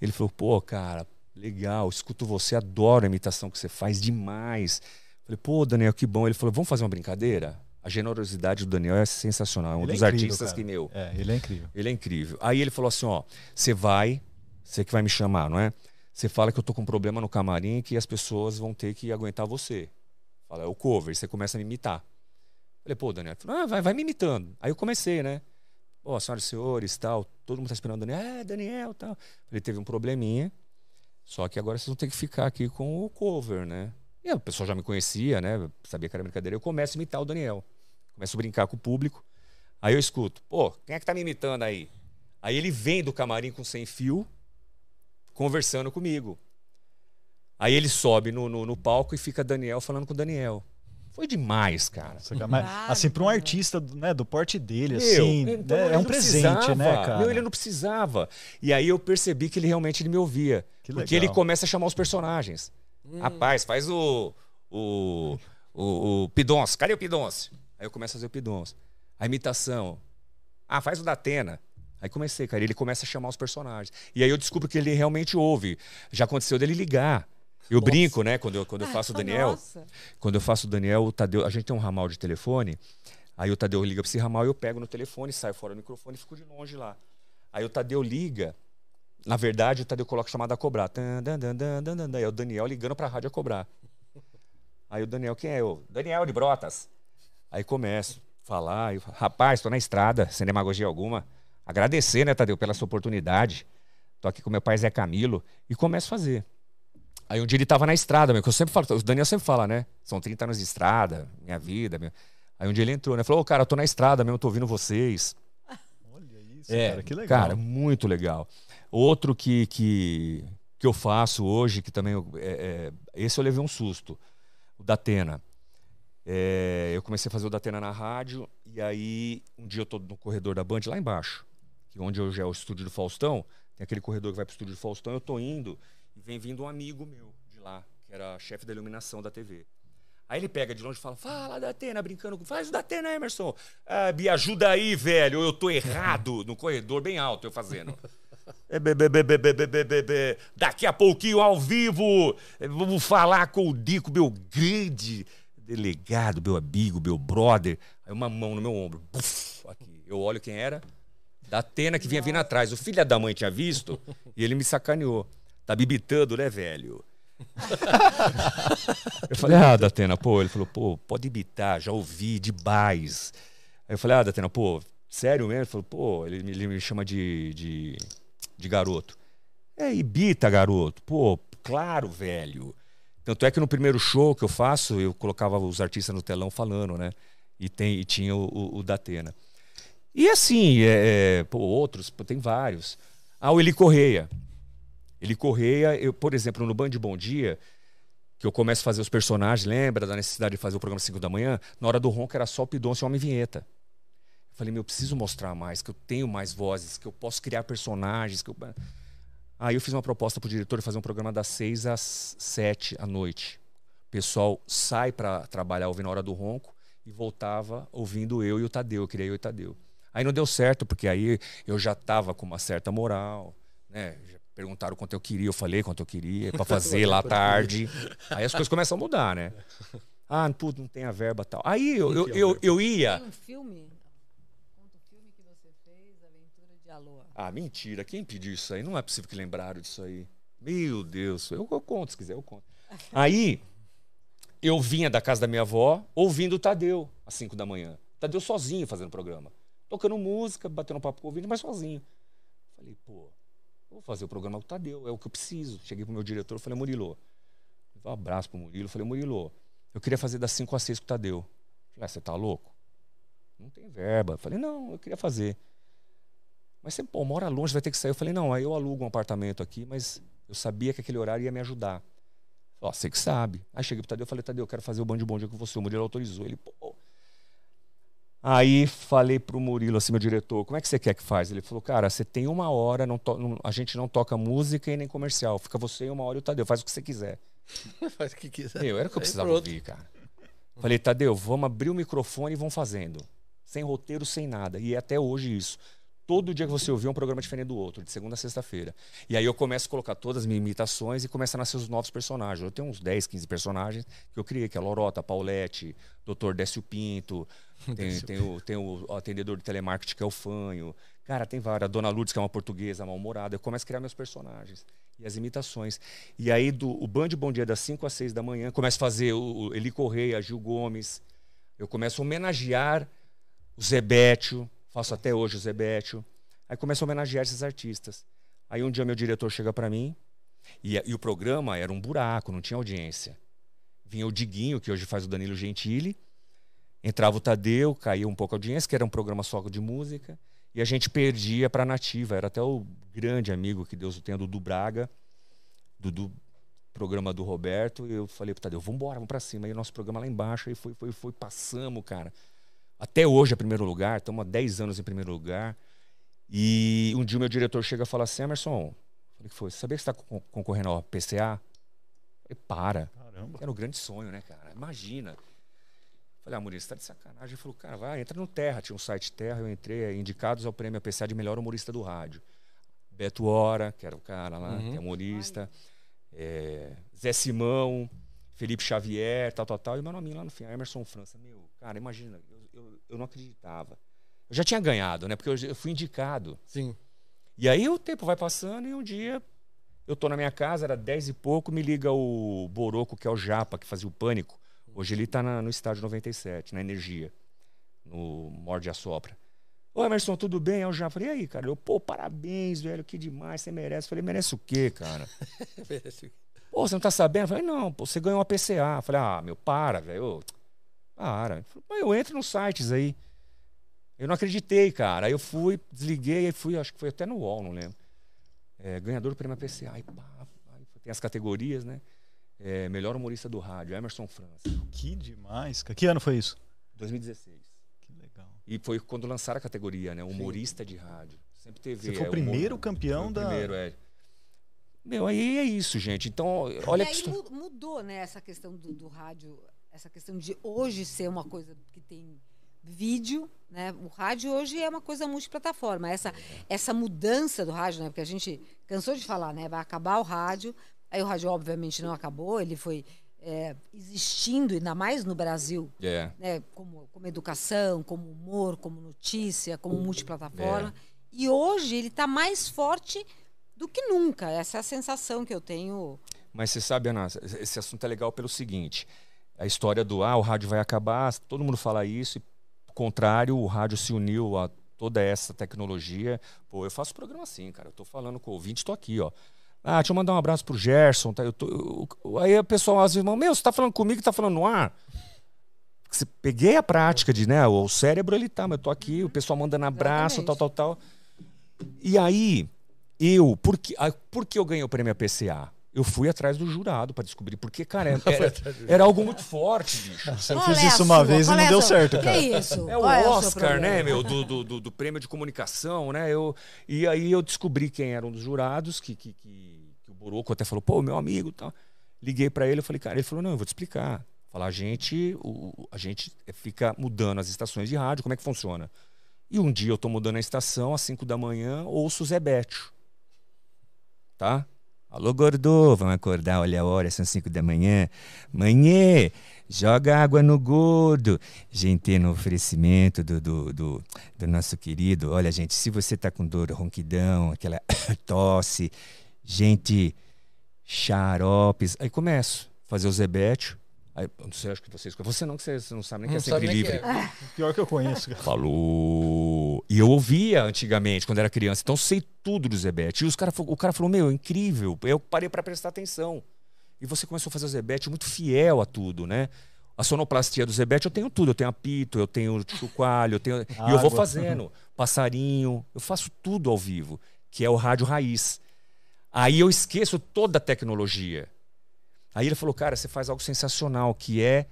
Ele falou, pô, cara, legal, escuto você, adoro a imitação que você faz demais. Falei, pô, Daniel, que bom. Ele falou, vamos fazer uma brincadeira? A generosidade do Daniel é sensacional. É um Ele é dos incrível, artistas cara. que, meu, É, ele é incrível. ele é incrível. Aí ele falou assim, ó, você vai, você que vai me chamar, não é? Você fala que eu tô com um problema no camarim que as pessoas vão ter que aguentar você. Fala, é o cover, você começa a me imitar. Falei, pô, Daniel, falou, ah, vai, vai me imitando. Aí eu comecei, né? Pô, senhoras e senhores, tal, todo mundo tá esperando o Daniel, é, Daniel, tal. Ele teve um probleminha, só que agora vocês vão ter que ficar aqui com o cover, né? E o pessoal já me conhecia, né? Sabia que era brincadeira. Eu começo a imitar o Daniel. Começo a brincar com o público. Aí eu escuto, pô, quem é que tá me imitando aí? Aí ele vem do camarim com sem fio, conversando comigo. Aí ele sobe no, no, no palco e fica Daniel falando com o Daniel. Foi demais, cara. Mas, assim, para um artista né, do porte dele, assim, então né, é um não presente, né, cara? Meu, ele não precisava. E aí eu percebi que ele realmente ele me ouvia. Que porque legal. ele começa a chamar os personagens. Rapaz, faz o. O. O, o Pidonce. Cadê o Pidonce? Aí eu começo a fazer o Pidonce. A imitação. Ah, faz o da Atena. Aí comecei, cara. Ele começa a chamar os personagens. E aí eu descubro que ele realmente ouve. Já aconteceu dele ligar. Eu brinco, né? Quando eu, quando eu faço o Daniel. Nossa. Quando eu faço o Daniel, o Tadeu, a gente tem um ramal de telefone, aí o Tadeu liga pra esse ramal, eu pego no telefone, saio fora do microfone e fico de longe lá. Aí o Tadeu liga, na verdade o Tadeu coloca a chamada a cobrar. Dan, dan, dan, dan, dan, dan. É o Daniel ligando pra rádio a cobrar. Aí o Daniel, quem é eu? Daniel de Brotas. Aí começo a falar, eu, rapaz, tô na estrada, sem demagogia alguma. Agradecer, né, Tadeu, pela sua oportunidade. Tô aqui com meu pai Zé Camilo e começo a fazer. Aí um dia ele tava na estrada, meu, que eu sempre falo, o Daniel sempre fala, né? São 30 anos de estrada, minha vida. Meu. Aí um dia ele entrou, né? Falou, ô, cara, eu tô na estrada mesmo, tô ouvindo vocês. Olha isso, É, cara, que legal. Cara, muito legal. Outro que, que, que eu faço hoje, que também. eu- é- é, esse eu levei um susto. O Datena. É, eu comecei a fazer o Datena na rádio, e aí um dia eu tô no corredor da Band, lá embaixo, que onde hoje é o estúdio do Faustão, tem aquele corredor que vai pro estúdio do Faustão, eu tô indo, e vem vindo um amigo meu de lá, que era chefe da iluminação da TV. Aí ele pega de longe e fala: Fala da Atena, brincando. Faz o da Atena, Emerson. Ah, me ajuda aí, velho. Eu tô errado no corredor, bem alto eu fazendo. Daqui a pouquinho, ao vivo, eh, vamos falar com o Dico, meu grande delegado, meu amigo, meu brother. Aí uma mão no meu ombro. Puff, aqui. Eu olho quem era. Da Atena que vinha vindo atrás. O filho da mãe tinha visto e ele me sacaneou. Tá bibitando, né, velho? Eu falei, ah, Datena, pô. Ele falou, pô, pode imitar, já ouvi demais. Aí eu falei, ah, Datena, pô, sério mesmo? Ele falou, pô, ele, me- ele me chama de, de, de garoto. É, ibita, garoto. Pô, claro, velho. Tanto é que no primeiro show que eu faço, eu colocava os artistas no telão falando, né? E, tem, e tinha o, o, o Datena. E assim, é, é, pô, outros, pô, tem vários. Ah, o Eli Correia. Eli Correia, eu, por exemplo, no Band Bom Dia, que eu começo a fazer os personagens, lembra da necessidade de fazer o programa às 5 da manhã? Na hora do ronco era só o Pidoncio e Homem Vinheta. Eu falei, meu, eu preciso mostrar mais, que eu tenho mais vozes, que eu posso criar personagens. Que eu... Aí eu fiz uma proposta pro diretor de fazer um programa das 6 às 7 à noite. O pessoal sai para trabalhar ouvindo a hora do ronco e voltava ouvindo eu e o Tadeu. Eu queria eu e o Tadeu. Aí não deu certo, porque aí eu já tava com uma certa moral, né? Perguntaram quanto eu queria, eu falei quanto eu queria para fazer lá à tarde. Aí as coisas começam a mudar, né? Ah, puto, não tem a verba tal. Aí eu, eu, eu, eu ia. Tem um filme? Conta o filme que você fez, Aventura de Aloha. Ah, mentira. Quem pediu isso aí? Não é possível que lembraram disso aí. Meu Deus. Eu, eu conto, se quiser, eu conto. Aí, eu vinha da casa da minha avó ouvindo o Tadeu às 5 da manhã. Tadeu sozinho fazendo programa. Tocando música, batendo papo com o ouvindo, mas sozinho. Falei, pô, vou fazer o programa com o Tadeu, é o que eu preciso. Cheguei pro meu diretor, falei, Murilo. Um abraço pro Murilo. Falei, Murilo, eu queria fazer das 5 às 6 com o Tadeu. Falei, ah, você tá louco? Não tem verba. Falei, não, eu queria fazer. Mas você, pô, mora longe, vai ter que sair. Eu falei, não, aí eu alugo um apartamento aqui, mas eu sabia que aquele horário ia me ajudar. Ó, você que sabe. Aí cheguei pro Tadeu falei, Tadeu, eu quero fazer o Band Bom Dia com você. O Murilo autorizou. Ele, pô. Aí falei pro Murilo, assim, meu diretor, como é que você quer que faz? Ele falou, cara, você tem uma hora, não a gente não toca música e nem comercial. Fica você e uma hora e o Tadeu, faz o que você quiser. Faz o que quiser. Meu, era o que eu precisava ouvir, cara. Falei, Tadeu, vamos abrir o microfone e vão fazendo. Sem roteiro, sem nada. E é até hoje isso. Todo dia que você ouvir é um programa diferente do outro, de segunda a sexta-feira. E aí eu começo a colocar todas as minhas imitações e começam a nascer os novos personagens. Eu tenho uns 10, 15 personagens que eu criei, que é a Lorota, a Paulette, Dr. Décio Pinto, tem, tem o, tem o atendedor de telemarketing que é o Fanho. Cara, tem várias. A Dona Lourdes, que é uma portuguesa mal-humorada. Eu começo a criar meus personagens e as imitações. E aí, do, o Band Bom Dia das 5 às 6 da manhã, começo a fazer o, o Eli Correia, Gil Gomes. Eu começo a homenagear o Zebétio, faço até hoje o Zebétio. Aí começo a homenagear esses artistas. Aí um dia meu diretor chega para mim, e, e o programa era um buraco, não tinha audiência. Vinha o Diguinho, que hoje faz o Danilo Gentili, entrava o Tadeu, caía um pouco a audiência, que era um programa só de música, e a gente perdia para Nativa. Era até o grande amigo que Deus o tenha, Dudu Braga, Dudu programa do Roberto, e eu falei pro Tadeu, vamos embora, vamos para cima. Aí o nosso programa lá embaixo, aí foi, foi, foi, passamos, cara. Até hoje é primeiro lugar, estamos há 10 anos em primeiro lugar. E um dia o meu diretor chega e fala assim, Emerson, falei que foi, sabia que você está concorrendo ao PCA? Falei, para. Caramba. Era um grande sonho, né, cara? Imagina. Falei, ah, você tá de sacanagem. Ele falou, cara, vai, entra no Terra. Tinha um site Terra, eu entrei, aí, indicados ao prêmio PCA de melhor humorista do rádio. Beto Hora, que era o cara lá, que é humorista. É, Zé Simão, Felipe Xavier, tal, tal, tal. E meu nome lá no fim, Emerson França. Meu, cara, imagina, eu, não acreditava. Eu já tinha ganhado, né? Porque eu, eu fui indicado. Sim. E aí o tempo vai passando e um dia eu tô na minha casa, era 10 e pouco, me liga o Boroco, que é o Japa, que fazia o Pânico. Hoje ele tá na- no estádio 97, na Energia, no Morde a Sopra. Ô Emerson, tudo bem? Eu já falei, e aí, cara? Eu, pô, parabéns, velho, que demais, você merece. Eu falei, merece o quê, cara? Pô, você não tá sabendo? Eu falei, não, pô, você ganhou uma PCA. Eu falei, ah, meu, para, velho. Para. Ele falou, Mas eu entro nos sites aí. Eu não acreditei, cara. Aí eu fui, desliguei, aí fui, acho que foi até no UOL, não lembro. É, ganhador do prêmio PCA. Aí, pá, aí tem as categorias, né? É, melhor humorista do rádio, Emerson França, Que demais, cara. Que ano foi isso? 2016. Que legal. E foi quando lançaram a categoria, né? Humorista de rádio. Sempre teve. Você foi é, o primeiro humor- campeão foi o da. Primeiro, é. Meu, aí é isso, gente. Então, olha e que. aí mu- mudou, né, essa questão do, do rádio, essa questão de hoje ser uma coisa que tem vídeo, né? O rádio hoje é uma coisa multiplataforma. Essa, essa mudança do rádio, né? Porque a gente cansou de falar, né? Vai acabar o rádio. Aí o rádio, obviamente, não acabou, ele foi é, existindo, ainda mais no Brasil, É. né, como, como educação, como humor, como notícia, como multiplataforma. É. E hoje ele está mais forte do que nunca. Essa é a sensação que eu tenho. Mas você sabe, Ana, esse assunto é legal pelo seguinte: a história do ah, o rádio vai acabar, todo mundo fala isso, e, ao contrário, o rádio se uniu a toda essa tecnologia. Pô, eu faço programa assim, cara. Eu tô falando com o ouvinte, tô aqui, ó. Ah, deixa eu mandar um abraço pro Gerson. Tá? Eu tô, eu- aí o pessoal às vezes, meu, você tá falando comigo, tá falando no ar? Você- Peguei a prática de, né? O cérebro ele tá, mas eu tô aqui, o pessoal mandando abraço, tal, Exatamente. tal, tal. E aí, eu, por que, por que eu ganhei o prêmio APCA? Eu fui atrás do jurado pra descobrir, porque, cara, era, era algo muito forte, bicho. Eu Qual fiz é isso uma vez e Qual não é deu sua? certo, Que cara. isso? É o Qual é o Oscar, né, meu, do, do, do, do prêmio de comunicação, né? Eu, e aí eu descobri quem eram os jurados, que, que, que, que o Boroco até falou, pô, meu amigo e tal. Liguei pra ele, eu falei, cara, ele falou, não, eu vou te explicar. Falar, a gente, o, a gente fica mudando as estações de rádio, como é que funciona? E um dia eu tô mudando a estação, às 5 da manhã, ouço o Zé Bétio. Tá? Alô, gordo, vamos acordar, olha a hora, são 5 da manhã. Manhã, joga água no gordo. Gente, no oferecimento do, do, do, do nosso querido. Olha, gente, se você tá com dor, ronquidão, aquela tosse, gente, xaropes. Aí começo a fazer o zebete. Aí, eu não sei, acho que vocês. Você não, que você não sabe nem que Não é sempre sabe nem que livre. é. Pior que eu conheço, cara. Falou. E eu ouvia antigamente, quando era criança. Então sei tudo do Zebete. E os cara, o cara falou: Meu, incrível. Eu parei para prestar atenção. E você começou a fazer o Zebete muito fiel a tudo, né? A sonoplastia do Zebete eu tenho tudo. Eu tenho apito, eu tenho chocalho, eu tenho. E eu vou fazendo. Passarinho. Eu faço tudo ao vivo, que é o rádio raiz. Aí eu esqueço toda a tecnologia. Aí ele falou, cara, você faz algo sensacional, que é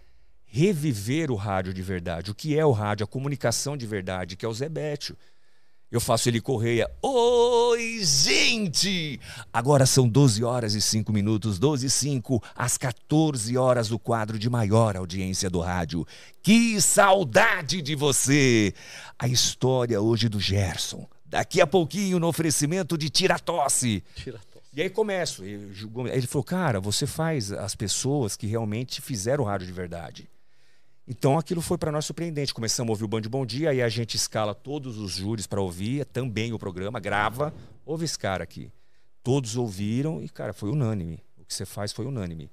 reviver o rádio de verdade. O que é o rádio? A comunicação de verdade, que é o Zebétio. Eu faço ele Correia. Oi, gente! Agora são 12 horas e 5 minutos, 12 e 5, às 14 horas, o quadro de maior audiência do rádio. Que saudade de você! A história hoje do Gerson. Daqui a pouquinho, no oferecimento de. Tira a tosse. E aí começo. Ele, falou, cara, você faz as pessoas que realmente fizeram o rádio de verdade. Então aquilo foi para nós surpreendente. Começamos a ouvir o Band Bom Dia, aí a gente escala todos os júris para ouvir, também o programa, grava, ouve esse cara aqui. Todos ouviram e, cara, foi unânime. O que você faz foi unânime.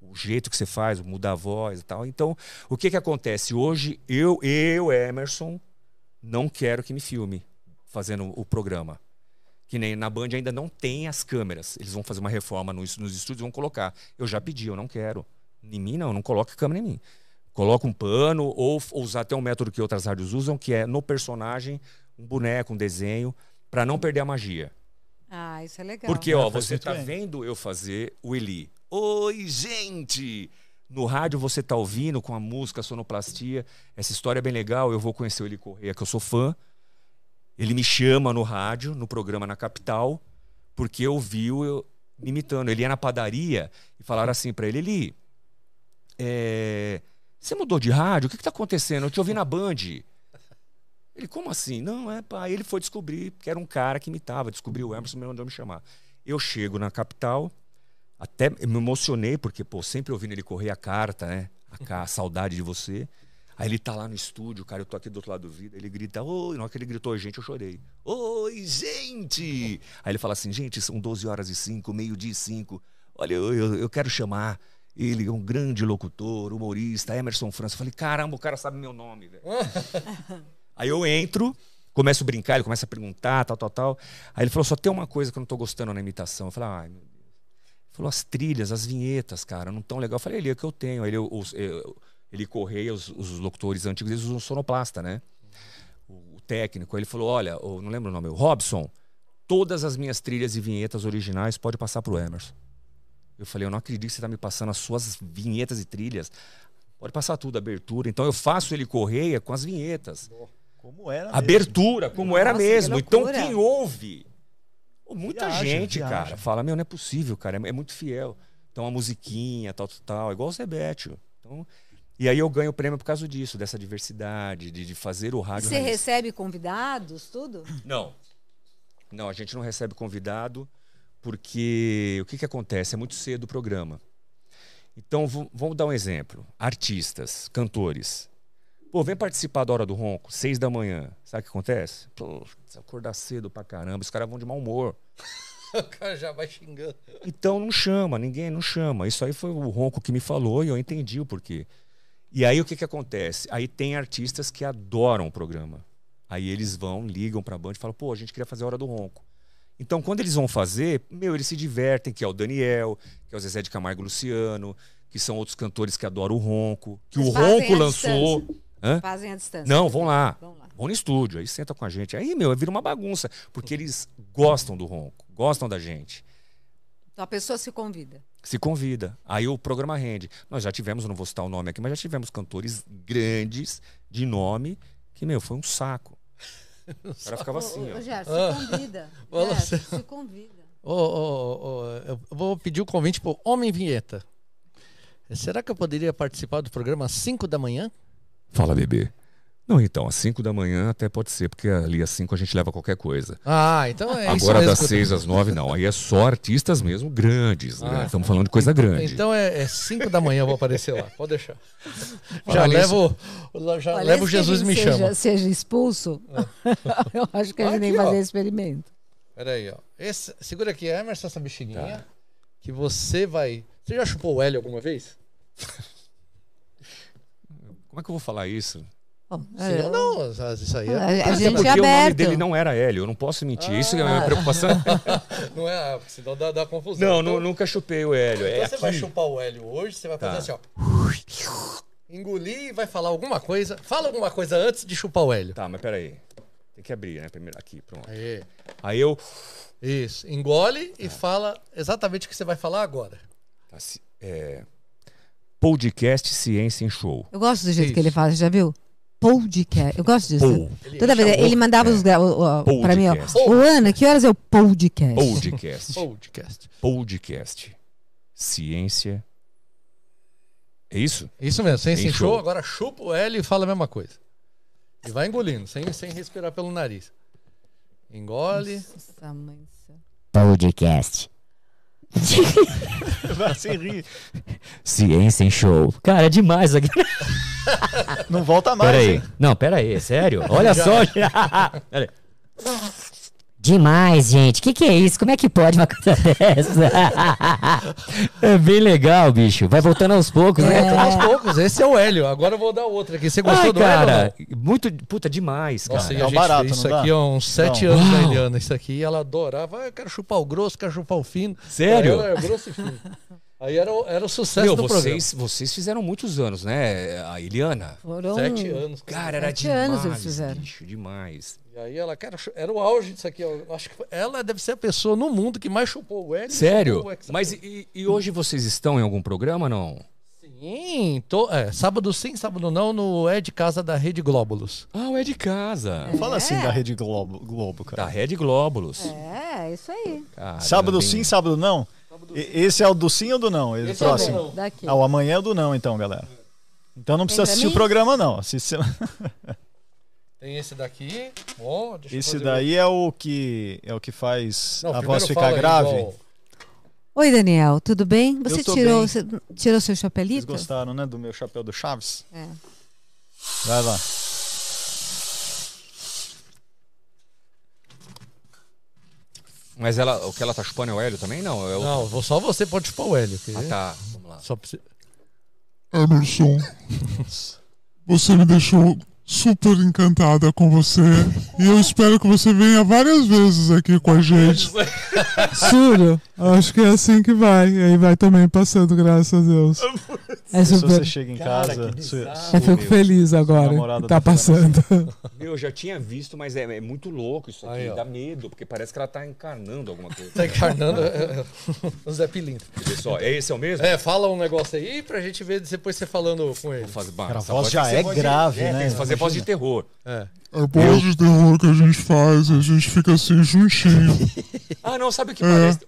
O jeito que você faz, mudar a voz e tal. Então, o que que acontece? Hoje, eu, eu, Emerson, não quero que me filme fazendo o programa. Que nem na Band ainda não tem as câmeras. Eles vão fazer uma reforma nos, nos estúdios e vão colocar. Eu já pedi, eu não quero. Em mim, não, não coloque câmera em mim. Coloca um pano ou, ou usar até um método que outras rádios usam, que é no personagem, um boneco, um desenho, para não perder a magia. Ah, isso é legal. Porque, ó, você tá bem. vendo eu fazer o Eli. Oi, gente! No rádio você tá ouvindo com a música, a sonoplastia. Essa história é bem legal. Eu vou conhecer o Eli Correia, que eu sou fã. Ele me chama no rádio, no programa na capital, porque eu eu me imitando. Ele ia na padaria e falaram assim pra ele: Eli, é, você mudou de rádio? O que, que tá acontecendo? Eu te ouvi na Band. Ele, como assim? Não, é pá. Ele foi descobrir que era um cara que imitava, descobriu o Emerson, me mandou me chamar. Eu chego na capital, até me emocionei, porque, pô, sempre ouvindo ele correr a carta, né? A, a saudade de você. Aí ele tá lá no estúdio, cara, eu tô aqui do outro lado do vidro, ele grita, oi, na hora que ele gritou, gente, eu chorei. Oi, gente! Aí ele fala assim, gente, são 12 horas e 5, meio-dia e 5. Olha, eu, eu, eu quero chamar ele, é um grande locutor, humorista, Emerson França. Eu falei, caramba, o cara sabe meu nome, velho. Aí eu entro, começo a brincar, ele começa a perguntar, tal, tal, tal. Aí ele falou, só tem uma coisa que eu não tô gostando na imitação. Eu falei, ai, meu Deus. Falou, as trilhas, as vinhetas, cara, não tão legal. Eu falei, ele é o que eu tenho. Aí Ele, os, eu- ele correia, os, os locutores antigos, eles usam sonoplasta, né? O, o técnico. Ele falou, olha, o- não lembro o nome, o Robson, todas as minhas trilhas e vinhetas originais pode passar pro Emerson. Eu falei, eu não acredito que você está me passando as suas vinhetas e trilhas. Pode passar tudo, abertura. Então eu faço ele correia com as vinhetas. Como era mesmo. Abertura, como era Nossa, que mesmo. Então loucura. quem ouve? Muita Viaja, gente, viaja. cara, fala, meu, não é possível, cara, é, é muito fiel. Então a musiquinha, tal, tal, tal, igual o Zebetio. Então, e aí eu ganho o prêmio por causa disso, dessa diversidade, de, de fazer o rádio. Você raiz. recebe convidados, tudo? Não. Não, a gente não recebe convidado porque o que, que acontece? É muito cedo o programa. Então, vamos dar um exemplo. Artistas, cantores. Pô, vem participar da Hora do Ronco, seis da manhã. Sabe o que acontece? Pô, acordar cedo pra caramba, os caras vão de mau humor. O cara já vai xingando. Então não chama, ninguém não chama. Isso aí foi o Ronco que me falou e eu entendi o porquê. E aí o que, que acontece? Aí tem artistas que adoram o programa. Aí eles vão, ligam pra banda e falam, pô, a gente queria fazer a hora do ronco. Então, quando eles vão fazer, meu, eles se divertem, que é o Daniel, que é o Zezé de Camargo Luciano, que são outros cantores que adoram o ronco, que Eles o ronco lançou. Hã? Fazem à distância. Não, vão lá. Vão lá. Vão no estúdio, aí senta com a gente. Aí, meu, vira uma bagunça, porque eles gostam do ronco, gostam da gente Então a pessoa se convida. Se convida. Aí o programa rende. Nós já tivemos, não vou citar o nome aqui, mas já tivemos cantores grandes de nome que, meu, foi um saco. O cara ficava assim, Ô, ó. Gerson, Ah. se convida. Fala Gerson, se convida. Ô, ô, ô, eu vou pedir o convite pro Homem Vinheta. Será que eu poderia participar do programa às 5 da manhã? Fala, bebê. Não, então, às 5 da manhã até pode ser, porque ali às 5 a gente leva qualquer coisa. Ah, então é isso Agora das que eu- 6 às 9, não. Aí é só artistas mesmo grandes, né? Ah. Estamos falando de coisa grande. Então é 5 da manhã eu vou aparecer lá. Pode deixar. Já levo, já Olha, levo Jesus me seja, chama. seja expulso, eu acho que a gente tem que Aqui, ó. fazer experimento. Pera aí, ó. Esse, segura aqui, Emerson, essa bexiguinha. Tá. Que você vai. Você já chupou o Hélio alguma vez? Como é que eu vou falar isso? Bom, Se eu- não, não, isso aí a, é. a gente porque é o nome aberto. dele não era Hélio, eu não posso mentir. Isso é a minha Ah. preocupação. Não é, ah, senão dá, dá confusão. Não, Então- nu- nunca chupei o Hélio. Então É você vai aqui. chupar o Hélio hoje, você vai fazer Tá. assim, ó. Engolir e vai falar alguma coisa. Fala alguma coisa antes de chupar o Hélio. Tá, mas peraí. Tem que abrir, né? Primeiro aqui, pronto. Aí. Aí eu. Isso. Engole e fala exatamente o que você vai falar agora. Tá, se- é, podcast Ciência em Show. Eu gosto do jeito Isso. que ele faz, já viu? Podcast. Eu gosto disso. Pou. Toda vez ele mandava os pra mim, ó. Ô, Ana, que horas é o podcast? Podcast. Podcast. Podcast. Ciência. É isso? Isso mesmo, sem show, show. agora chupa o Hélio e fala a mesma coisa. E vai engolindo, sem, sem respirar pelo nariz. Engole. Nossa. Podcast. Vai sem rir. Ciência em show. Cara, é demais aqui. Não volta mais, Pera aí. hein? Não, pera aí, sério? Olha só. Demais, gente. Que que é isso? Como é que pode uma coisa dessa? É bem legal, bicho. Vai voltando aos poucos, né? Aos poucos, esse é o Hélio. Agora eu vou dar outra aqui. Você gostou Ai, do Hélio? cara, não? Muito. Puta, demais, cara. Nossa, e É a um gente barato, fez isso aqui há uns sete Não. anos da. Eliana. Isso aqui ela adorava. Ah, eu quero chupar o grosso, quero chupar o fino. Sério? Aí ela, é grosso e fino. Aí era, o- era o sucesso Meu, do vocês, vocês fizeram muitos anos, né? A Eliana. Foram programa. Sete anos. Cara, era Sete demais. anos eles fizeram. Bicho, demais. E aí ela, cara, era o auge disso aqui. ó. Acho que ela deve ser a pessoa no mundo que mais chupou o Hélio. e Sério? o. Mas e, e hoje vocês estão em algum programa, não? Sim, tô, é, sábado sim, sábado não, no É de Casa da Rede Glóbulos. Ah, o É de Casa. Não fala assim É. da Rede Globo, Globo cara. Da Rede Glóbulos. É, isso aí. Cara, Sábado sim, sábado não? E- Esse é o do sim ou do não? Esse, Esse é o do próximo. não. Daqui. Ah, o amanhã é o do não, então, galera. Então não precisa assistir mim? o programa, não. Assiste... Tem esse daqui. Bom, deixa eu Esse daí é o que é o que faz Não, a voz ficar aí, grave. igual- Oi, Daniel, tudo bem? Você tirou, bem. você tirou seu Vocês chapelito? gostaram, né, do meu chapéu do Chaves? É. Vai lá. Mas ela, o que ela tá chupando é o Hélio também? Não, é o... Não, vou- só você pode chupar o Hélio. Ah, tá. Vamos lá. Só pra você... Emerson, você me deixou super encantada com você. E eu espero que você venha várias vezes aqui com a gente. Juro. Acho que é assim que vai. E aí vai também passando, graças a Deus. É Se super. você chega em Cara, casa, Eu fico meu. feliz agora. que Tá tá fazendo passando. Meu, eu já tinha visto, mas é, é muito louco isso aqui. Aí, dá medo, porque parece que ela tá encarnando alguma coisa. Tá encarnando é, é, o Zé Pilintra. Pessoal, é esse é o mesmo? É, fala um negócio aí pra gente ver depois você falando com ele. Bah, Cara, a voz já é grave, é, né? Tem que fazer voz de terror. É. É voz de terror que a gente faz, a gente fica assim juntinho. Ah, não, sabe o que É. parece?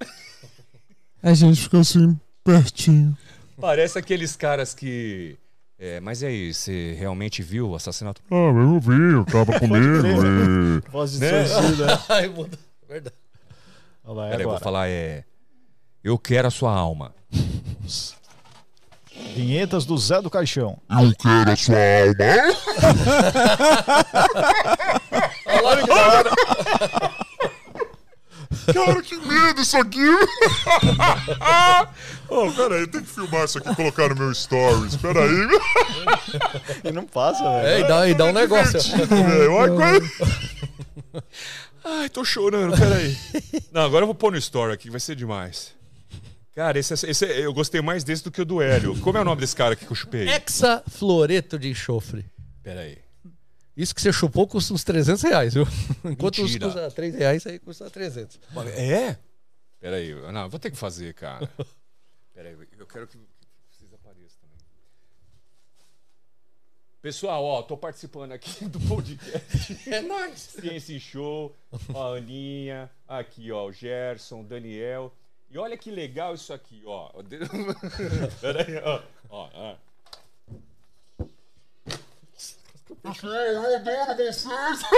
A gente fica assim pertinho. Parece aqueles caras que. É, mas e aí, você realmente viu o assassinato? Ah, eu vi, eu tava com medo. e- voz de Né? sorriso, né? Ai, muda. Verdade. Olha lá, é Peraí, eu vou falar, é. Eu quero a sua alma. Vinhetas do Zé do Caixão. Eu quero a sua alma. Cara, que medo isso aqui! oh, peraí, tem que filmar isso aqui e colocar no meu stories. Peraí. E não passa, velho. É, e dá, e dá um negócio. Como- Ai, tô chorando, peraí. Não, agora eu vou pôr no story aqui, vai ser demais. Cara, esse, esse- eu gostei mais desse do que o do Hélio. Como é o nome desse cara aqui que eu chupei? Hexafluoreto de enxofre. Peraí. Isso que você chupou custa uns 300 reais, viu? Enquanto Mentira. isso custa 3 reais, aí custa 300. É? Peraí, não, eu vou ter que fazer, cara. Peraí, eu quero que vocês apareçam também. Pessoal, ó, tô participando aqui do podcast. É nóis. Ciência em Show, ó, a Aninha, aqui, ó, o Gerson, o Daniel. E olha que legal isso aqui, ó. Peraí, ó. ó, ó.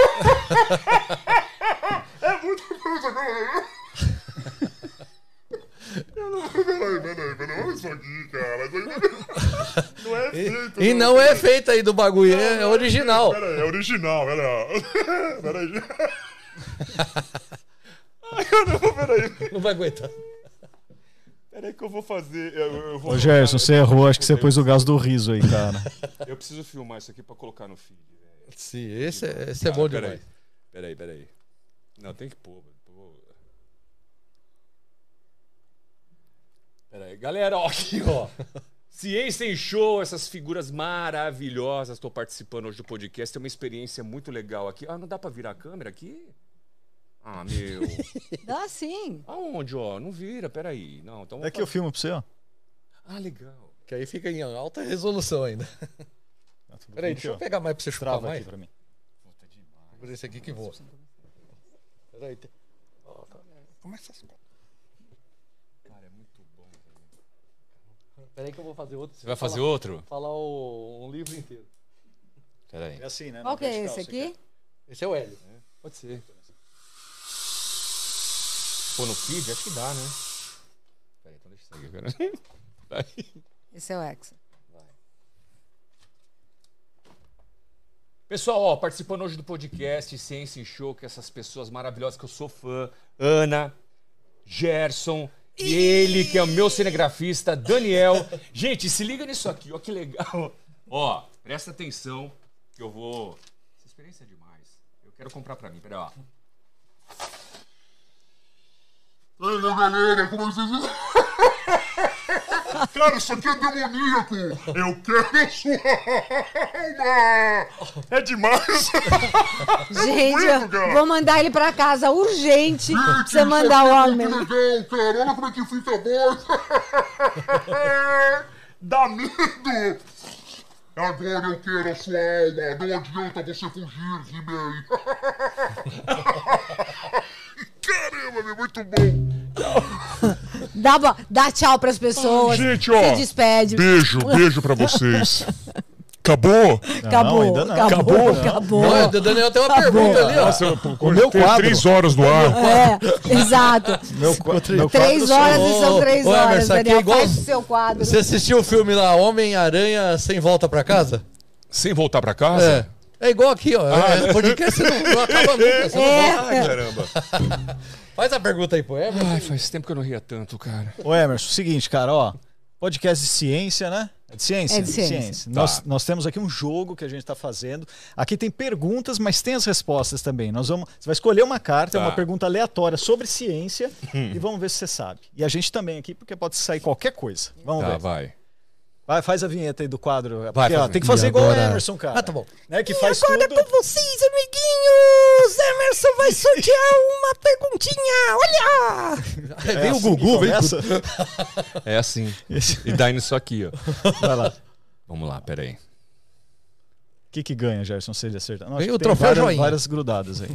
É muito coisa não... Peraí, peraí, peraí. Olha isso aqui, cara. Isso aqui Não é feito. E não é feito aí do bagulho, é, é original. Peraí, é original, peraí. Peraí. Ai, não, peraí. Não vai aguentar. Peraí que eu vou fazer. Eu, eu vou Ô, Gerson, você errou. Acho que você pôs o gás do riso aí, cara. Eu preciso filmar isso aqui pra colocar no feed. Sim, esse, é- esse é bom peraí. demais. Peraí, peraí. Não, tem que pôr. pô. Peraí, galera, ó, aqui, ó. Ciência em Show, essas figuras maravilhosas. Estou participando hoje do podcast. Tem uma experiência muito legal aqui. Ah, não dá pra virar a câmera aqui? Ah, meu. Dá sim. Aonde, ó? Não vira, peraí. Não, então. É que eu filmo pra você, ó. Ah, legal. Que aí fica em alta resolução ainda. Peraí, deixa eu pegar mais pra você chupar Trava mais. aqui pra mim. Por esse aqui que voa. Peraí. tem- Ó, tá. Começa as Cara, é muito bom. Peraí que eu vou fazer outro. Você vai fazer Falar- outro? Falar o- um livro inteiro. Peraí. É assim, né? Qual que é esse aqui? Esse é o Hélio. Pode ser. Pô, no feed? Acho que dá, né? Peraí, então deixa eu sair agora. Esse é o Hexa. Pessoal, ó, participando hoje do podcast Ciência em Show, que essas pessoas maravilhosas que eu sou fã, Ana, Gerson, e ele, que é o meu cinegrafista, Daniel. Gente, se liga nisso aqui, ó, que legal. Ó, presta atenção, que eu vou... Essa experiência é demais. Eu quero comprar pra mim, peraí, ó. Ei, galera, como vocês... Cara, isso aqui é demoníaco! Eu quero a sua alma! É demais! Gente, eu cara. vou mandar ele pra casa urgente pra você isso mandar o é homem. muito legal, cara! Olha como é que fica bom! Dá medo! Agora eu quero a sua alma! Não adianta você fugir, He-Man! Caramba, meu, muito bom! Dá, dá tchau pras pessoas. Gente, ó, Se despede. Beijo, beijo pra vocês! Acabou? Acabou, ainda não. acabou, acabou. Olha, o Daniel tem uma pergunta ali, ó. Nossa, pô, O meu quadro. três horas no ar. É, exato. Meu, qua- meu quadro Três sou- horas e são três ô, horas, Emerson, aqui é Daniel. igual- Faz o seu quadro. Você assistiu o filme lá, Homem-Aranha Sem Volta Pra Casa? Sem voltar pra casa? É. É igual aqui, ó. É, podcast não, não acaba nunca. Você não É. volta. Ai, caramba. Faz a pergunta aí pro Emerson. Ai, faz tempo que eu não ria tanto, cara. Ô, Emerson, seguinte, cara, ó. Podcast de ciência, né? É de ciência? É de ciência. Nós, Tá. nós temos aqui um jogo que a gente está fazendo. Aqui tem perguntas, mas tem as respostas também. Nós vamos, você vai escolher uma carta, Tá. uma pergunta aleatória sobre ciência e vamos ver se você sabe. E a gente também aqui, porque pode sair qualquer coisa. Vamos Tá, ver. vai. Vai, faz a vinheta aí do quadro. Vai, Porque, ó, tem que fazer E igual o agora- Emerson, cara. Ah, tá bom. Né, que faz tudo. vocês, amiguinhos! Emerson vai sortear uma perguntinha! Olha! É vem o assim Gugu, vem começa? É assim. E dá nisso aqui, ó. Vai lá. Vamos lá, peraí. O que, que ganha, Gerson, se ele acertar? Não, Vem o troféu várias, joinha. várias grudadas aí.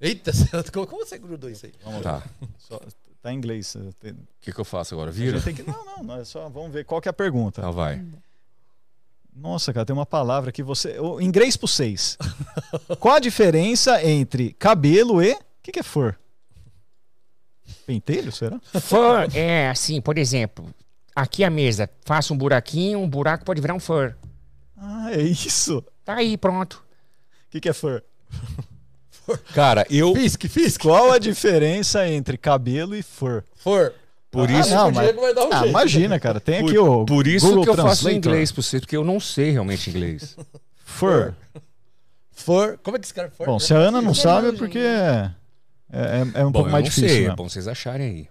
Eita, como você grudou isso aí? Vamos Tá. lá. Só- tá em inglês. Tem, O que, que eu faço agora? Vira? tem que, não, não, não, é só, vamos ver qual que é a pergunta. Então vai. Nossa, cara, tem uma palavra que você. o- Inglês pro seis. Qual a diferença entre cabelo e. O que, que é fur? Pentelho, será? Fur é assim, por exemplo, aqui a mesa, faça um buraquinho, um buraco pode virar um fur. Ah, é isso. Tá aí, pronto. O que, que é fur? Cara, eu. Fisk, Fisk. Qual a diferença entre cabelo e fur? For. Por Ah, isso. não, o mas- Diego vai dar um Ah, jeito. imagina, cara. Tem aqui Por, o. por isso Google que eu faço Translator. inglês pra você, porque eu não sei realmente inglês. Fur. For. Como é que esse cara for? Bom, se a Ana não É sabe, é porque é, é, é um Bom, pouco eu mais não difícil. sei, né? é bom vocês acharem aí.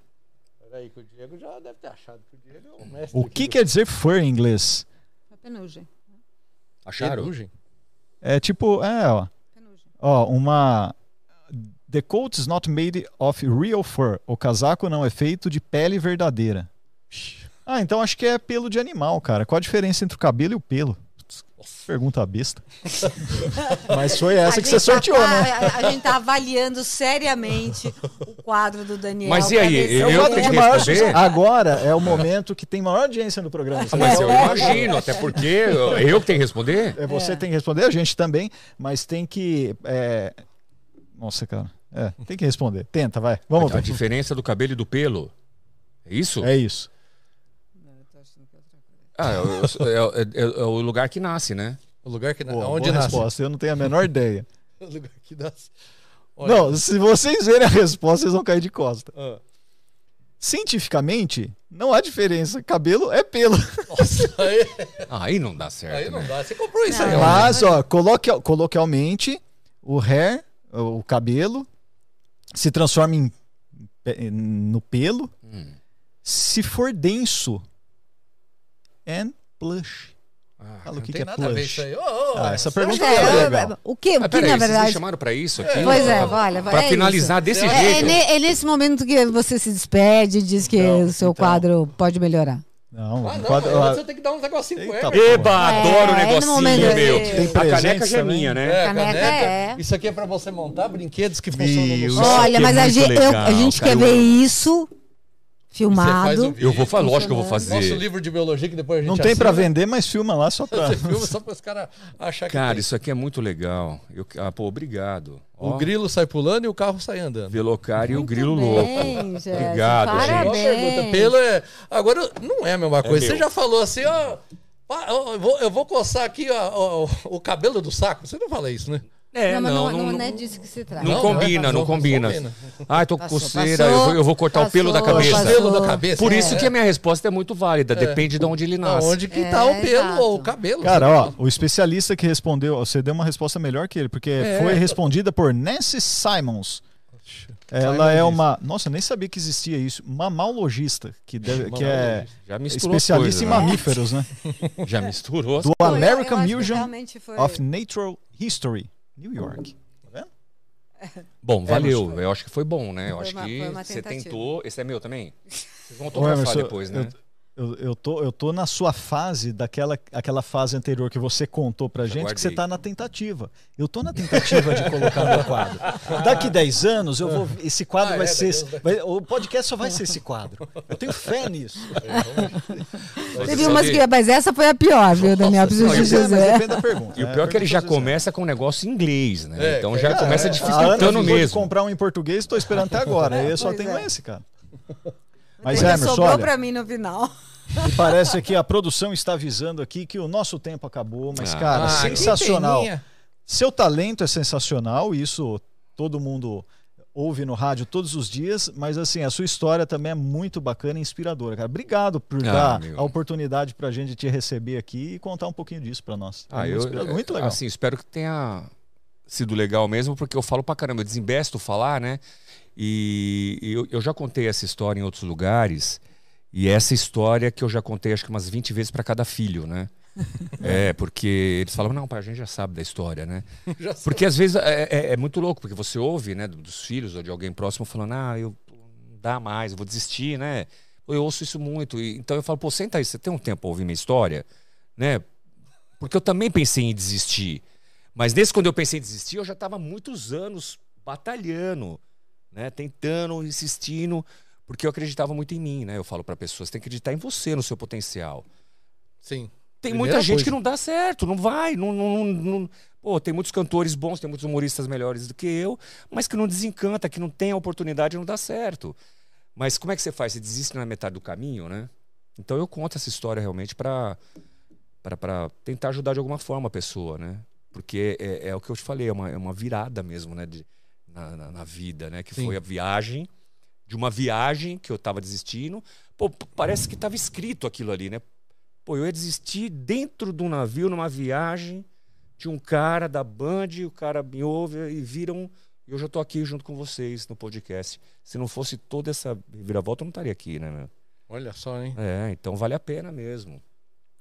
Peraí, que o Diego já deve ter achado que o Diego é o mestre. O que quer dizer fur em inglês? Penugem. Acharam? Penugem? É tipo, é, ó. Ó, uma. The coat is not made of real fur. O casaco não é feito de pele verdadeira. Ah, então acho que é pelo de animal, cara. Qual a diferença entre o cabelo e o pelo? Pergunta besta. Mas foi essa A que você sorteou, tá- né? A, a gente tá avaliando seriamente o quadro do Daniel. Mas e aí, eu É quadro tenho que maior responder? sucesso. Agora é o momento que tem maior audiência no programa. Ah, mas eu imagino, até porque eu, eu que tenho que responder. É, você tem que responder, a gente também, mas tem que. é, Nossa, cara. É, tem que responder. Tenta, vai. Vamos A ver. diferença do cabelo e do pelo. É isso? É isso. Ah, é, o- é- é- é o lugar que nasce, né? O lugar que Pô, onde nasce? resposta, eu não tenho a menor ideia. O lugar que nasce. Olha, Não, se vocês verem a resposta, vocês vão cair de costa. ah, Cientificamente, não há diferença. Cabelo é pelo. Nossa, aí, Aí não dá certo, aí não né? dá. Você comprou isso Não, aí, é. ó. Mas, ó, coloque, coloquialmente, o hair, o cabelo, se transforma em, no pelo Hum. se for denso. And plush. Ah, Fala o Não que, tem que é nada a ver plush. isso aí. Ô, ô, Ah, essa você pergunta acha- é É, legal. o que, o que peraí, na vocês me verdade. chamaram pra isso aqui? Pois é, olha, Pra é finalizar isso. desse É, é jeito. ne- é nesse momento que você se despede e diz que Então, o seu então. quadro pode melhorar. Não, Ah, não, quadro- mas ah, eu tenho que dar uns negocinhos com ele. Eba, É, adoro o é negocinho, momento meu. Tem A caneca já é também? minha, né? É, Caneca caneca. é. Isso aqui é pra você montar brinquedos que funcionam no Olha, é mas a gente, eu- a gente quer ver isso filmado. um Eu vou falar, lógico que eu vou Nosso fazer. livro de biologia que depois a gente Não tem pra assina. vender, mas filma lá só pra. Você filma só para os caras acharem que Cara, tem. isso aqui é muito legal. Eu, ah, pô, obrigado. O Ó, grilo sai pulando e o carro sai andando. Velocar e o grilo bem, louco. Jéssica, Obrigado, gente. Parabéns. pergunta. Pelo é. Agora, não é a mesma coisa. Você meu. já falou assim, ó, Eu vou, eu vou coçar aqui ó, ó, o cabelo do saco. Você não fala isso, né? É, não, mas não, não, não, não, não, é disso que se trata. não Não, combina, não é, combina. combina. Ai, tô com Passou, coceira, passou, eu, vou, eu vou cortar o pelo da cabeça. passou. Pelo da cabeça. Por é. isso que a minha resposta é muito válida, depende de onde ele nasce. Onde que É, tá o pelo exato. ou o cabelo? Cara, ó, o especialista que respondeu, você deu uma resposta melhor que ele, porque É. foi respondida por Nancy Simons. Ela é uma. Nossa, eu nem sabia que existia isso. Mamalogista, que, deve, que é Já misturou as especialista em coisas, né? mamíferos, né? Já misturou. Do American Museum realmente foi- of Natural History, New York. Tá vendo? Bom, valeu. Emerson. Eu acho que foi bom, né? Eu Foi acho uma- que você tentou. Esse é meu também? Vocês vão autografar depois, né? Eu, eu, tô, eu tô na sua fase, daquela aquela fase anterior que você contou pra gente, que você tá na tentativa. Eu tô na tentativa de colocar meu quadro. Daqui 10 anos, eu vou. Esse quadro Ah, vai é, ser. vai- o podcast só vai ser esse quadro. Eu tenho fé nisso. Teve umas que, mas essa foi a pior, viu, Daniel? Preciso te é, mas dizer. depende da pergunta. E o né? pior é que ele já começa com um negócio em inglês, né? É, então é, já começa dificultando mesmo. comprar um em português, estou esperando até agora. Eu só tenho é. esse, cara. Mas, Ainda Emerson, sobrou olha, pra mim no final. Me parece que a produção está avisando aqui que o nosso tempo acabou, mas, Ah. cara, Ah, sensacional. Seu talento é sensacional, isso todo mundo ouve no rádio todos os dias, mas assim, a sua história também é muito bacana e inspiradora, cara. Obrigado por Ah, dar meu. a oportunidade pra gente te receber aqui e contar um pouquinho disso pra nós. É Ah, muito eu, inspirador, muito legal. Assim, espero que tenha sido legal mesmo, porque eu falo pra caramba, eu desembesto falar, né? E, e eu, eu já contei essa história em outros lugares, e essa história que eu já contei acho que umas 20 vezes pra cada filho, né? é, porque eles falam, não, pai, a gente já sabe da história, né? Porque às vezes é, é- é muito louco, porque você ouve, né, dos filhos ou de alguém próximo falando, ah, eu não dá mais, eu vou desistir, né? Eu ouço isso muito. E, então eu falo, pô, senta aí, você tem um tempo pra ouvir minha história, né? Porque eu também pensei em desistir. Mas nesse quando eu pensei em desistir, eu já estava há muitos anos batalhando, né? Tentando, insistindo, porque eu acreditava muito em mim, né? Eu falo para pessoas, tem que acreditar em você, no seu potencial. Sim. Tem Primeira muita gente coisa. que não dá certo, não vai, não, não, não- não- Pô, tem muitos cantores bons, tem muitos humoristas melhores do que eu, mas que não desencanta, que não tem a oportunidade, não dá certo. Mas como é que você faz? Você desiste na metade do caminho, né? Então eu conto essa história realmente para para tentar ajudar de alguma forma a pessoa, né? Porque é, é o que eu te falei, é uma, é uma virada mesmo, né? De, na, na, na vida, né? Que Sim. foi a viagem, de uma viagem que eu tava desistindo. Pô, parece que tava escrito aquilo ali, né? Pô, eu ia desistir dentro de um navio, numa viagem, de um cara da Band, o cara me ouve e viram. E eu já tô aqui junto com vocês no podcast. Se não fosse toda essa viravolta, eu não estaria aqui, né, meu? Olha só, hein? É, então vale a pena mesmo.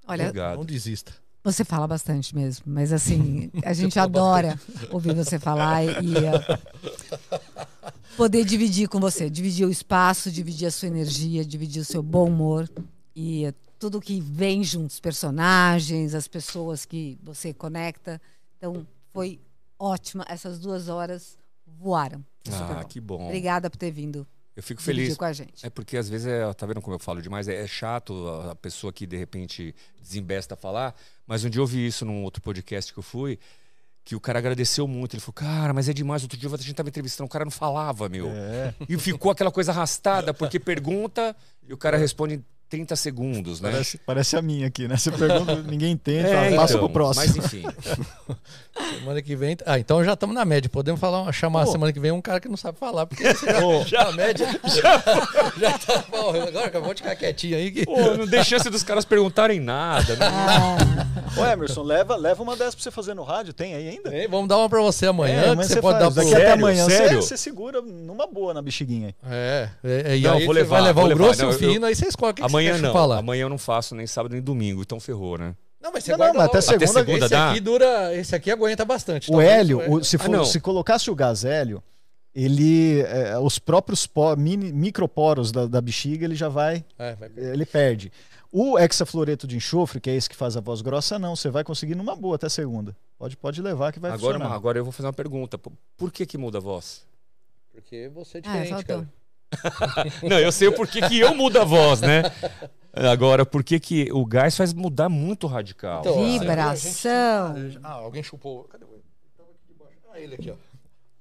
Olha, Obrigado. Não desista. Você fala bastante mesmo, mas assim, a gente adora ouvir você falar e, e, ah, poder dividir com você, dividir o espaço, dividir a sua energia, dividir o seu bom humor e tudo que vem junto, os personagens, as pessoas que você conecta. Então, foi ótima. Essas duas horas voaram. Ah, bom. que bom. Obrigada por ter vindo. Eu fico feliz. com a gente. É porque às vezes, é, tá vendo como eu falo demais? É, é chato a, a pessoa que de repente desembesta a falar. Mas um dia eu vi isso num outro podcast que eu fui, que o cara agradeceu muito. Ele falou, cara, mas é demais. Outro dia a gente tava entrevistando, o cara não falava, meu. É. E ficou aquela coisa arrastada, porque pergunta e o cara responde 30 segundos, né? Parece, parece a minha aqui, né? Você pergunta, ninguém entende, É, passa então, pro próximo. Mas enfim. Semana que vem. Ah, então já estamos na média. Podemos falar, chamar Pô. semana que vem um cara que não sabe falar, porque você já, Ô. já a média já, já tá. Bom, agora acabou de ficar quietinho aí. Que... Pô, não dei chance dos caras perguntarem nada, né? Ô, Emerson, leva, leva uma dessas pra você fazer no rádio, tem aí ainda? Hein, Vamos dar uma pra você amanhã, É, que amanhã você pode faz. dar Daqui pro... até amanhã você, Sério? você segura numa boa na bexiguinha. É, é, é, e Não, aí vou você levar, vai levar vou o levar. grosso e o eu- fino, aí você escolhe o que, que Amanhã não. falar. Amanhã eu não faço nem sábado nem domingo, então ferrou, né? Não, mas você Não, guarda não, até o- Até segunda, segunda esse dá? aqui dura, esse aqui aguenta bastante. O talvez Hélio, o- se, Ah, for- não. se colocasse o gás hélio, ele, é, os próprios mini, microporos da, da bexiga, ele já vai, É, vai- ele perde. O hexafluoreto de enxofre, que é esse que faz a voz grossa, não, você vai conseguir numa boa até segunda. Pode, pode levar que vai Agora, funcionar. agora eu vou fazer uma pergunta. Por- Por que que muda a voz? Porque você é Ah, diferente, faltou. cara. Não, eu sei o porquê que eu mudo a voz, né? Agora, por que que o gás faz mudar muito radical? Então, Vibração. gente- Ah, alguém chupou. Cadê o ele? Tava aqui debaixo. Ah, ele aqui, ó.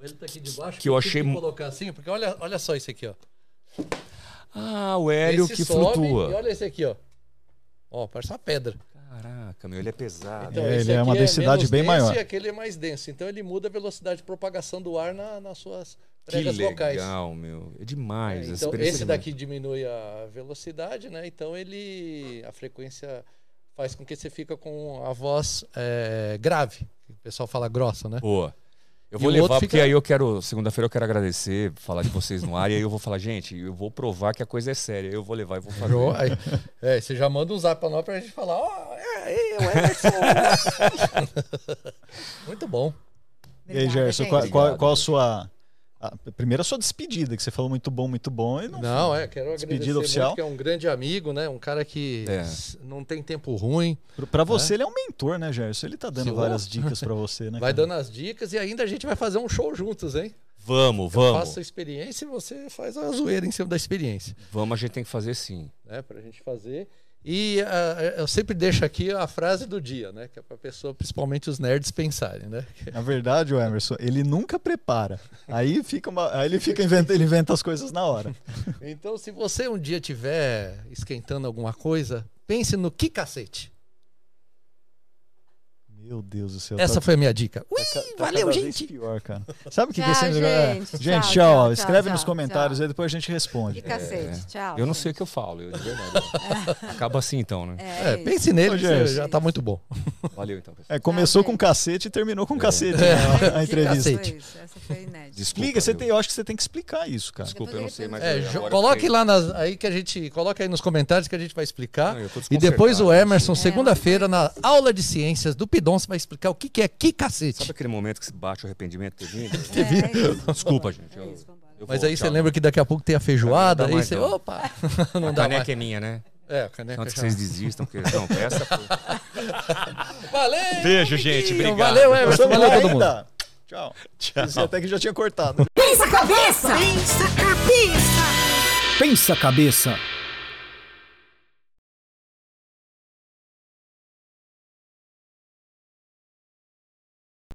Ele tá aqui debaixo. Que eu achei que colocar assim, porque olha, olha só esse aqui, ó. Ah, o hélio esse que sobe, flutua. E olha esse aqui, ó. Ó, parece uma pedra. Caraca, meu, ele é pesado. Então, É, ele é uma aqui densidade menos bem denso maior. E aquele é mais denso. Então ele muda a velocidade de propagação do ar na- nas suas que vocais. legal, meu. É demais. É, essa então, esse é demais. daqui diminui a velocidade, né? Então ele. A frequência faz com que você fica com a voz é, grave. O pessoal fala grossa, né? Boa. Eu vou levar, porque fica- aí eu quero. Segunda-feira eu quero agradecer, falar de vocês no ar, e aí eu vou falar, gente, eu vou provar que a coisa é séria. Eu vou levar e vou fazer. Aí, é, você já manda um zap pra nós pra gente falar, ó, é, aí, o Emerson. Muito bom. E aí, Gerson, qual, qual, qual a sua. A- primeiro a sua despedida, que você falou muito bom, muito bom. E não, Não, é, quero Despedida agradecer oficial. muito, que é um grande amigo, né? Um cara que É. não tem tempo ruim, Pra você, ele é um mentor, né, Gerson? Ele tá dando Sim, várias dicas pra você, né? vai cara? dando as dicas e ainda a gente vai fazer um show juntos, hein? Vamos, Eu vamos. faço a experiência e você faz a zoeira em cima da experiência. Vamos, a gente tem que fazer sim. né, pra gente fazer. E ah, eu sempre deixo aqui a frase do dia, né? Que é pra pessoa, principalmente os nerds, pensarem, né? Na verdade, o Emerson, ele nunca prepara. Aí fica uma, aí ele fica inventa, ele inventa as coisas na hora. Então, se você um dia tiver esquentando alguma coisa, pense no que cacete. Meu Deus do céu. Essa tá- foi a minha dica. Ui, tá tá valeu, cada vez gente. pior, cara. Sabe o que, que é negócio? gente. É, Tchau, Gente, tchau, tchau. tchau, Escreve nos tchau, comentários tchau. aí, depois a gente responde. Que cacete. Tchau. Eu não sei o que eu falo, eu de verdade. Acaba assim então, né? É, É, pense nele, Ô, Gerson. já tá muito bom. Valeu então, pessoal. É, começou Tchau, com gente. cacete e terminou com cacete É. né, a É, entrevista. Cacete. Essa foi inédita. Desculpa. Explica, você tem, eu acho que você tem que explicar isso, cara. Desculpa, eu não sei. É, agora coloque lá nas, aí que a gente. Coloque aí nos comentários que a gente vai explicar. E depois o Emerson, assim. segunda-feira, na aula de ciências do Pidonça, vai explicar o que, que é que cacete. Sabe aquele momento que se bate o arrependimento de ter vindo? É, é. Desculpa, gente. É eu- eu Mas vou, aí você tchau. lembra que daqui a pouco tem a feijoada, aí você. não. Opa! Não A dá caneca mais. é minha, né? É, a caneca Antes que já. vocês desistam, porque não, foi. Valeu! Beijo, gente. Obrigado. valeu, Emerson. Vamos Valeu lá todo mundo. ainda. Tchau. Isso até que já tinha cortado. Pensa cabeça! Pensa cabeça!